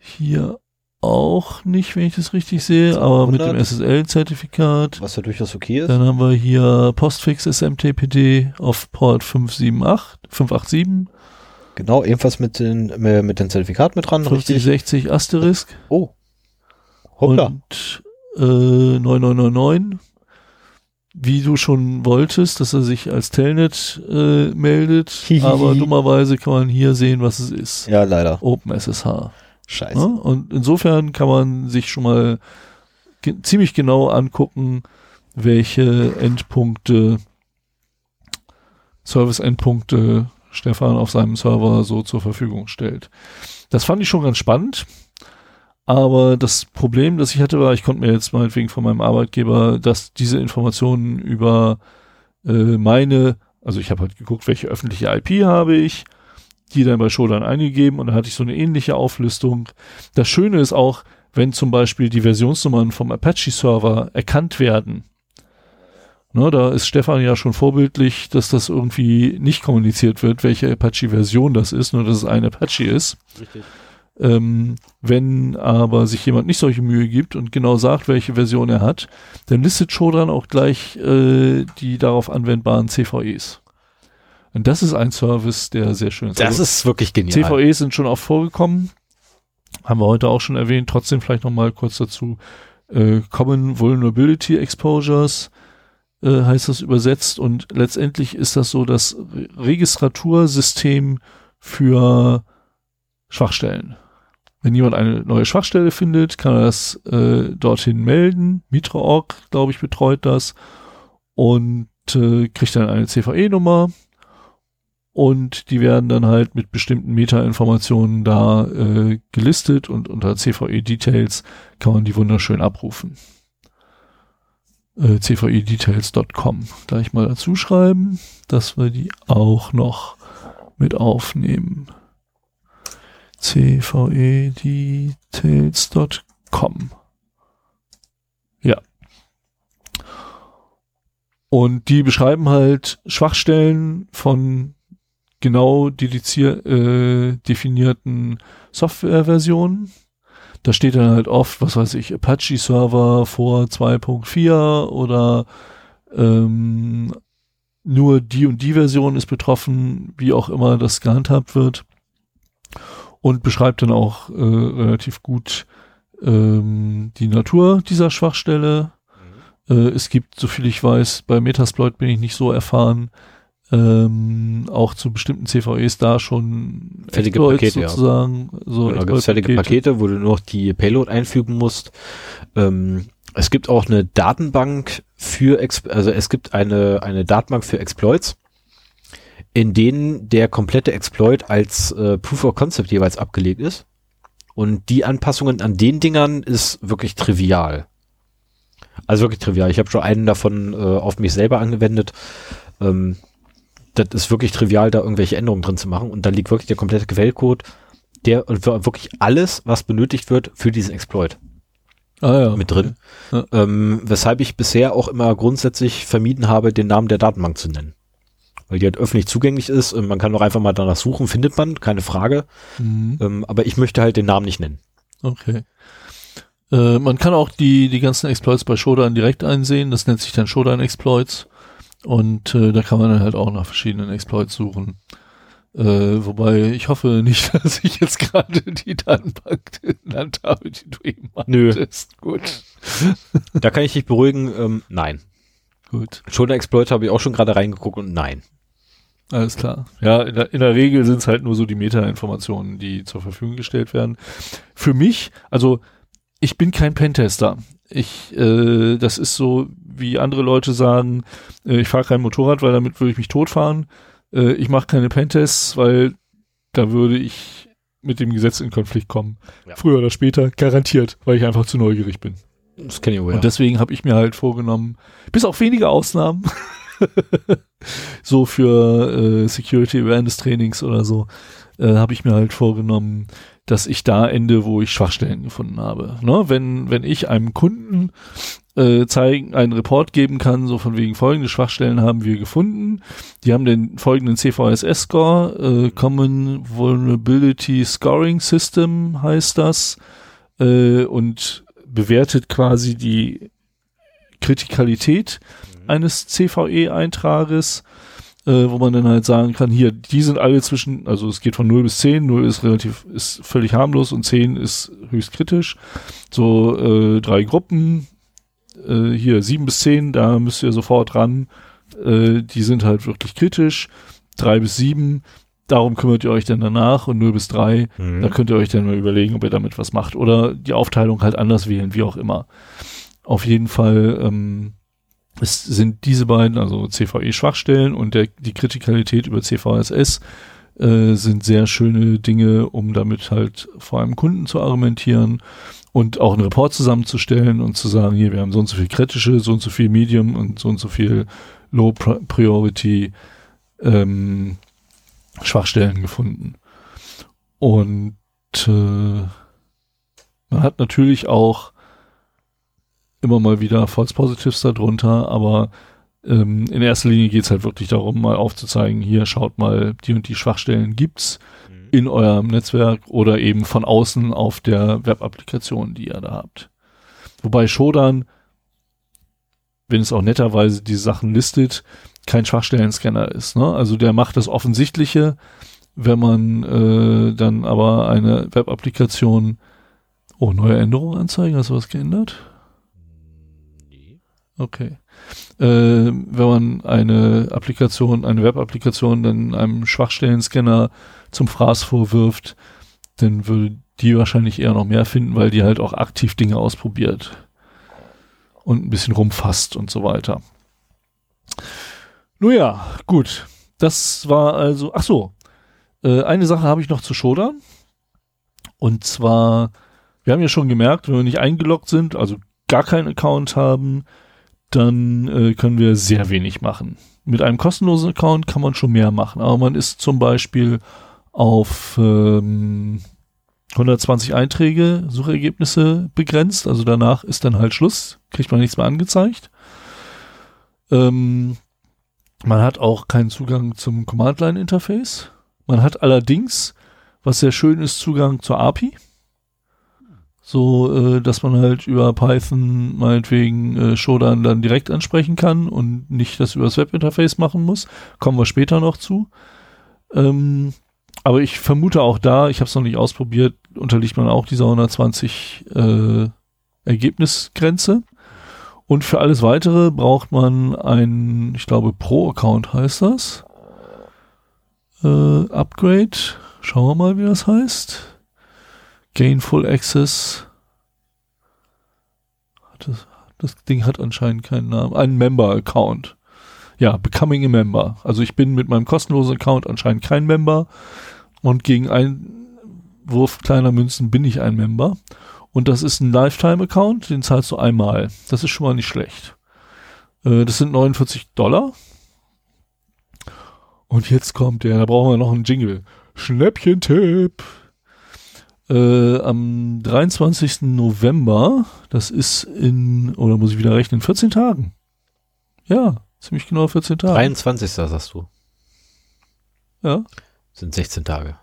Hier auch nicht, wenn ich das richtig sehe, aber mit dem 200. SSL-Zertifikat. Was ja durchaus okay ist. Dann haben wir hier Postfix SMTPD auf Port 578, 587, Genau, ebenfalls mit den, mit mit den Zertifikat mit dran, richtig? 5060 Asterisk Oh. Hoppla. und äh, 9999. Wie du schon wolltest, dass er sich als Telnet äh, meldet, aber dummerweise kann man hier sehen, was es ist. Ja, leider. OpenSSH. Scheiße. Ne? Und insofern kann man sich schon mal ge ziemlich genau angucken, welche Endpunkte, Service-Endpunkte Stefan auf seinem Server so zur Verfügung stellt. Das fand ich schon ganz spannend. Aber das Problem, das ich hatte, war, ich konnte mir jetzt meinetwegen von meinem Arbeitgeber, dass diese Informationen über äh, meine, also ich habe halt geguckt, welche öffentliche IP habe ich, die dann bei Shodan eingegeben und dann hatte ich so eine ähnliche Auflistung. Das Schöne ist auch, wenn zum Beispiel die Versionsnummern vom Apache-Server erkannt werden. Ne, da ist Stefan ja schon vorbildlich, dass das irgendwie nicht kommuniziert wird, welche Apache-Version das ist, nur dass es ein Apache ist. Richtig. Ähm, wenn aber sich jemand nicht solche Mühe gibt und genau sagt, welche Version er hat, dann listet Shodan auch gleich äh, die darauf anwendbaren CVEs. Und das ist ein Service, der sehr schön ist. Das Also ist wirklich genial. CVEs sind schon oft vorgekommen. Haben wir heute auch schon erwähnt. Trotzdem vielleicht noch mal kurz dazu. Äh, Common Vulnerability Exposures äh, heißt das übersetzt. Und letztendlich ist das so das Re Registratursystem für Schwachstellen. Wenn jemand eine neue Schwachstelle findet, kann er das äh, dorthin melden. Mitra.org, glaube ich, betreut das und äh, kriegt dann eine CVE-Nummer und die werden dann halt mit bestimmten Meta-Informationen da äh, gelistet und unter CVE-Details kann man die wunderschön abrufen. Äh, CVE-Details.com. Gleich mal dazu schreiben, dass wir die auch noch mit aufnehmen. CVE-Details.com. Ja. Und die beschreiben halt Schwachstellen von genau dedizier, äh, definierten Softwareversionen. Da steht dann halt oft, was weiß ich, Apache Server vor 2.4 oder ähm, nur die und die Version ist betroffen, wie auch immer das gehandhabt wird. Und beschreibt dann auch äh, relativ gut ähm, die Natur dieser Schwachstelle. Äh, es gibt, soviel ich weiß, bei Metasploit bin ich nicht so erfahren, ähm, auch zu bestimmten CVEs da schon Fertige Exploits Pakete, ja. sozusagen. So Genau, gibt fertige. Pakete, wo du nur noch die Payload einfügen musst. Ähm, es gibt auch eine Datenbank für, Ex also es gibt eine, eine Datenbank für Exploits, in denen der komplette Exploit als äh, Proof of Concept jeweils abgelegt ist. Und die Anpassungen an den Dingern ist wirklich trivial. Also wirklich trivial. Ich habe schon einen davon äh, auf mich selber angewendet. Ähm, das ist wirklich trivial, da irgendwelche Änderungen drin zu machen. Und dann liegt wirklich der komplette Quellcode, der und wirklich alles, was benötigt wird für diesen Exploit ah, ja. mit drin. Ja. Ähm, weshalb ich bisher auch immer grundsätzlich vermieden habe, den Namen der Datenbank zu nennen. Weil die halt öffentlich zugänglich ist. und Man kann doch einfach mal danach suchen, findet man, keine Frage. Mhm. Ähm, aber ich möchte halt den Namen nicht nennen. Okay. Äh, man kann auch die, die ganzen Exploits bei Shodan direkt einsehen. Das nennt sich dann Shodan Exploits. Und äh, da kann man dann halt auch nach verschiedenen Exploits suchen. Äh, wobei ich hoffe nicht, <laughs> dass ich jetzt gerade die Datenbank <laughs> genannt habe, die du eben Nö. meintest. Gut. Da kann ich dich beruhigen, ähm, nein. Gut. Shoulder Exploit habe ich auch schon gerade reingeguckt und nein. Alles klar. Ja, in der, in der Regel sind es halt nur so die Meta-Informationen, die zur Verfügung gestellt werden. Für mich, also ich bin kein Pentester. Ich, äh, das ist so, wie andere Leute sagen, äh, ich fahre kein Motorrad, weil damit würde ich mich totfahren. Äh, ich mache keine Pentests, weil da würde ich mit dem Gesetz in Konflikt kommen. Ja. Früher oder später, garantiert, weil ich einfach zu neugierig bin. Das kenne ich wohl. Und deswegen habe ich mir halt vorgenommen, bis auf wenige Ausnahmen, <laughs> so für äh, Security Awareness Trainings oder so, äh, habe ich mir halt vorgenommen, dass ich da ende, wo ich Schwachstellen gefunden habe. Ne? Wenn, wenn ich einem Kunden äh, zeigen, einen Report geben kann, so von wegen folgende Schwachstellen haben wir gefunden. Die haben den folgenden CVSS-Score, äh, Common Vulnerability Scoring System heißt das, äh, und bewertet quasi die Kritikalität eines CVE-Eintrages, äh, wo man dann halt sagen kann, hier, die sind alle zwischen, also es geht von 0 bis 10, 0 ist relativ, ist völlig harmlos und 10 ist höchst kritisch. So äh, drei Gruppen, äh, hier 7 bis 10, da müsst ihr sofort ran, äh, die sind halt wirklich kritisch. 3 bis 7, darum kümmert ihr euch dann danach und 0 bis 3, Mhm. da könnt ihr euch dann mal überlegen, ob ihr damit was macht oder die Aufteilung halt anders wählen, wie auch immer. Auf jeden Fall ähm, es sind diese beiden, also CVE-Schwachstellen und der, die Kritikalität über CVSS, äh, sind sehr schöne Dinge, um damit halt vor einem Kunden zu argumentieren und auch einen Report zusammenzustellen und zu sagen, hier, wir haben so und so viel kritische, so und so viel Medium und so und so viel Low Pri- Priority ähm, Schwachstellen gefunden. Und äh, man hat natürlich auch immer mal wieder False Positives darunter, aber ähm, in erster Linie geht es halt wirklich darum, mal aufzuzeigen, hier schaut mal, die und die Schwachstellen gibt's Mhm. in eurem Netzwerk oder eben von außen auf der Web-Applikation, die ihr da habt. Wobei Shodan, wenn es auch netterweise die Sachen listet, kein Schwachstellen-Scanner ist. Ne? Also der macht das Offensichtliche, wenn man äh, dann aber eine Web-Applikation, oh, neue Änderungen anzeigen, hast du was geändert? Okay. Äh, wenn man eine Applikation, eine Web-Applikation dann einem Schwachstellen-Scanner zum Fraß vorwirft, dann würde die wahrscheinlich eher noch mehr finden, weil die halt auch aktiv Dinge ausprobiert und ein bisschen rumfasst und so weiter. Nun ja, gut. Das war also, ach so, äh, eine Sache habe ich noch zu Shodan. Und zwar, wir haben ja schon gemerkt, wenn wir nicht eingeloggt sind, also gar keinen Account haben, dann äh, können wir sehr wenig machen. Mit einem kostenlosen Account kann man schon mehr machen, aber man ist zum Beispiel auf ähm, 120 Einträge, Suchergebnisse begrenzt, also danach ist dann halt Schluss, kriegt man nichts mehr angezeigt. Ähm, man hat auch keinen Zugang zum Command-Line-Interface. Man hat allerdings, was sehr schön ist, Zugang zur API so äh, dass man halt über Python meinetwegen äh, Shodan dann direkt ansprechen kann und nicht das übers Webinterface machen muss. Kommen wir später noch zu. Ähm, aber ich vermute auch da, ich habe es noch nicht ausprobiert, unterliegt man auch dieser 120 äh, Ergebnisgrenze. Und für alles weitere braucht man ein, ich glaube, Pro-Account heißt das. Äh, Upgrade. Schauen wir mal, wie das heißt. Gainful Access. Das, das Ding hat anscheinend keinen Namen. Ein Member-Account. Ja, Becoming a Member. Also ich bin mit meinem kostenlosen Account anscheinend kein Member und gegen einen Wurf kleiner Münzen bin ich ein Member. Und das ist ein Lifetime-Account, den zahlst du einmal. Das ist schon mal nicht schlecht. Äh, das sind 49 Dollar. Und jetzt kommt der, da brauchen wir noch einen Jingle. Schnäppchen-Tipp. Äh, am 23. November, das ist in, oder muss ich wieder rechnen, 14 Tagen. Ja, ziemlich genau 14 Tage. 23. sagst du. Ja. Sind 16 Tage.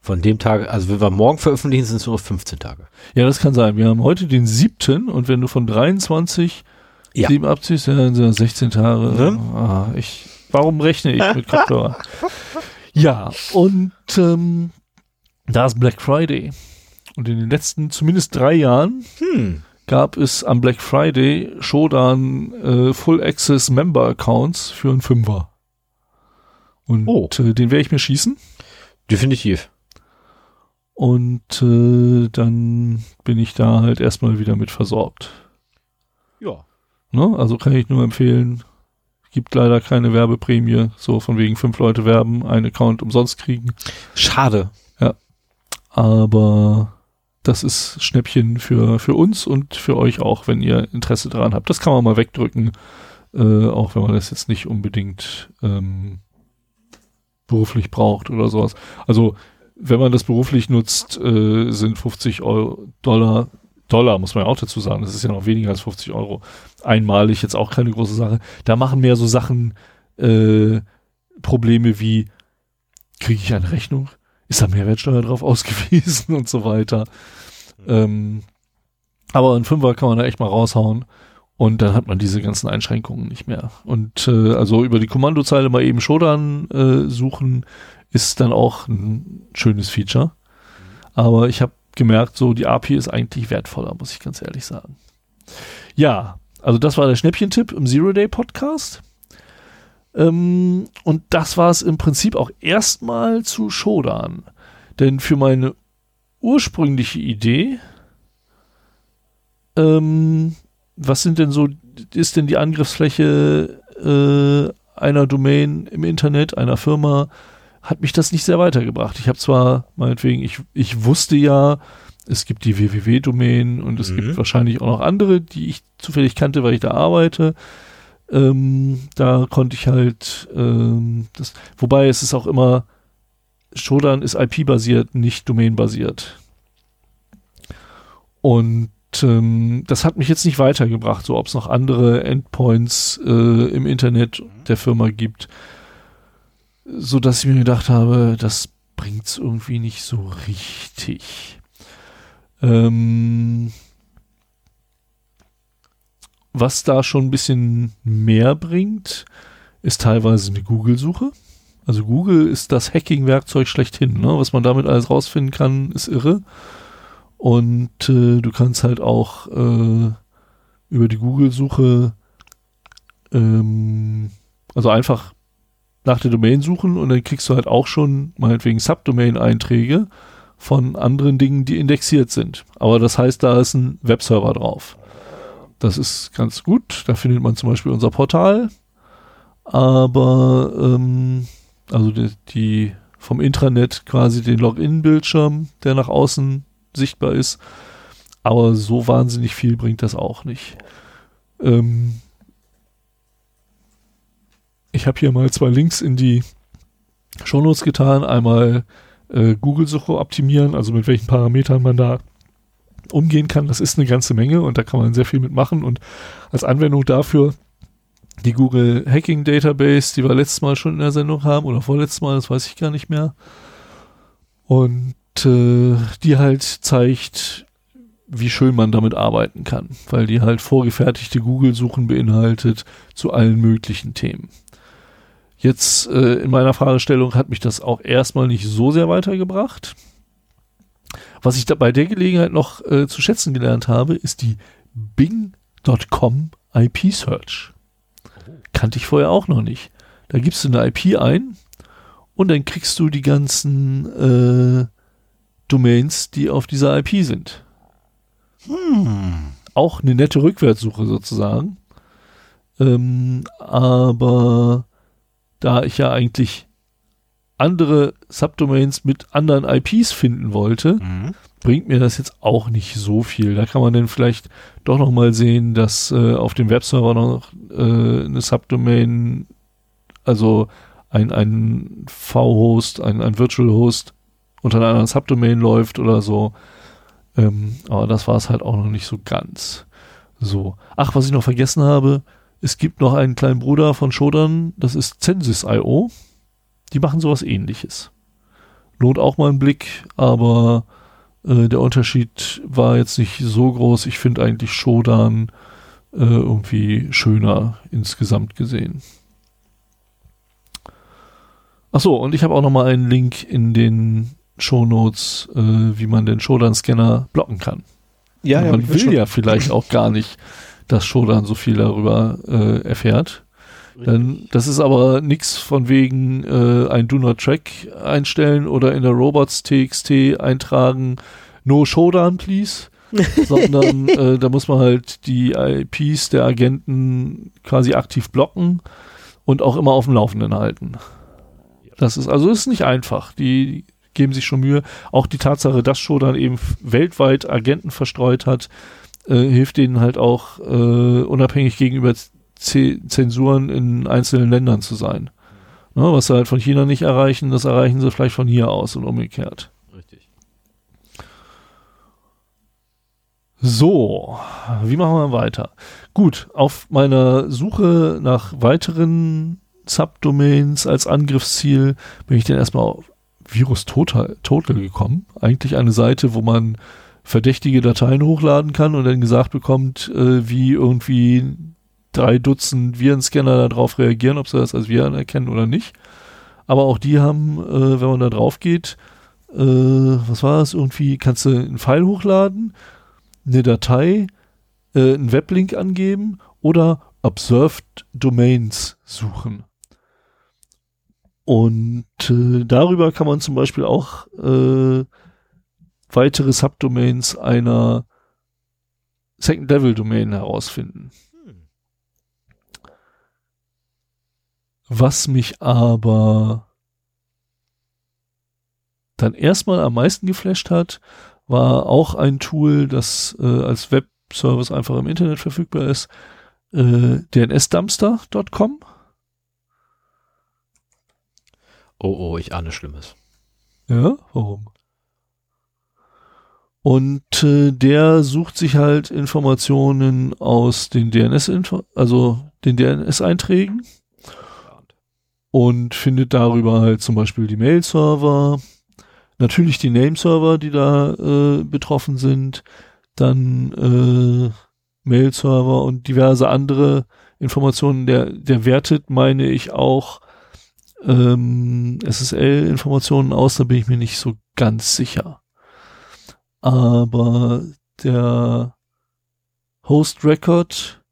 Von dem Tag, also wenn wir morgen veröffentlichen, sind es nur 15 Tage. Ja, das kann sein. Wir haben heute den 7. und wenn du von 23 Ja. 7 abziehst, ja, dann sind das 16 Tage. Ne? Ah, ich, warum rechne ich mit Kopfhörer? <laughs> ja, und ähm, da ist Black Friday. Und in den letzten zumindest drei Jahren Hm. gab es am Black Friday Shodan äh, Full Access Member Accounts für einen Fünfer. Und Oh. äh, den werde ich mir schießen. Definitiv. Und äh, dann bin ich da halt erstmal wieder mit versorgt. Ja. Ne? Also kann ich nur empfehlen. Gibt leider keine Werbeprämie, so von wegen fünf Leute werben, einen Account umsonst kriegen. Schade. Aber das ist Schnäppchen für, für uns und für euch auch, wenn ihr Interesse daran habt. Das kann man mal wegdrücken, äh, auch wenn man das jetzt nicht unbedingt ähm, beruflich braucht oder sowas. Also wenn man das beruflich nutzt, äh, sind 50 Euro, Dollar, Dollar muss man ja auch dazu sagen, das ist ja noch weniger als 50 Euro. Einmalig jetzt auch keine große Sache. Da machen mehr so Sachen äh, Probleme wie, kriege ich eine Rechnung? Ist da Mehrwertsteuer drauf <laughs> ausgewiesen und so weiter. Ähm, aber ein Fünfer kann man da echt mal raushauen und dann hat man diese ganzen Einschränkungen nicht mehr. Und äh, also über die Kommandozeile mal eben Shodan äh, suchen ist dann auch ein schönes Feature. Aber ich habe gemerkt, so die API ist eigentlich wertvoller, muss ich ganz ehrlich sagen. Ja, also das war der Schnäppchentipp im Zero Day Podcast. Ähm, und das war es im Prinzip auch erstmal zu Shodan. Denn für meine ursprüngliche Idee, ähm, was sind denn so, ist denn die Angriffsfläche äh, einer Domain im Internet, einer Firma, hat mich das nicht sehr weitergebracht. Ich habe zwar, meinetwegen, ich, ich wusste ja, es gibt die www-Domain und es Mhm. gibt wahrscheinlich auch noch andere, die ich zufällig kannte, weil ich da arbeite. Ähm, da konnte ich halt, ähm, das, wobei es ist auch immer, Shodan ist IP-basiert, nicht Domain-basiert. Und ähm, das hat mich jetzt nicht weitergebracht, so ob es noch andere Endpoints äh, im Internet der Firma gibt, so dass ich mir gedacht habe, das bringt's irgendwie nicht so richtig. Ähm, was da schon ein bisschen mehr bringt, ist teilweise eine Google-Suche. Also Google ist das Hacking-Werkzeug schlechthin. Ne? Was man damit alles rausfinden kann, ist irre. Und äh, du kannst halt auch äh, über die Google-Suche ähm, also einfach nach der Domain suchen und dann kriegst du halt auch schon meinetwegen Subdomain-Einträge von anderen Dingen, die indexiert sind. Aber das heißt, da ist ein Webserver drauf. Das ist ganz gut. Da findet man zum Beispiel unser Portal. Aber ähm, also die, die vom Intranet quasi den Login-Bildschirm, der nach außen sichtbar ist. Aber so wahnsinnig viel bringt das auch nicht. Ähm, ich habe hier mal zwei Links in die Shownotes getan. Einmal äh, Google-Suche optimieren, also mit welchen Parametern man da umgehen kann. Das ist eine ganze Menge und da kann man sehr viel mitmachen. Und als Anwendung dafür die Google Hacking Database, die wir letztes Mal schon in der Sendung haben oder vorletztes Mal, das weiß ich gar nicht mehr. Und äh, die halt zeigt, wie schön man damit arbeiten kann, weil die halt vorgefertigte Google-Suchen beinhaltet zu allen möglichen Themen. Jetzt äh, in meiner Fragestellung hat mich das auch erstmal nicht so sehr weitergebracht. Was ich da bei der Gelegenheit noch äh, zu schätzen gelernt habe, ist die Bing.com IP Search. Kannte ich vorher auch noch nicht. Da gibst du eine IP ein und dann kriegst du die ganzen äh, Domains, die auf dieser IP sind. Auch eine nette Rückwärtssuche sozusagen. Ähm, aber da ich ja eigentlich andere Subdomains mit anderen IPs finden wollte, Mhm. bringt mir das jetzt auch nicht so viel. Da kann man dann vielleicht doch noch mal sehen, dass äh, auf dem Webserver noch äh, eine Subdomain, also ein, ein V-Host, ein, ein Virtual Host unter einer anderen Subdomain läuft oder so. Ähm, aber das war es halt auch noch nicht so ganz. So. Ach, was ich noch vergessen habe, es gibt noch einen kleinen Bruder von Shodan, das ist Census.io. Die machen sowas ähnliches. Lohnt auch mal einen Blick, aber äh, der Unterschied war jetzt nicht so groß. Ich finde eigentlich Shodan äh, irgendwie schöner insgesamt gesehen. Ach so, und ich habe auch noch mal einen Link in den Shownotes, äh, wie man den Shodan-Scanner blocken kann. Ja, ja, man will ja vielleicht auch gar nicht, dass Shodan so viel darüber äh, erfährt. Dann, das ist aber nichts von wegen äh, ein Do Not Track einstellen oder in der Robots TXT eintragen No Showdown, please. <laughs> sondern äh, da muss man halt die IPs der Agenten quasi aktiv blocken und auch immer auf dem Laufenden halten. Das ist also ist nicht einfach. Die geben sich schon Mühe. Auch die Tatsache, dass Shodan eben weltweit Agenten verstreut hat, äh, hilft denen halt auch äh, unabhängig gegenüber Zensuren in einzelnen Ländern zu sein. Ne, was sie halt von China nicht erreichen, das erreichen sie vielleicht von hier aus und umgekehrt. Richtig. So, wie machen wir weiter? Gut, auf meiner Suche nach weiteren Subdomains als Angriffsziel bin ich dann erstmal auf Virus Total, Total gekommen. Eigentlich eine Seite, wo man verdächtige Dateien hochladen kann und dann gesagt bekommt, äh, wie irgendwie drei Dutzend Virenscanner darauf reagieren, ob sie das als Viren erkennen oder nicht. Aber auch die haben, äh, wenn man da drauf geht, äh, was war das? Irgendwie kannst du einen File hochladen, eine Datei, äh, einen Weblink angeben oder Observed Domains suchen. Und äh, darüber kann man zum Beispiel auch äh, weitere Subdomains einer Second Level Domain herausfinden. Was mich aber dann erstmal am meisten geflasht hat, war auch ein Tool, das äh, als Webservice einfach im Internet verfügbar ist, äh, dnsdumpster.com. Oh, oh, ich ahne Schlimmes. Ja, warum? Und äh, der sucht sich halt Informationen aus den DNS, also den DNS-Einträgen und findet darüber halt zum Beispiel die Mail-Server, natürlich die Name-Server, die da äh, betroffen sind, dann äh, Mail-Server und diverse andere Informationen. Der, der wertet, meine ich, auch ähm, SSL-Informationen aus, da bin ich mir nicht so ganz sicher. Aber der Host Record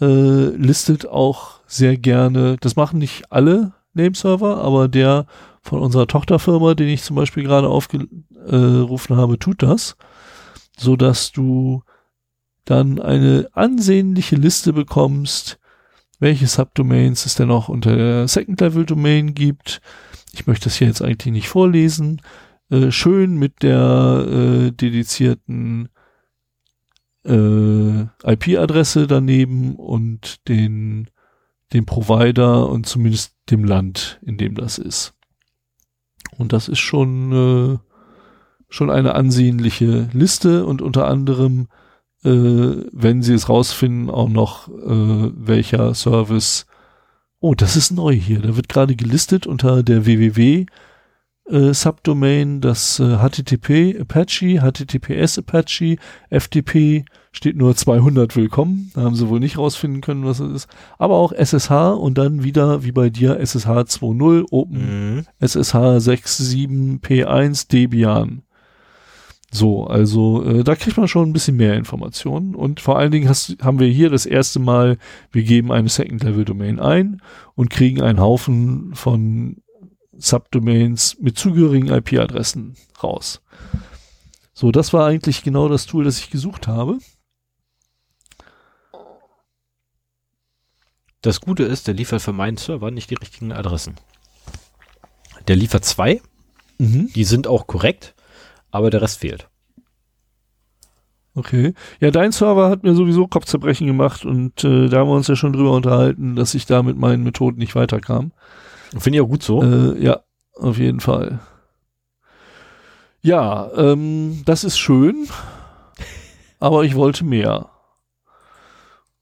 äh, listet auch sehr gerne, das machen nicht alle Nameserver, aber der von unserer Tochterfirma, den ich zum Beispiel gerade aufgerufen habe, tut das, so dass du dann eine ansehnliche Liste bekommst, welche Subdomains es denn auch unter der Second Level Domain gibt. Ich möchte das hier jetzt eigentlich nicht vorlesen. Äh, schön mit der äh, dedizierten äh, IP-Adresse daneben und den, dem Provider und zumindest dem Land, in dem das ist. Und das ist schon, äh, schon eine ansehnliche Liste und unter anderem äh, wenn sie es rausfinden, auch noch, äh, welcher Service. Oh, das ist neu hier. Da wird gerade gelistet unter der www äh, Subdomain das äh, HTTP Apache, HTTPS Apache, FTP steht nur 200 willkommen. Da haben sie wohl nicht rausfinden können, was es ist. Aber auch SSH und dann wieder wie bei dir SSH 2.0 Open mhm. SSH 6.7 P1 Debian. So, also äh, da kriegt man schon ein bisschen mehr Informationen und vor allen Dingen hast, haben wir hier das erste Mal, wir geben eine Second-Level-Domain ein und kriegen einen Haufen von Subdomains mit zugehörigen IP-Adressen raus. So, das war eigentlich genau das Tool, das ich gesucht habe. Das Gute ist, der liefert für meinen Server nicht die richtigen Adressen. Der liefert zwei, mhm. die sind auch korrekt, aber der Rest fehlt. Okay. Ja, dein Server hat mir sowieso Kopfzerbrechen gemacht und äh, da haben wir uns ja schon drüber unterhalten, dass ich da mit meinen Methoden nicht weiterkam. Finde ich auch gut so. Äh, ja, auf jeden Fall. Ja, ähm, das ist schön, <laughs> aber ich wollte mehr.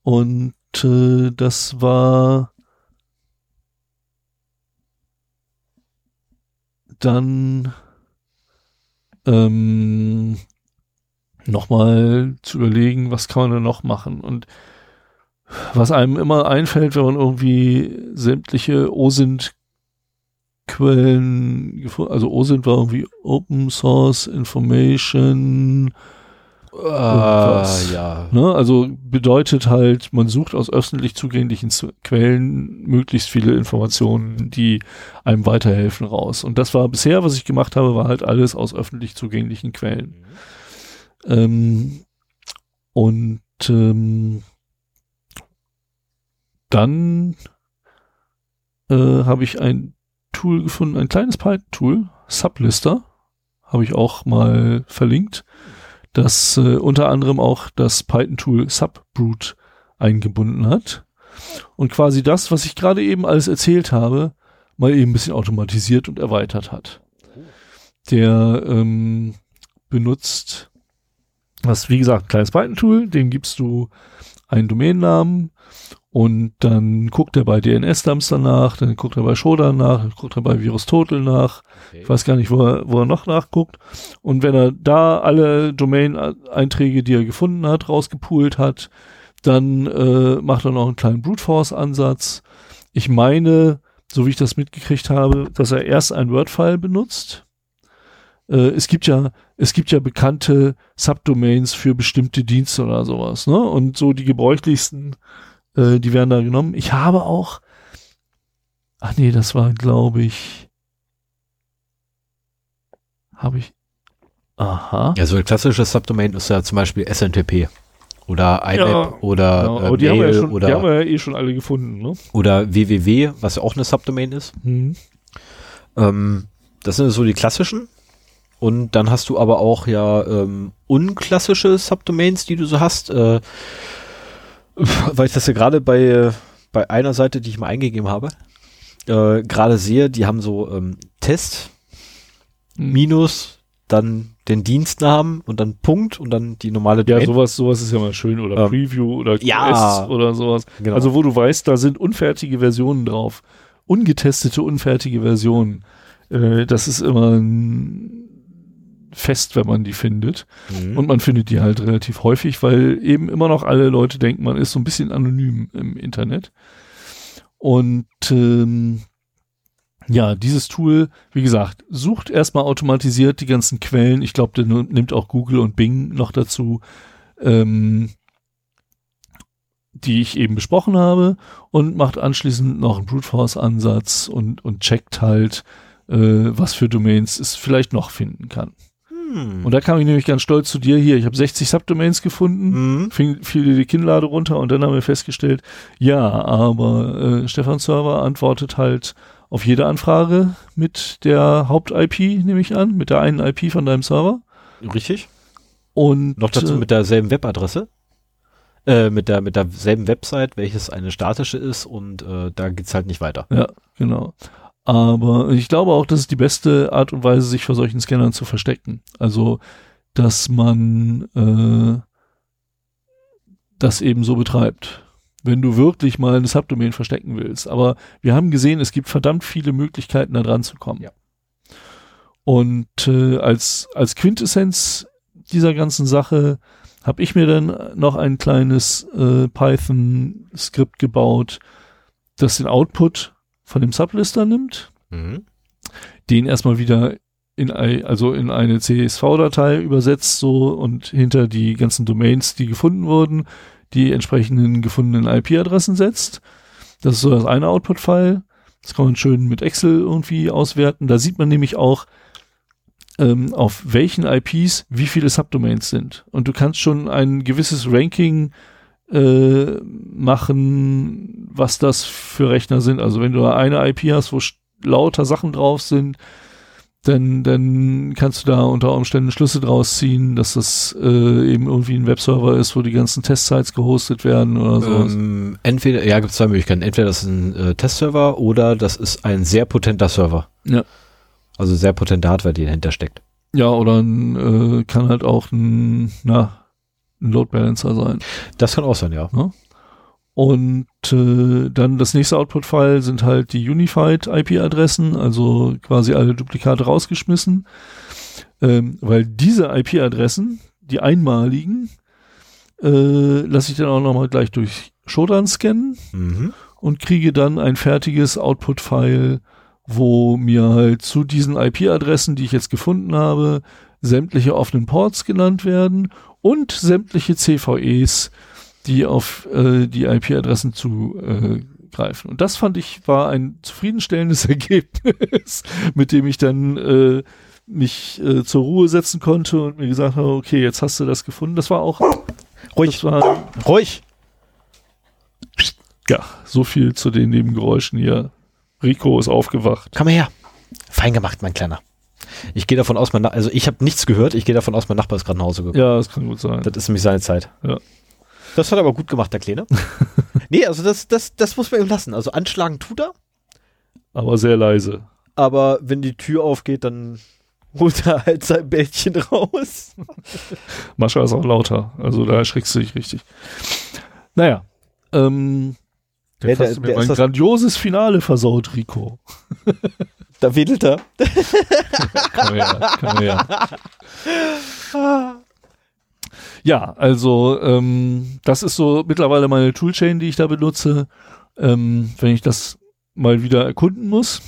Und äh, das war dann ähm, nochmal zu überlegen, was kann man denn noch machen und was einem immer einfällt, wenn man irgendwie sämtliche OSINT Quellen also OSINT war irgendwie Open Source Information irgendwas. ja. Ne? Also bedeutet halt, man sucht aus öffentlich zugänglichen zu Quellen möglichst viele Informationen, die einem weiterhelfen raus. Und das war bisher, was ich gemacht habe, war halt alles aus öffentlich zugänglichen Quellen. Ähm, und ähm, dann äh, habe ich ein Tool gefunden, ein kleines Python-Tool, Sublister, habe ich auch mal verlinkt, das äh, unter anderem auch das Python-Tool Subbrute eingebunden hat und quasi das, was ich gerade eben alles erzählt habe, mal eben ein bisschen automatisiert und erweitert hat. Der ähm, benutzt das, wie gesagt, ein kleines Python-Tool, dem gibst du einen Domainnamen und dann guckt er bei DNS-Dumps danach, dann guckt er bei Shodan nach, dann guckt er bei VirusTotal nach, ich weiß gar nicht, wo er, wo er noch nachguckt. Und wenn er da alle Domain-Einträge, die er gefunden hat, rausgepoolt hat, dann äh, macht er noch einen kleinen Brute Force-Ansatz. Ich meine, so wie ich das mitgekriegt habe, dass er erst ein Word-File benutzt. Äh, es gibt ja, es gibt ja bekannte Subdomains für bestimmte Dienste oder sowas, ne? Und so die gebräuchlichsten, äh, die werden da genommen. Ich habe auch, ach nee, das war, glaube ich, habe ich, aha. Ja, so ein klassisches Subdomain ist ja zum Beispiel SNTP. Oder IMAP Ja, oder Genau, äh, die haben, wir ja Mail schon, die oder, haben wir ja eh schon alle gefunden, ne? oder www, was ja auch eine Subdomain ist. Mhm. Ähm, das sind so die klassischen. Und dann hast du aber auch ja ähm, unklassische Subdomains, die du so hast. Äh, weil ich das ja gerade bei, bei einer Seite, die ich mal eingegeben habe, äh, gerade sehe, die haben so ähm, Test Mhm. minus dann den Dienstnamen und dann Punkt und dann die normale Ja, Domain. sowas, sowas ist ja mal schön. Oder Ähm, Preview oder QS ja. oder sowas. Genau. Also wo du weißt, da sind unfertige Versionen drauf. Ungetestete, unfertige Versionen. Äh, das ist immer ein Fest, wenn man die findet. Mhm. Und man findet die halt relativ häufig, weil eben immer noch alle Leute denken, man ist so ein bisschen anonym im Internet. Und ähm, ja, dieses Tool, wie gesagt, sucht erstmal automatisiert die ganzen Quellen. Ich glaube, der nimmt auch Google und Bing noch dazu, ähm, die ich eben besprochen habe und macht anschließend noch einen Brute Force Ansatz und, und checkt halt, äh, was für Domains es vielleicht noch finden kann. Hm. Und da kam ich nämlich ganz stolz zu dir hier. Ich habe 60 Subdomains gefunden, Mhm. fing, fiel dir die Kinnlade runter und dann haben wir festgestellt, ja, aber äh, Stefan Server antwortet halt auf jede Anfrage mit der Haupt-IP, nehme ich an, mit der einen IP von deinem Server. Richtig. Und Noch dazu äh, mit derselben Webadresse. Äh, mit der mit derselben Website, welches eine statische ist und äh, da geht's halt nicht weiter. Ja, genau. Aber ich glaube auch, das ist die beste Art und Weise, sich vor solchen Scannern zu verstecken. Also, dass man äh, das eben so betreibt. Wenn du wirklich mal eine Subdomain verstecken willst. Aber wir haben gesehen, es gibt verdammt viele Möglichkeiten, da dran zu kommen. Ja. Und äh, als, als Quintessenz dieser ganzen Sache habe ich mir dann noch ein kleines äh, Python-Skript gebaut, das den Output von dem Sublister nimmt, Mhm. den erstmal wieder in, also in eine CSV-Datei übersetzt so und hinter die ganzen Domains, die gefunden wurden, die entsprechenden gefundenen IP-Adressen setzt. Das ist so das eine Output-File. Das kann man schön mit Excel irgendwie auswerten. Da sieht man nämlich auch, ähm, auf welchen IPs wie viele Subdomains sind. Und du kannst schon ein gewisses Ranking äh, machen, was das für Rechner sind. Also wenn du eine IP hast, wo lauter Sachen drauf sind, dann, dann kannst du da unter Umständen Schlüsse draus ziehen, dass das äh, eben irgendwie ein Webserver ist, wo die ganzen Testsites gehostet werden oder so. Ähm, entweder, ja, gibt es zwei Möglichkeiten. Entweder das ist ein äh, Testserver oder das ist ein sehr potenter Server. Ja. Also sehr potente Hardware, die dahinter steckt. Ja, oder ein, äh, kann halt auch ein, na, ein Load Balancer sein. Das kann auch sein, ja. Und äh, dann das nächste Output-File sind halt die Unified IP-Adressen, also quasi alle Duplikate rausgeschmissen, ähm, weil diese IP-Adressen, die einmaligen, äh, lasse ich dann auch nochmal gleich durch Shodan scannen Mhm. und kriege dann ein fertiges Output-File, wo mir halt zu diesen IP-Adressen, die ich jetzt gefunden habe, sämtliche offenen Ports genannt werden und sämtliche CVEs, die auf äh, die IP-Adressen zugreifen. Und das fand ich war ein zufriedenstellendes <laughs> Ergebnis, mit dem ich dann äh, mich äh, zur Ruhe setzen konnte und mir gesagt habe, okay, jetzt hast du das gefunden. Das war auch ruhig, war, ruhig. Ja, so viel zu den Nebengeräuschen hier. Rico ist aufgewacht. Komm her. Fein gemacht, mein Kleiner. Ich gehe davon aus, mein Na also ich habe nichts gehört. Ich gehe davon aus, mein Nachbar ist gerade nach Hause gekommen. Ja, das kann gut sein. Das ist nämlich seine Zeit. Ja. Das hat er aber gut gemacht, der Kleine. <laughs> nee, also das, das, das muss man ihm lassen. Also anschlagen tut er. Aber sehr leise. Aber wenn die Tür aufgeht, dann holt er halt sein Bällchen raus. <laughs> Mascha ist auch lauter. Also da erschrickst du dich richtig. Naja. Ähm, jetzt Wer- hast du mir mein grandioses Finale versaut, Rico. <laughs> Da wedelt er. <laughs> Kann ja, kann ja. Ja, also ähm, das ist so mittlerweile meine Toolchain, die ich da benutze. Ähm, wenn ich das mal wieder erkunden muss.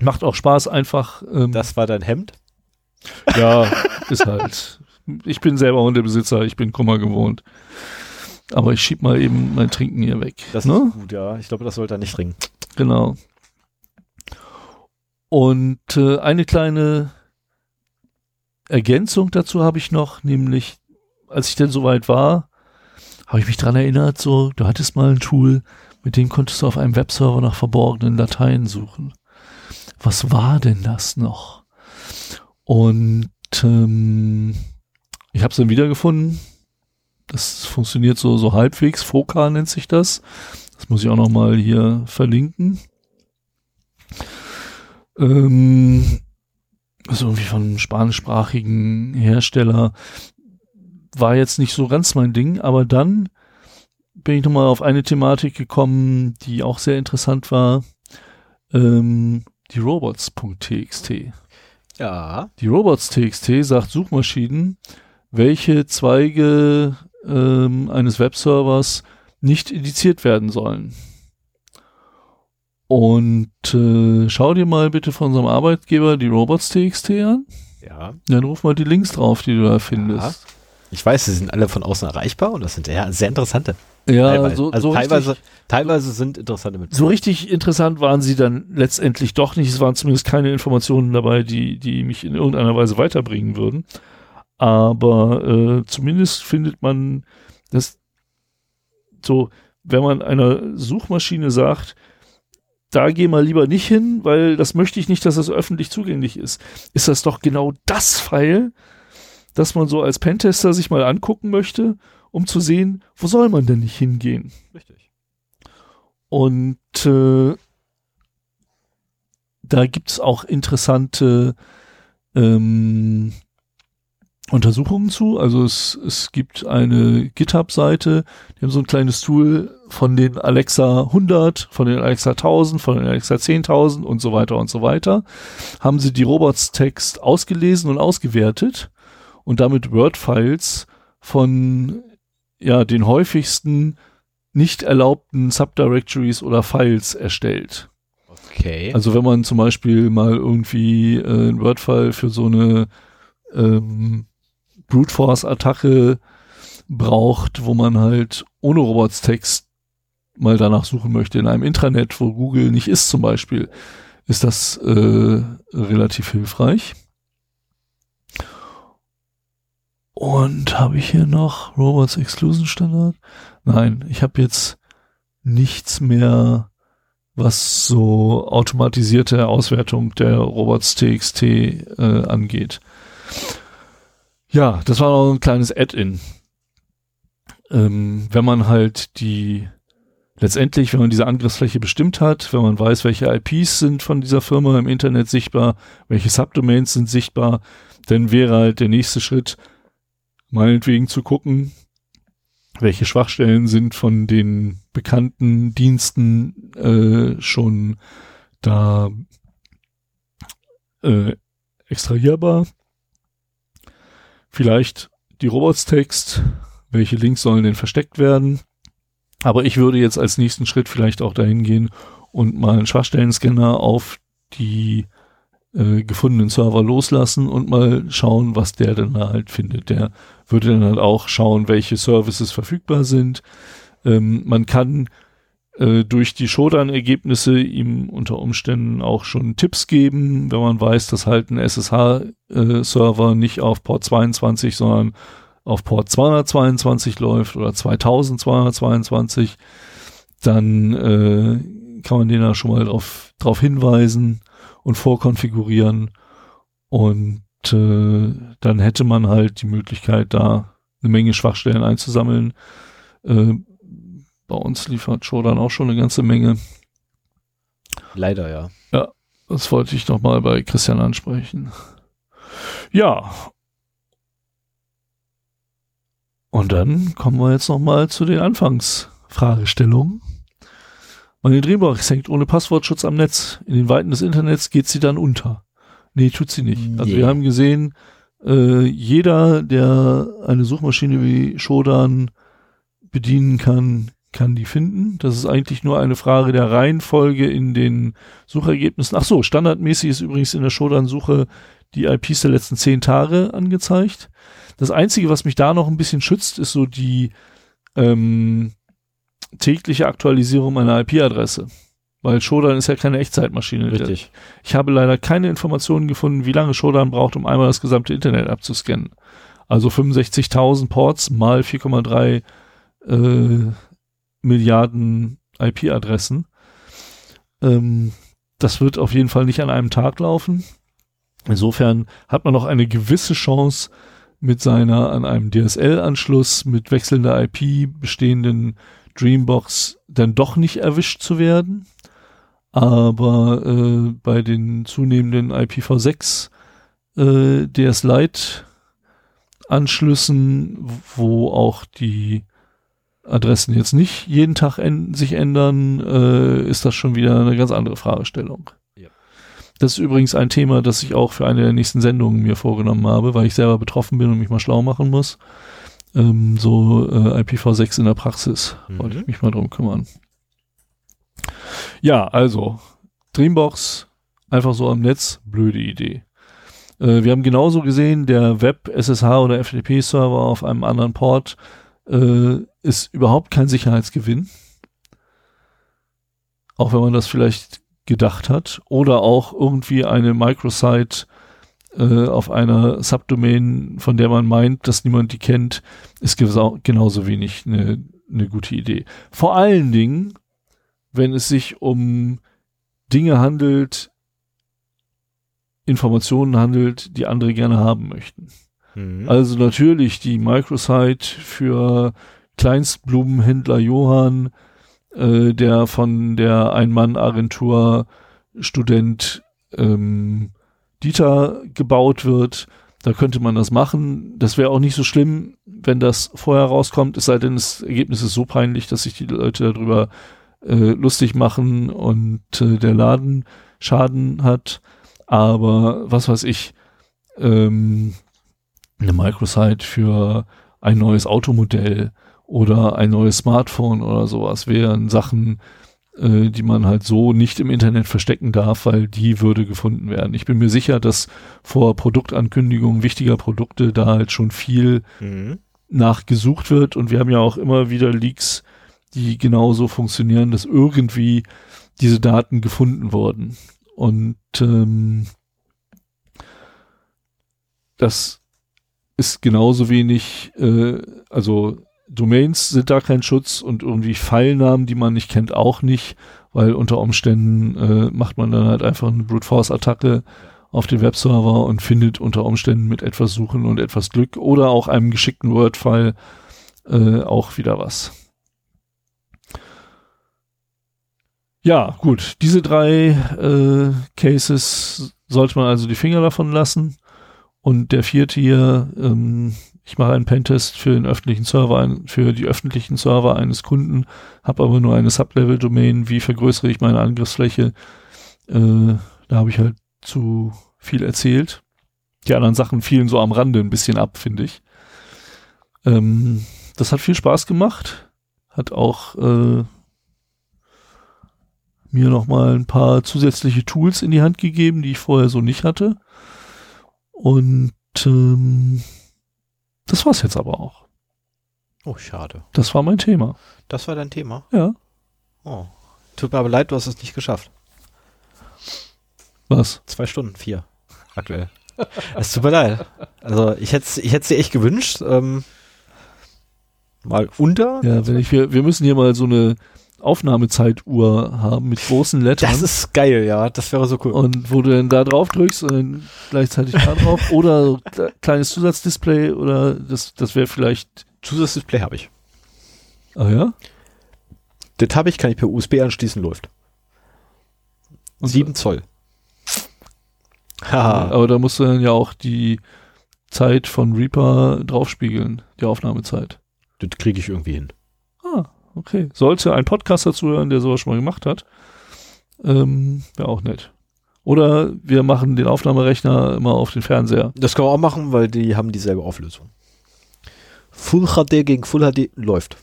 Macht auch Spaß einfach. Ähm, Das war dein Hemd. ja, ist halt. Ich bin selber Hundebesitzer, ich bin Kummer gewohnt. Aber ich schieb mal eben mein Trinken hier weg. Das ne? ist gut, ja. Ich glaube, das sollte er nicht trinken. Genau. Und äh, eine kleine Ergänzung dazu habe ich noch, nämlich als ich denn soweit war, habe ich mich dran erinnert, so, du hattest mal ein Tool, mit dem konntest du auf einem Webserver nach verborgenen Dateien suchen. Was war denn das noch? Und ähm, ich habe es dann wiedergefunden. Das funktioniert so, so halbwegs. Foca nennt sich das. Das muss ich auch noch mal hier verlinken. Ähm, also irgendwie von einem spanischsprachigen Hersteller. War jetzt nicht so ganz mein Ding, aber dann bin ich nochmal auf eine Thematik gekommen, die auch sehr interessant war. Ähm, die Robots.txt. Ja. Die Robots.txt sagt Suchmaschinen, welche Zweige ähm, eines Webservers nicht indiziert werden sollen. Und äh, schau dir mal bitte von unserem Arbeitgeber die Robots.txt an. Ja. Dann ruf mal die Links drauf, die du da findest. Ich weiß, sie sind alle von außen erreichbar und das sind ja sehr interessante. Ja, teilweise. so, also so, teilweise, richtig, teilweise sind interessante mit. so richtig interessant waren sie dann letztendlich doch nicht. Es waren zumindest keine Informationen dabei, die, die mich in irgendeiner Weise weiterbringen würden. Aber äh, zumindest findet man das so, wenn man einer Suchmaschine sagt, da geh mal lieber nicht hin, weil das möchte ich nicht, dass das öffentlich zugänglich ist, ist das doch genau das Pfeil, das man so als Pentester sich mal angucken möchte, um zu sehen, wo soll man denn nicht hingehen. Richtig. Und äh, da gibt's auch interessante ähm, Untersuchungen zu. Also es, es gibt eine GitHub-Seite, die haben so ein kleines Tool von den Alexa 100, von den Alexa 1000, von den Alexa 10.000 und so weiter und so weiter. Haben sie die Robots-Text ausgelesen und ausgewertet und damit Word-Files von ja, den häufigsten nicht erlaubten Subdirectories oder Files erstellt. Okay. Also wenn man zum Beispiel mal irgendwie äh, ein Word-File für so eine ähm, Brute Force-Attacke braucht, wo man halt ohne Robots-Text mal danach suchen möchte, in einem Intranet, wo Google nicht ist zum Beispiel, ist das äh, relativ hilfreich. Und habe ich hier noch Robots Exclusion Standard? Nein, ich habe jetzt nichts mehr, was so automatisierte Auswertung der Robots.txt äh, angeht. Ja, das war noch ein kleines Add-in. Ähm, wenn man halt die letztendlich, wenn man diese Angriffsfläche bestimmt hat, wenn man weiß, welche IPs sind von dieser Firma im Internet sichtbar, welche Subdomains sind sichtbar, dann wäre halt der nächste Schritt, meinetwegen zu gucken, welche Schwachstellen sind von den bekannten Diensten äh, schon da äh, extrahierbar. Vielleicht die Robots-Text, welche Links sollen denn versteckt werden. Aber ich würde jetzt als nächsten Schritt vielleicht auch dahin gehen und mal einen Schwachstellen-Scanner auf die äh, gefundenen Server loslassen und mal schauen, was der dann halt findet. Der würde dann halt auch schauen, welche Services verfügbar sind. Ähm, man kann äh, durch die Shodan-Ergebnisse ihm unter Umständen auch schon Tipps geben, wenn man weiß, dass halt ein SSH-Server äh, nicht auf Port 22, sondern auf Port 222 läuft oder 2222, dann äh, kann man den da schon mal drauf, drauf hinweisen und vorkonfigurieren und äh, dann hätte man halt die Möglichkeit, da eine Menge Schwachstellen einzusammeln. Äh, bei uns liefert Shodan auch schon eine ganze Menge. Leider, ja. Ja, das wollte ich noch mal bei Christian ansprechen. Ja. Und dann kommen wir jetzt noch mal zu den Anfangsfragestellungen. Meine Drehbox hängt ohne Passwortschutz am Netz. In den Weiten des Internets geht sie dann unter. Nee, tut sie nicht. Also wir haben gesehen, äh, jeder, der eine Suchmaschine wie Shodan bedienen kann, kann die finden. Das ist eigentlich nur eine Frage der Reihenfolge in den Suchergebnissen. Ach so, standardmäßig ist übrigens in der Shodan-Suche die IPs der letzten zehn Tage angezeigt. Das Einzige, was mich da noch ein bisschen schützt, ist so die ähm, tägliche Aktualisierung meiner IP-Adresse. Weil Shodan ist ja keine Echtzeitmaschine. Richtig. Ich habe leider keine Informationen gefunden, wie lange Shodan braucht, um einmal das gesamte Internet abzuscannen. Also 65.000 Ports mal 4,3 äh, Milliarden IP-Adressen. Ähm, das wird auf jeden Fall nicht an einem Tag laufen. Insofern hat man noch eine gewisse Chance, mit seiner an einem DSL-Anschluss mit wechselnder IP bestehenden Dreambox dann doch nicht erwischt zu werden. Aber äh, bei den zunehmenden IPv6 äh, DS Lite Anschlüssen, wo auch die Adressen jetzt nicht jeden Tag sich ändern, äh, ist das schon wieder eine ganz andere Fragestellung. Ja. Das ist übrigens ein Thema, das ich auch für eine der nächsten Sendungen mir vorgenommen habe, weil ich selber betroffen bin und mich mal schlau machen muss. Ähm, so äh, IPv6 in der Praxis mhm. wollte ich mich mal drum kümmern. Ja, also Dreambox einfach so am Netz, blöde Idee. Äh, wir haben genauso gesehen, der Web SSH oder FTP Server auf einem anderen Port äh, ist überhaupt kein Sicherheitsgewinn. Auch wenn man das vielleicht gedacht hat. Oder auch irgendwie eine Microsite äh, auf einer Subdomain, von der man meint, dass niemand die kennt, ist genauso wenig eine, eine gute Idee. Vor allen Dingen, wenn es sich um Dinge handelt, Informationen handelt, die andere gerne haben möchten. Mhm. Also natürlich die Microsite für Kleinstblumenhändler Johann, äh, der von der Ein-Mann-Agentur Student ähm, Dieter gebaut wird. Da könnte man das machen. Das wäre auch nicht so schlimm, wenn das vorher rauskommt, es sei denn, das Ergebnis ist so peinlich, dass sich die Leute darüber äh, lustig machen und äh, der Laden Schaden hat. Aber was weiß ich, ähm, eine Microsite für ein neues Automodell oder ein neues Smartphone oder sowas wären Sachen, äh, die man halt so nicht im Internet verstecken darf, weil die würde gefunden werden. Ich bin mir sicher, dass vor Produktankündigungen wichtiger Produkte da halt schon viel mhm. nachgesucht wird und wir haben ja auch immer wieder Leaks, die genauso funktionieren, dass irgendwie diese Daten gefunden wurden. Und ähm, das ist genauso wenig, äh, also Domains sind da kein Schutz und irgendwie Pfeilnamen, die man nicht kennt, auch nicht, weil unter Umständen äh, macht man dann halt einfach eine Brute Force Attacke auf den Webserver und findet unter Umständen mit etwas Suchen und etwas Glück oder auch einem geschickten Word-File äh, auch wieder was. Ja, gut, diese drei äh, Cases sollte man also die Finger davon lassen. Und der vierte hier, ähm, ich mache einen Pentest für den öffentlichen Server, für die öffentlichen Server eines Kunden, habe aber nur eine Sublevel-Domain. Wie vergrößere ich meine Angriffsfläche? Äh, da habe ich halt zu viel erzählt. Die anderen Sachen fielen so am Rande ein bisschen ab, finde ich. Ähm, das hat viel Spaß gemacht. Hat auch äh, mir nochmal ein paar zusätzliche Tools in die Hand gegeben, die ich vorher so nicht hatte. Und ähm, das war's jetzt aber auch. Oh, schade. Das war mein Thema. Das war dein Thema? Ja. Oh. Tut mir aber leid, du hast es nicht geschafft. Was? Zwei Stunden, vier. Aktuell. Es tut mir leid. Also ich hätte ich hätte dir echt gewünscht, ähm, mal unter. Ja, wenn ich, wir, wir müssen hier mal so eine Aufnahmezeituhr haben mit großen Lettern. Das ist geil, ja. Das wäre so cool. und wo du dann da drauf drückst und dann gleichzeitig da drauf <laughs> oder kle- kleines Zusatzdisplay oder das, das wäre vielleicht, Zusatzdisplay habe ich. ah ja? Das habe ich, kann ich per USB anschließen, läuft. Und- Sieben Zoll. Haha. Aber da musst du dann ja auch die Zeit von Reaper draufspiegeln, die Aufnahmezeit. Das kriege ich irgendwie hin. Okay. Sollte ein Podcaster zuhören, der sowas schon mal gemacht hat, ähm, wäre auch nett. Oder wir machen den Aufnahmerechner immer auf den Fernseher. Das können wir auch machen, weil die haben dieselbe Auflösung. Full HD gegen Full HD läuft.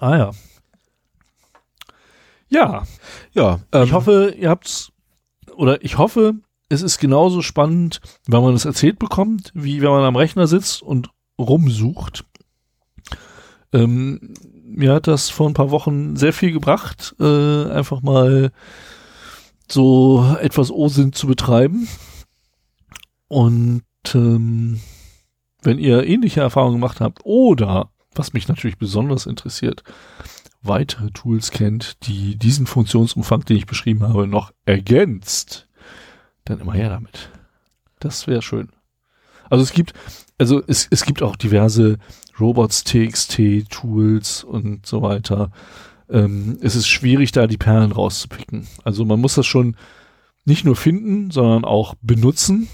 Ah ja. Ja, Ja, ich hoffe, ihr habt's, oder ich hoffe, es ist genauso spannend, wenn man es erzählt bekommt, wie wenn man am Rechner sitzt und rumsucht. Ähm, mir hat das vor ein paar Wochen sehr viel gebracht, äh, einfach mal so etwas OSINT zu betreiben. Und ähm, wenn ihr ähnliche Erfahrungen gemacht habt oder, was mich natürlich besonders interessiert, weitere Tools kennt, die diesen Funktionsumfang, den ich beschrieben habe, noch ergänzt, dann immer her damit. Das wäre schön. Also es gibt, also es, es gibt auch diverse Robots TXT Tools und so weiter. Ähm, es ist schwierig, da die Perlen rauszupicken. Also man muss das schon nicht nur finden, sondern auch benutzen,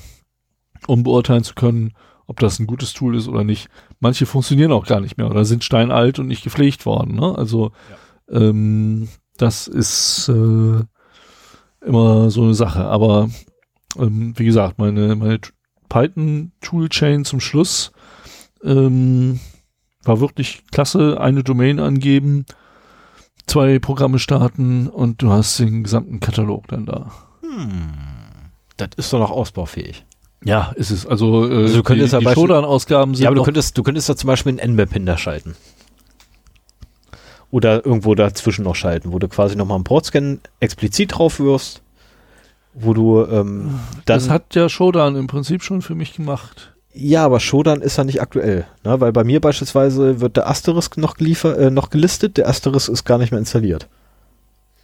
um beurteilen zu können, ob das ein gutes Tool ist oder nicht. Manche funktionieren auch gar nicht mehr oder sind steinalt und nicht gepflegt worden. Ne? Also ähm, das ist äh, immer so eine Sache. Aber ähm, wie gesagt, meine, meine Python-Toolchain zum Schluss ähm, war wirklich klasse. Eine Domain angeben, zwei Programme starten und du hast den gesamten Katalog dann da. Hm. Das ist doch noch ausbaufähig. Ja, ist es. Also, äh, Also du könntest die, ja die Shodan-Ausgaben sind Ja, aber du könntest, du könntest da zum Beispiel einen Nmap hinterschalten. Oder irgendwo dazwischen noch schalten, wo du quasi nochmal einen Portscan explizit drauf wirfst, wo du ähm, das hat ja Shodan im Prinzip schon für mich gemacht. ja, aber Shodan ist ja nicht aktuell, ne? weil bei mir beispielsweise wird der Asterisk noch geliefert, äh, noch gelistet, der Asterisk ist gar nicht mehr installiert.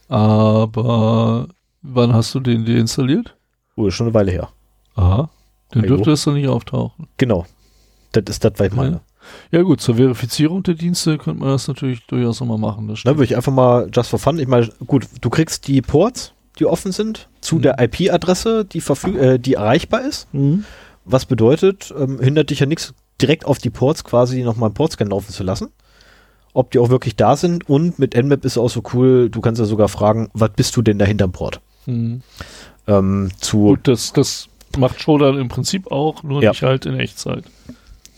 Aber wann hast du den deinstalliert? Oh, schon eine Weile her. Aha. Dann dürfte es doch nicht auftauchen. Genau. Das ist das, was ich meine. Ja gut, zur Verifizierung der Dienste könnte man das natürlich durchaus nochmal machen. Das Ne, stimmt. würde ich einfach mal just for fun. Ich meine, gut, du kriegst die Ports, die offen sind, zu Mhm. der IP-Adresse, die, äh, die erreichbar ist. Mhm. Was bedeutet, ähm, hindert dich ja nichts, direkt auf die Ports quasi nochmal einen Portscan laufen zu lassen. Ob die auch wirklich da sind. Und mit Nmap ist auch so cool, du kannst ja sogar fragen, was bist du denn da hinterm Port? Mhm. Ähm, zu, Gut, das, das macht Shodan im Prinzip auch, nur Ja. nicht halt in Echtzeit.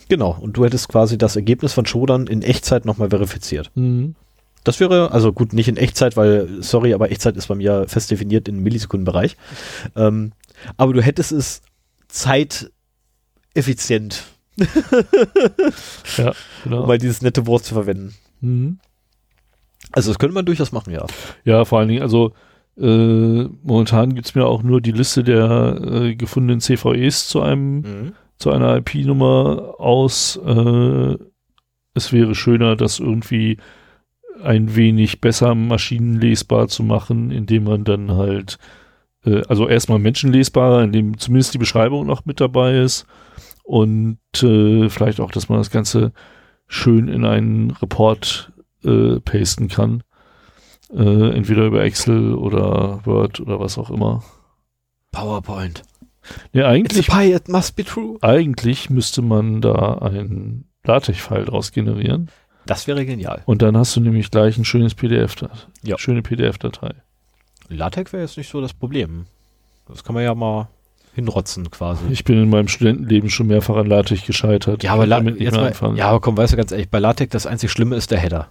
genau. Und du hättest quasi das Ergebnis von Shodan in Echtzeit nochmal verifiziert. Mhm. Das wäre, also gut, nicht in Echtzeit, weil, sorry, aber Echtzeit ist bei mir fest definiert im Millisekundenbereich. Ähm, aber du hättest es zeiteffizient, Ja, genau. <laughs> um mal dieses nette Wort zu verwenden. Mhm. Also das könnte man durchaus machen, ja. Ja, vor allen Dingen, also äh, momentan gibt's mir auch nur die Liste der äh, gefundenen CVEs zu einem zu einer IP-Nummer aus. Äh, es wäre schöner, das irgendwie ein wenig besser maschinenlesbar zu machen, indem man dann halt, äh, also erstmal menschenlesbarer, indem zumindest die Beschreibung noch mit dabei ist und äh, vielleicht auch, dass man das Ganze schön in einen Report äh, pasten kann. Äh, entweder über Excel oder Word oder was auch immer. PowerPoint. Ja, It's a eigentlich pie, it must be true. eigentlich müsste man da ein LaTeX-File draus generieren Das wäre genial. und dann hast du nämlich gleich ein schönes PDF, Ja. schöne PDF-Datei. LaTeX wäre jetzt nicht so das Problem. Das kann man ja mal hinrotzen quasi. Ich bin in meinem Studentenleben schon mehrfach an LaTeX gescheitert. Ja, aber, La jetzt mal, anfangen. ja, aber komm, weißt du ganz ehrlich, bei LaTeX das einzig Schlimme ist der Header.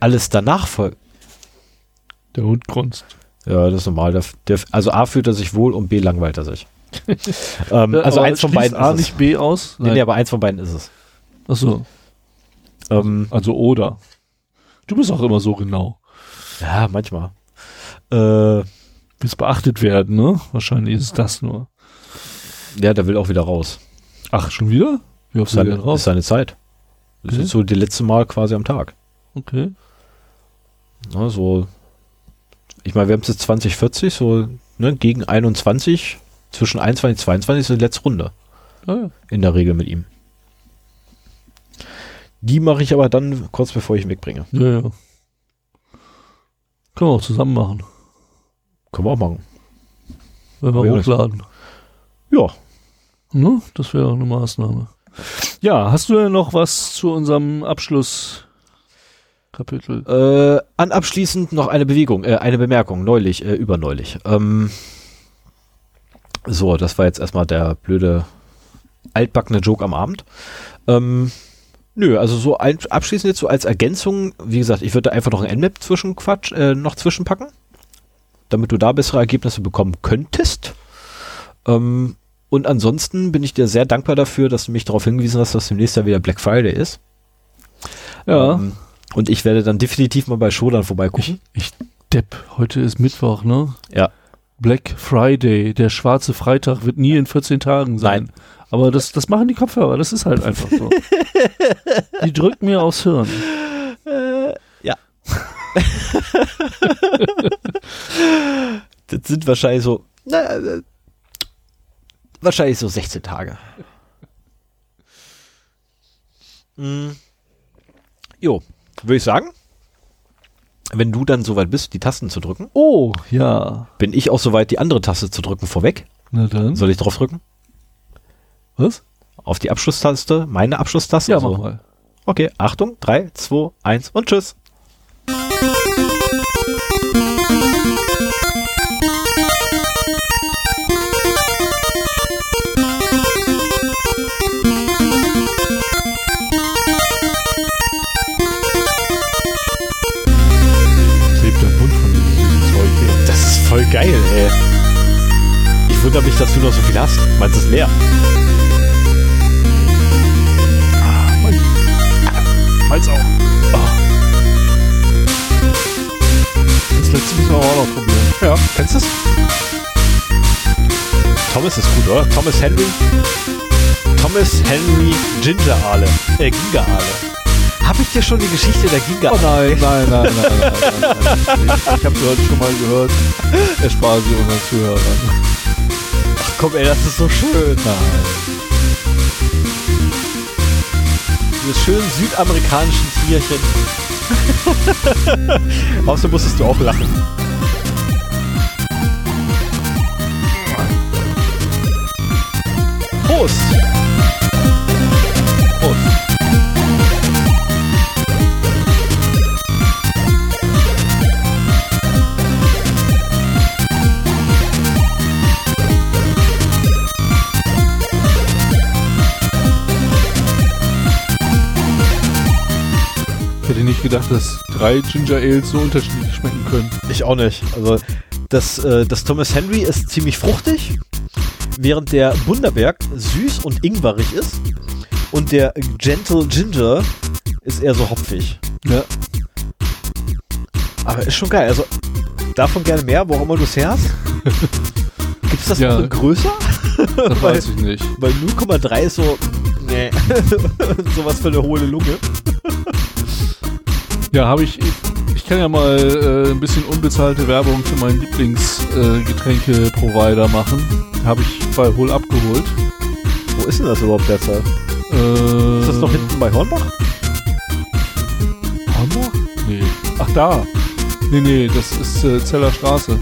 Alles danach folgt. Der Hund grunzt. Ja, das ist normal. Der, der, also A fühlt er sich wohl und B langweilt er sich. <laughs> ähm, Äh, also aber eins von beiden A ist es. nicht B aus? Nee, nee, aber eins von beiden ist es. Achso, Ähm, also oder. Du bist auch immer so genau. ja, manchmal. Äh, Willst beachtet werden, ne? Wahrscheinlich ist es das nur. ja, der will auch wieder raus. Ach, schon wieder? Wie oft Ist seine, raus? ist seine Zeit. Das Okay. ist so die letzte Mal quasi am Tag. Okay. Ne, so, ich meine, wir haben es jetzt 2040, so ne, gegen 21, zwischen 21 und 22 ist die letzte Runde. Ah, ja. In der Regel mit ihm. Die mache ich aber dann kurz bevor ich ihn wegbringe. ja, ja. Können wir auch zusammen machen. Können wir auch machen. Wenn wir hochladen. Ja. Ne? Das wäre auch eine Maßnahme. Ja, hast du denn noch was zu unserem Abschlusskapitel? Äh, an abschließend noch eine Bewegung, äh, eine Bemerkung, neulich, äh, überneulich. Ähm, so, das war jetzt erstmal der blöde altbackene Joke am Abend. Ähm, nö, also so ein, abschließend jetzt so als Ergänzung, wie gesagt, ich würde da einfach noch ein Nmap zwischen Quatsch, äh, noch zwischenpacken, damit du da bessere Ergebnisse bekommen könntest. Ähm, und ansonsten bin ich dir sehr dankbar dafür, dass du mich darauf hingewiesen hast, dass demnächst ja wieder Black Friday ist. Ja. Ähm, und ich werde dann definitiv mal bei Shodan vorbeigucken. Ich Depp, heute ist Mittwoch, ne? Ja. Black Friday, der schwarze Freitag wird nie in 14 Tagen sein. Nein. Aber das, das machen die Kopfhörer, das ist halt einfach so. <laughs> die drücken mir aufs Hirn. ja. <laughs> das sind wahrscheinlich so, na, äh, wahrscheinlich so 16 Tage. Mm. Jo, würde ich sagen, wenn du dann soweit bist, die Tasten zu drücken, Oh, ja. bin ich auch soweit, die andere Taste zu drücken vorweg. Na dann. Soll ich drauf drücken? Was? Auf die Abschlusstaste, meine Abschlusstaste? Ja, Also- mach mal. Okay, Achtung, 3, 2, 1 und tschüss. Klebt der Mund von diesem süßen Zeug hier. Das ist voll geil, ey. Ich wundere mich, dass du noch so viel hast. Meinst du es Malz auch. Das letzte müssen wir auch noch probieren. Ja. Kennst du es? Thomas ist gut, oder? Thomas Henry. Thomas Henry Ginger Ale. Äh, Ginger Ale. Habe ich dir schon die Geschichte der Ginger Oh nein, nein, nein, nein, nein, nein, nein. Ich, ich habe sie heute schon mal gehört. Erspare sie unseren Zuhörern. Ach komm, ey, das ist so schön. Nein. Dieses schönen südamerikanischen Tierchen. <laughs> Außerdem musstest du auch lachen. Prost! Prost. Nicht gedacht, dass drei Ginger Ales so unterschiedlich schmecken können. Ich auch nicht. Also das, äh, das Thomas Henry ist ziemlich fruchtig, während der Bunderberg süß und ingwerig ist. Und der Gentle Ginger ist eher so hopfig. Ja. Aber ist schon geil. Also davon gerne mehr, wo auch immer du es her hast. <laughs> Gibt es das Ja. noch größer? Das Weil- <laughs> weiß ich nicht. Weil 0,3 ist so, <laughs> nee, sowas für eine hohle Lunge. Ja, habe ich. Ich kann ja mal äh, ein bisschen unbezahlte Werbung für meinen Lieblingsgetränke-Provider machen. Habe ich bei Hol abgeholt. Wo ist denn das überhaupt derzeit? Äh, Ist das noch hinten bei Hornbach? Hornbach? Nee. Ach da. Nee, nee, das ist äh, Zeller Straße.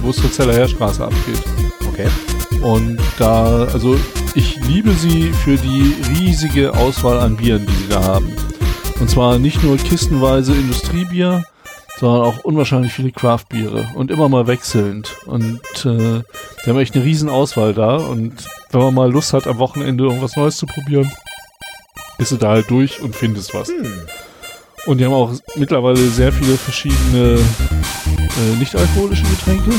Wo es zur Zeller Heerstraße abgeht. Okay. Und da, also ich liebe sie für die riesige Auswahl an Bieren, die sie da haben. Und zwar nicht nur kistenweise Industriebier, sondern auch unwahrscheinlich viele Craftbiere und immer mal wechselnd. Und äh, die haben echt eine riesen Auswahl da. Und wenn man mal Lust hat, am Wochenende irgendwas Neues zu probieren, bist du da halt durch und findest was. Hm. Und die haben auch mittlerweile sehr viele verschiedene äh, nicht-alkoholische Getränke.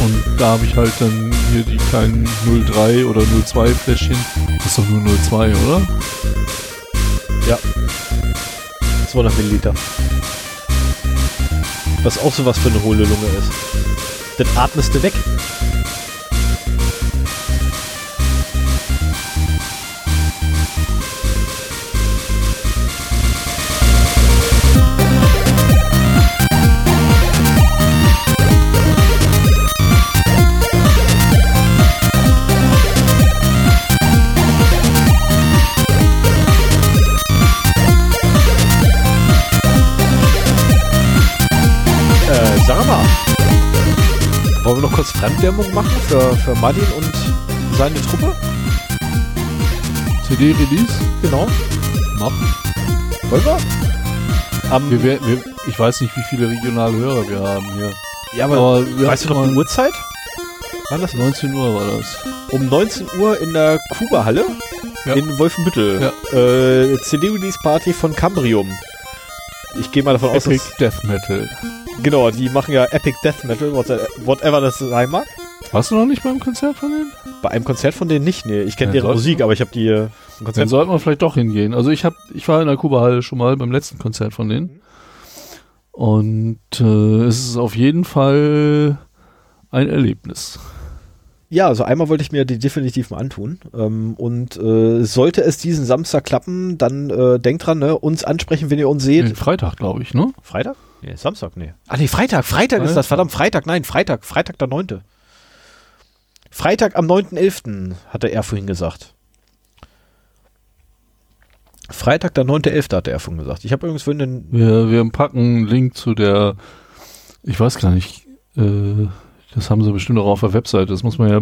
Und da habe ich halt dann hier die kleinen 03 oder 02 Fläschchen. Das ist doch nur 02, oder? 200 Milliliter. Was auch sowas für eine hohle Lunge ist. Das atmest du weg. Wir Fremdwerbung machen für, für Martin und seine Truppe? CD-Release? Genau. Mach. Wollen wir? Am, Wir, wer- wir, ich weiß nicht, wie viele regionale Hörer wir haben hier. ja, aber, aber wir weißt du noch die Uhrzeit? Wann das? 19 Uhr war das. Um 19 Uhr in der Kuba-Halle Ja. in Wolfenbüttel. Ja. Äh, CD-Release-Party von Cambrium. Ich gehe mal davon aus, Epic dass... Death Metal. Genau, die machen ja Epic Death Metal, what- whatever das sein mag. Warst du noch nicht beim Konzert von denen? Bei einem Konzert von denen nicht, nee. Ich kenne Ja, deren Musik, aber ich habe die äh, ein Dann Konzert... sollten wir vielleicht doch hingehen. Also ich hab, ich war in der Kuba-Halle schon mal beim letzten Konzert von denen. Und äh, es ist auf jeden Fall ein Erlebnis. Ja, also einmal wollte ich mir die definitiv mal antun. Ähm, und äh, sollte es diesen Samstag klappen, dann äh, denkt dran, ne, uns ansprechen, wenn ihr uns seht. Den Freitag, glaube ich, ne? Freitag? Nee, Samstag, nee. Ah, nee, Freitag, Freitag ist das, verdammt, Freitag, nein, Freitag, Freitag der 9. Freitag am 9.11. hatte er vorhin gesagt. Freitag der 9.11. hatte er vorhin gesagt. Ich habe übrigens vorhin den, Wir, wir packen einen Link zu der, ich weiß gar nicht, äh, das haben sie bestimmt auch auf der Webseite. Das muss man ja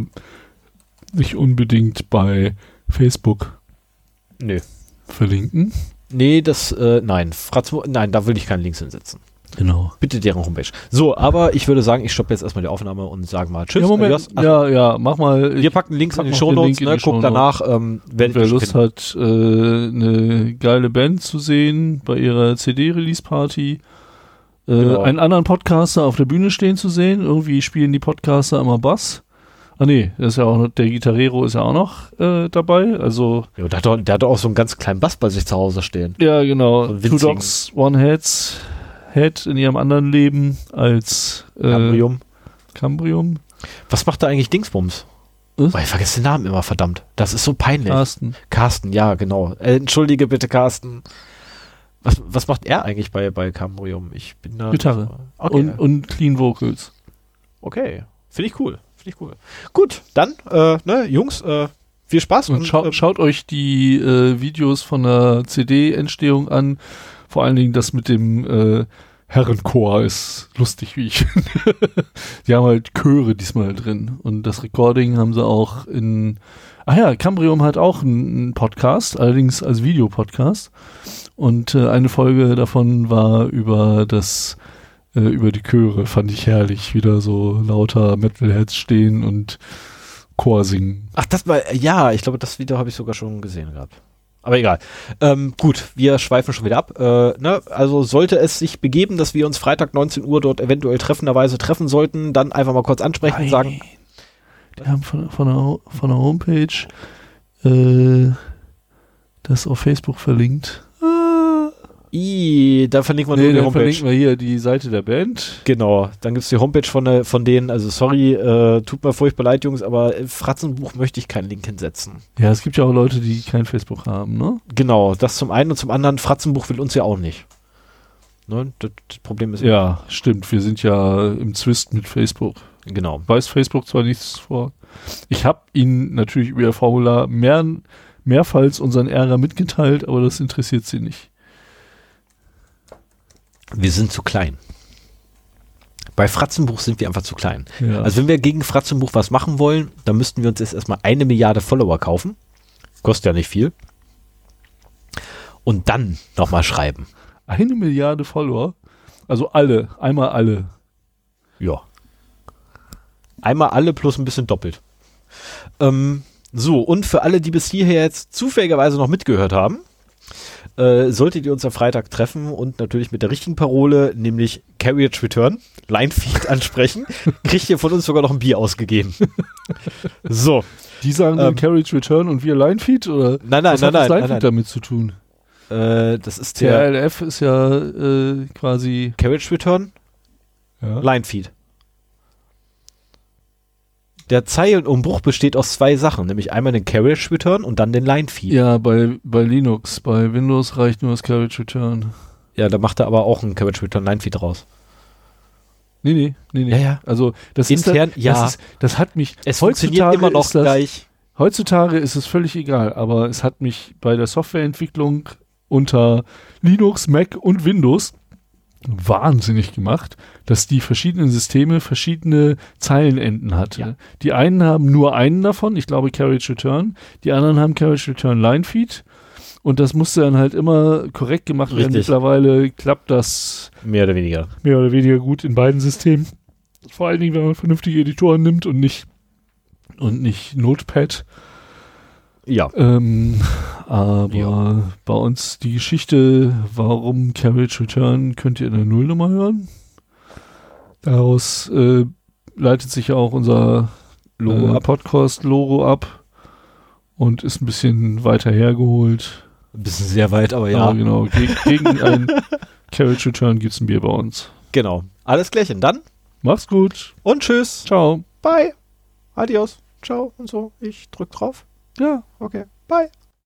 nicht unbedingt bei Facebook nö. verlinken. Nee, das, äh, nein, Fratz, nein, da will ich keinen Links hinsetzen. Genau. Bitte deren Homepage. So, aber ich würde sagen, ich stoppe jetzt erstmal die Aufnahme und sage mal Tschüss. ja, Moment. Ach, Ja, ja, mach mal. Wir packen Links in die Show Notes, ne? guckt danach, ähm, Wer Lust finden. hat, äh, eine geile Band zu sehen bei ihrer CD-Release-Party, äh, Genau. einen anderen Podcaster auf der Bühne stehen zu sehen. Irgendwie spielen die Podcaster immer Bass. Ah nee, das ist ja auch noch, der Gitarrero ist ja auch noch äh, dabei. Also Ja, der, hat doch, der hat doch auch so einen ganz kleinen Bass bei sich zu Hause stehen. ja genau, So Two. Dogs, One Heads, Head in ihrem anderen Leben als äh, Cambrium. Cambrium. Was macht da eigentlich Dingsbums? Boah, ich vergesse den Namen immer, verdammt. Das ist so peinlich. Carsten. Carsten, ja, genau. Äh, entschuldige bitte, Carsten. Was, was macht er eigentlich bei, bei Cambrium? Ich bin da. Gitarre. Okay. Und, und Clean Vocals. okay. Finde ich cool. Finde ich cool. Gut, dann, äh, ne, Jungs, äh, viel Spaß. Und schau, ähm, schaut euch die äh, Videos von der CD-Entstehung an. Vor allen Dingen das mit dem äh, Herrenchor ist lustig, wie ich <laughs> finde. die haben halt Chöre diesmal drin. Und das Recording haben sie auch in. Ah ja, Cambrium hat auch einen Podcast, allerdings als Videopodcast. Und äh, eine Folge davon war über das äh, über die Chöre. Fand ich herrlich, wieder so lauter Metalheads stehen und Chor singen. Ach, das war, ja, ich glaube, das Video habe ich sogar schon gesehen gehabt. Aber egal. Ähm, gut, wir schweifen schon wieder ab. Äh, ne? Also sollte es sich begeben, dass wir uns Freitag 19 Uhr dort eventuell treffenderweise treffen sollten, dann einfach mal kurz ansprechen und sagen, Die haben von, von, der, von der Homepage äh, das auf Facebook verlinkt. I, da verlinken wir Nee, nur die dann Homepage. verlinken wir hier die Seite der Band. Genau, dann gibt's die Homepage von, der, von denen, also sorry, äh, tut mir furchtbar leid, Jungs, aber im Fratzenbuch möchte ich keinen Link hinsetzen. Ja, es gibt ja auch Leute, die kein Facebook haben, ne? Genau, das zum einen und zum anderen, Fratzenbuch will uns ja auch nicht. Ne? Das, das Problem ist, Ja, stimmt. Wir sind ja im Zwist mit Facebook. genau. Weiß Facebook zwar nichts vor. Ich habe ihnen natürlich über ihr Formular mehr, mehrfals unseren Ärger mitgeteilt, aber das interessiert sie nicht. Wir sind zu klein. Bei Fratzenbuch sind wir einfach zu klein. Ja. Also wenn wir gegen Fratzenbuch was machen wollen, dann müssten wir uns jetzt erstmal eine Milliarde Follower kaufen. Kostet ja nicht viel. Und dann nochmal schreiben. eine Milliarde Follower. Also alle, einmal alle. Ja. Einmal alle plus ein bisschen doppelt. Ähm, so, und für alle, die bis hierher jetzt zufälligerweise noch mitgehört haben, äh, solltet ihr uns am Freitag treffen und natürlich mit der richtigen Parole, nämlich Carriage Return, Linefeed <laughs> ansprechen, kriegt ihr von uns sogar noch ein Bier ausgegeben. <laughs> so. Die sagen Ähm. Carriage Return und wir Linefeed oder Nein, nein, was nein, hat das nein, nein, Linefeed nein. damit zu tun? Äh, das ist der TRLF ist ja äh, quasi Carriage Return, ja. Linefeed. Der Zeilenumbruch besteht aus zwei Sachen, nämlich einmal den Carriage Return und dann den Linefeed. ja bei, bei Linux. Bei Windows reicht nur das Carriage Return. Ja, da macht er aber auch einen Carriage Return Linefeed raus. Nee, nee, nee, nee. Ja, ja. Also das Intern, ist, das, ja. das, ist, das hat mich Es funktioniert immer noch das, gleich. Heutzutage ist es völlig egal, aber es hat mich bei der Softwareentwicklung unter Linux, Mac und Windows wahnsinnig gemacht, dass die verschiedenen Systeme verschiedene Zeilenenden hat. Ja. Die einen haben nur einen davon, ich glaube Carriage Return, die anderen haben Carriage Return Line Feed und das musste dann halt immer korrekt gemacht werden. Richtig. Mittlerweile klappt das Mehr oder weniger. mehr oder weniger gut in beiden Systemen. Vor allen Dingen, wenn man vernünftige Editoren nimmt und nicht und nicht Notepad. Ja. Ähm, aber Ja. bei uns die Geschichte, warum Carriage Return, könnt ihr in der Nullnummer hören. Daraus äh, leitet sich ja auch unser Logo äh. Podcast-Logo ab und ist ein bisschen weiter hergeholt. Ein bisschen sehr weit, aber Ja, ja. genau. Ge gegen ein <laughs> Carriage Return gibt's ein Bier bei uns. Genau. Alles klärchen. Dann Macht's gut. und tschüss. Ciao. Bye. Adios. Ciao und so. Ich drück drauf. Ja. Okay. Bye.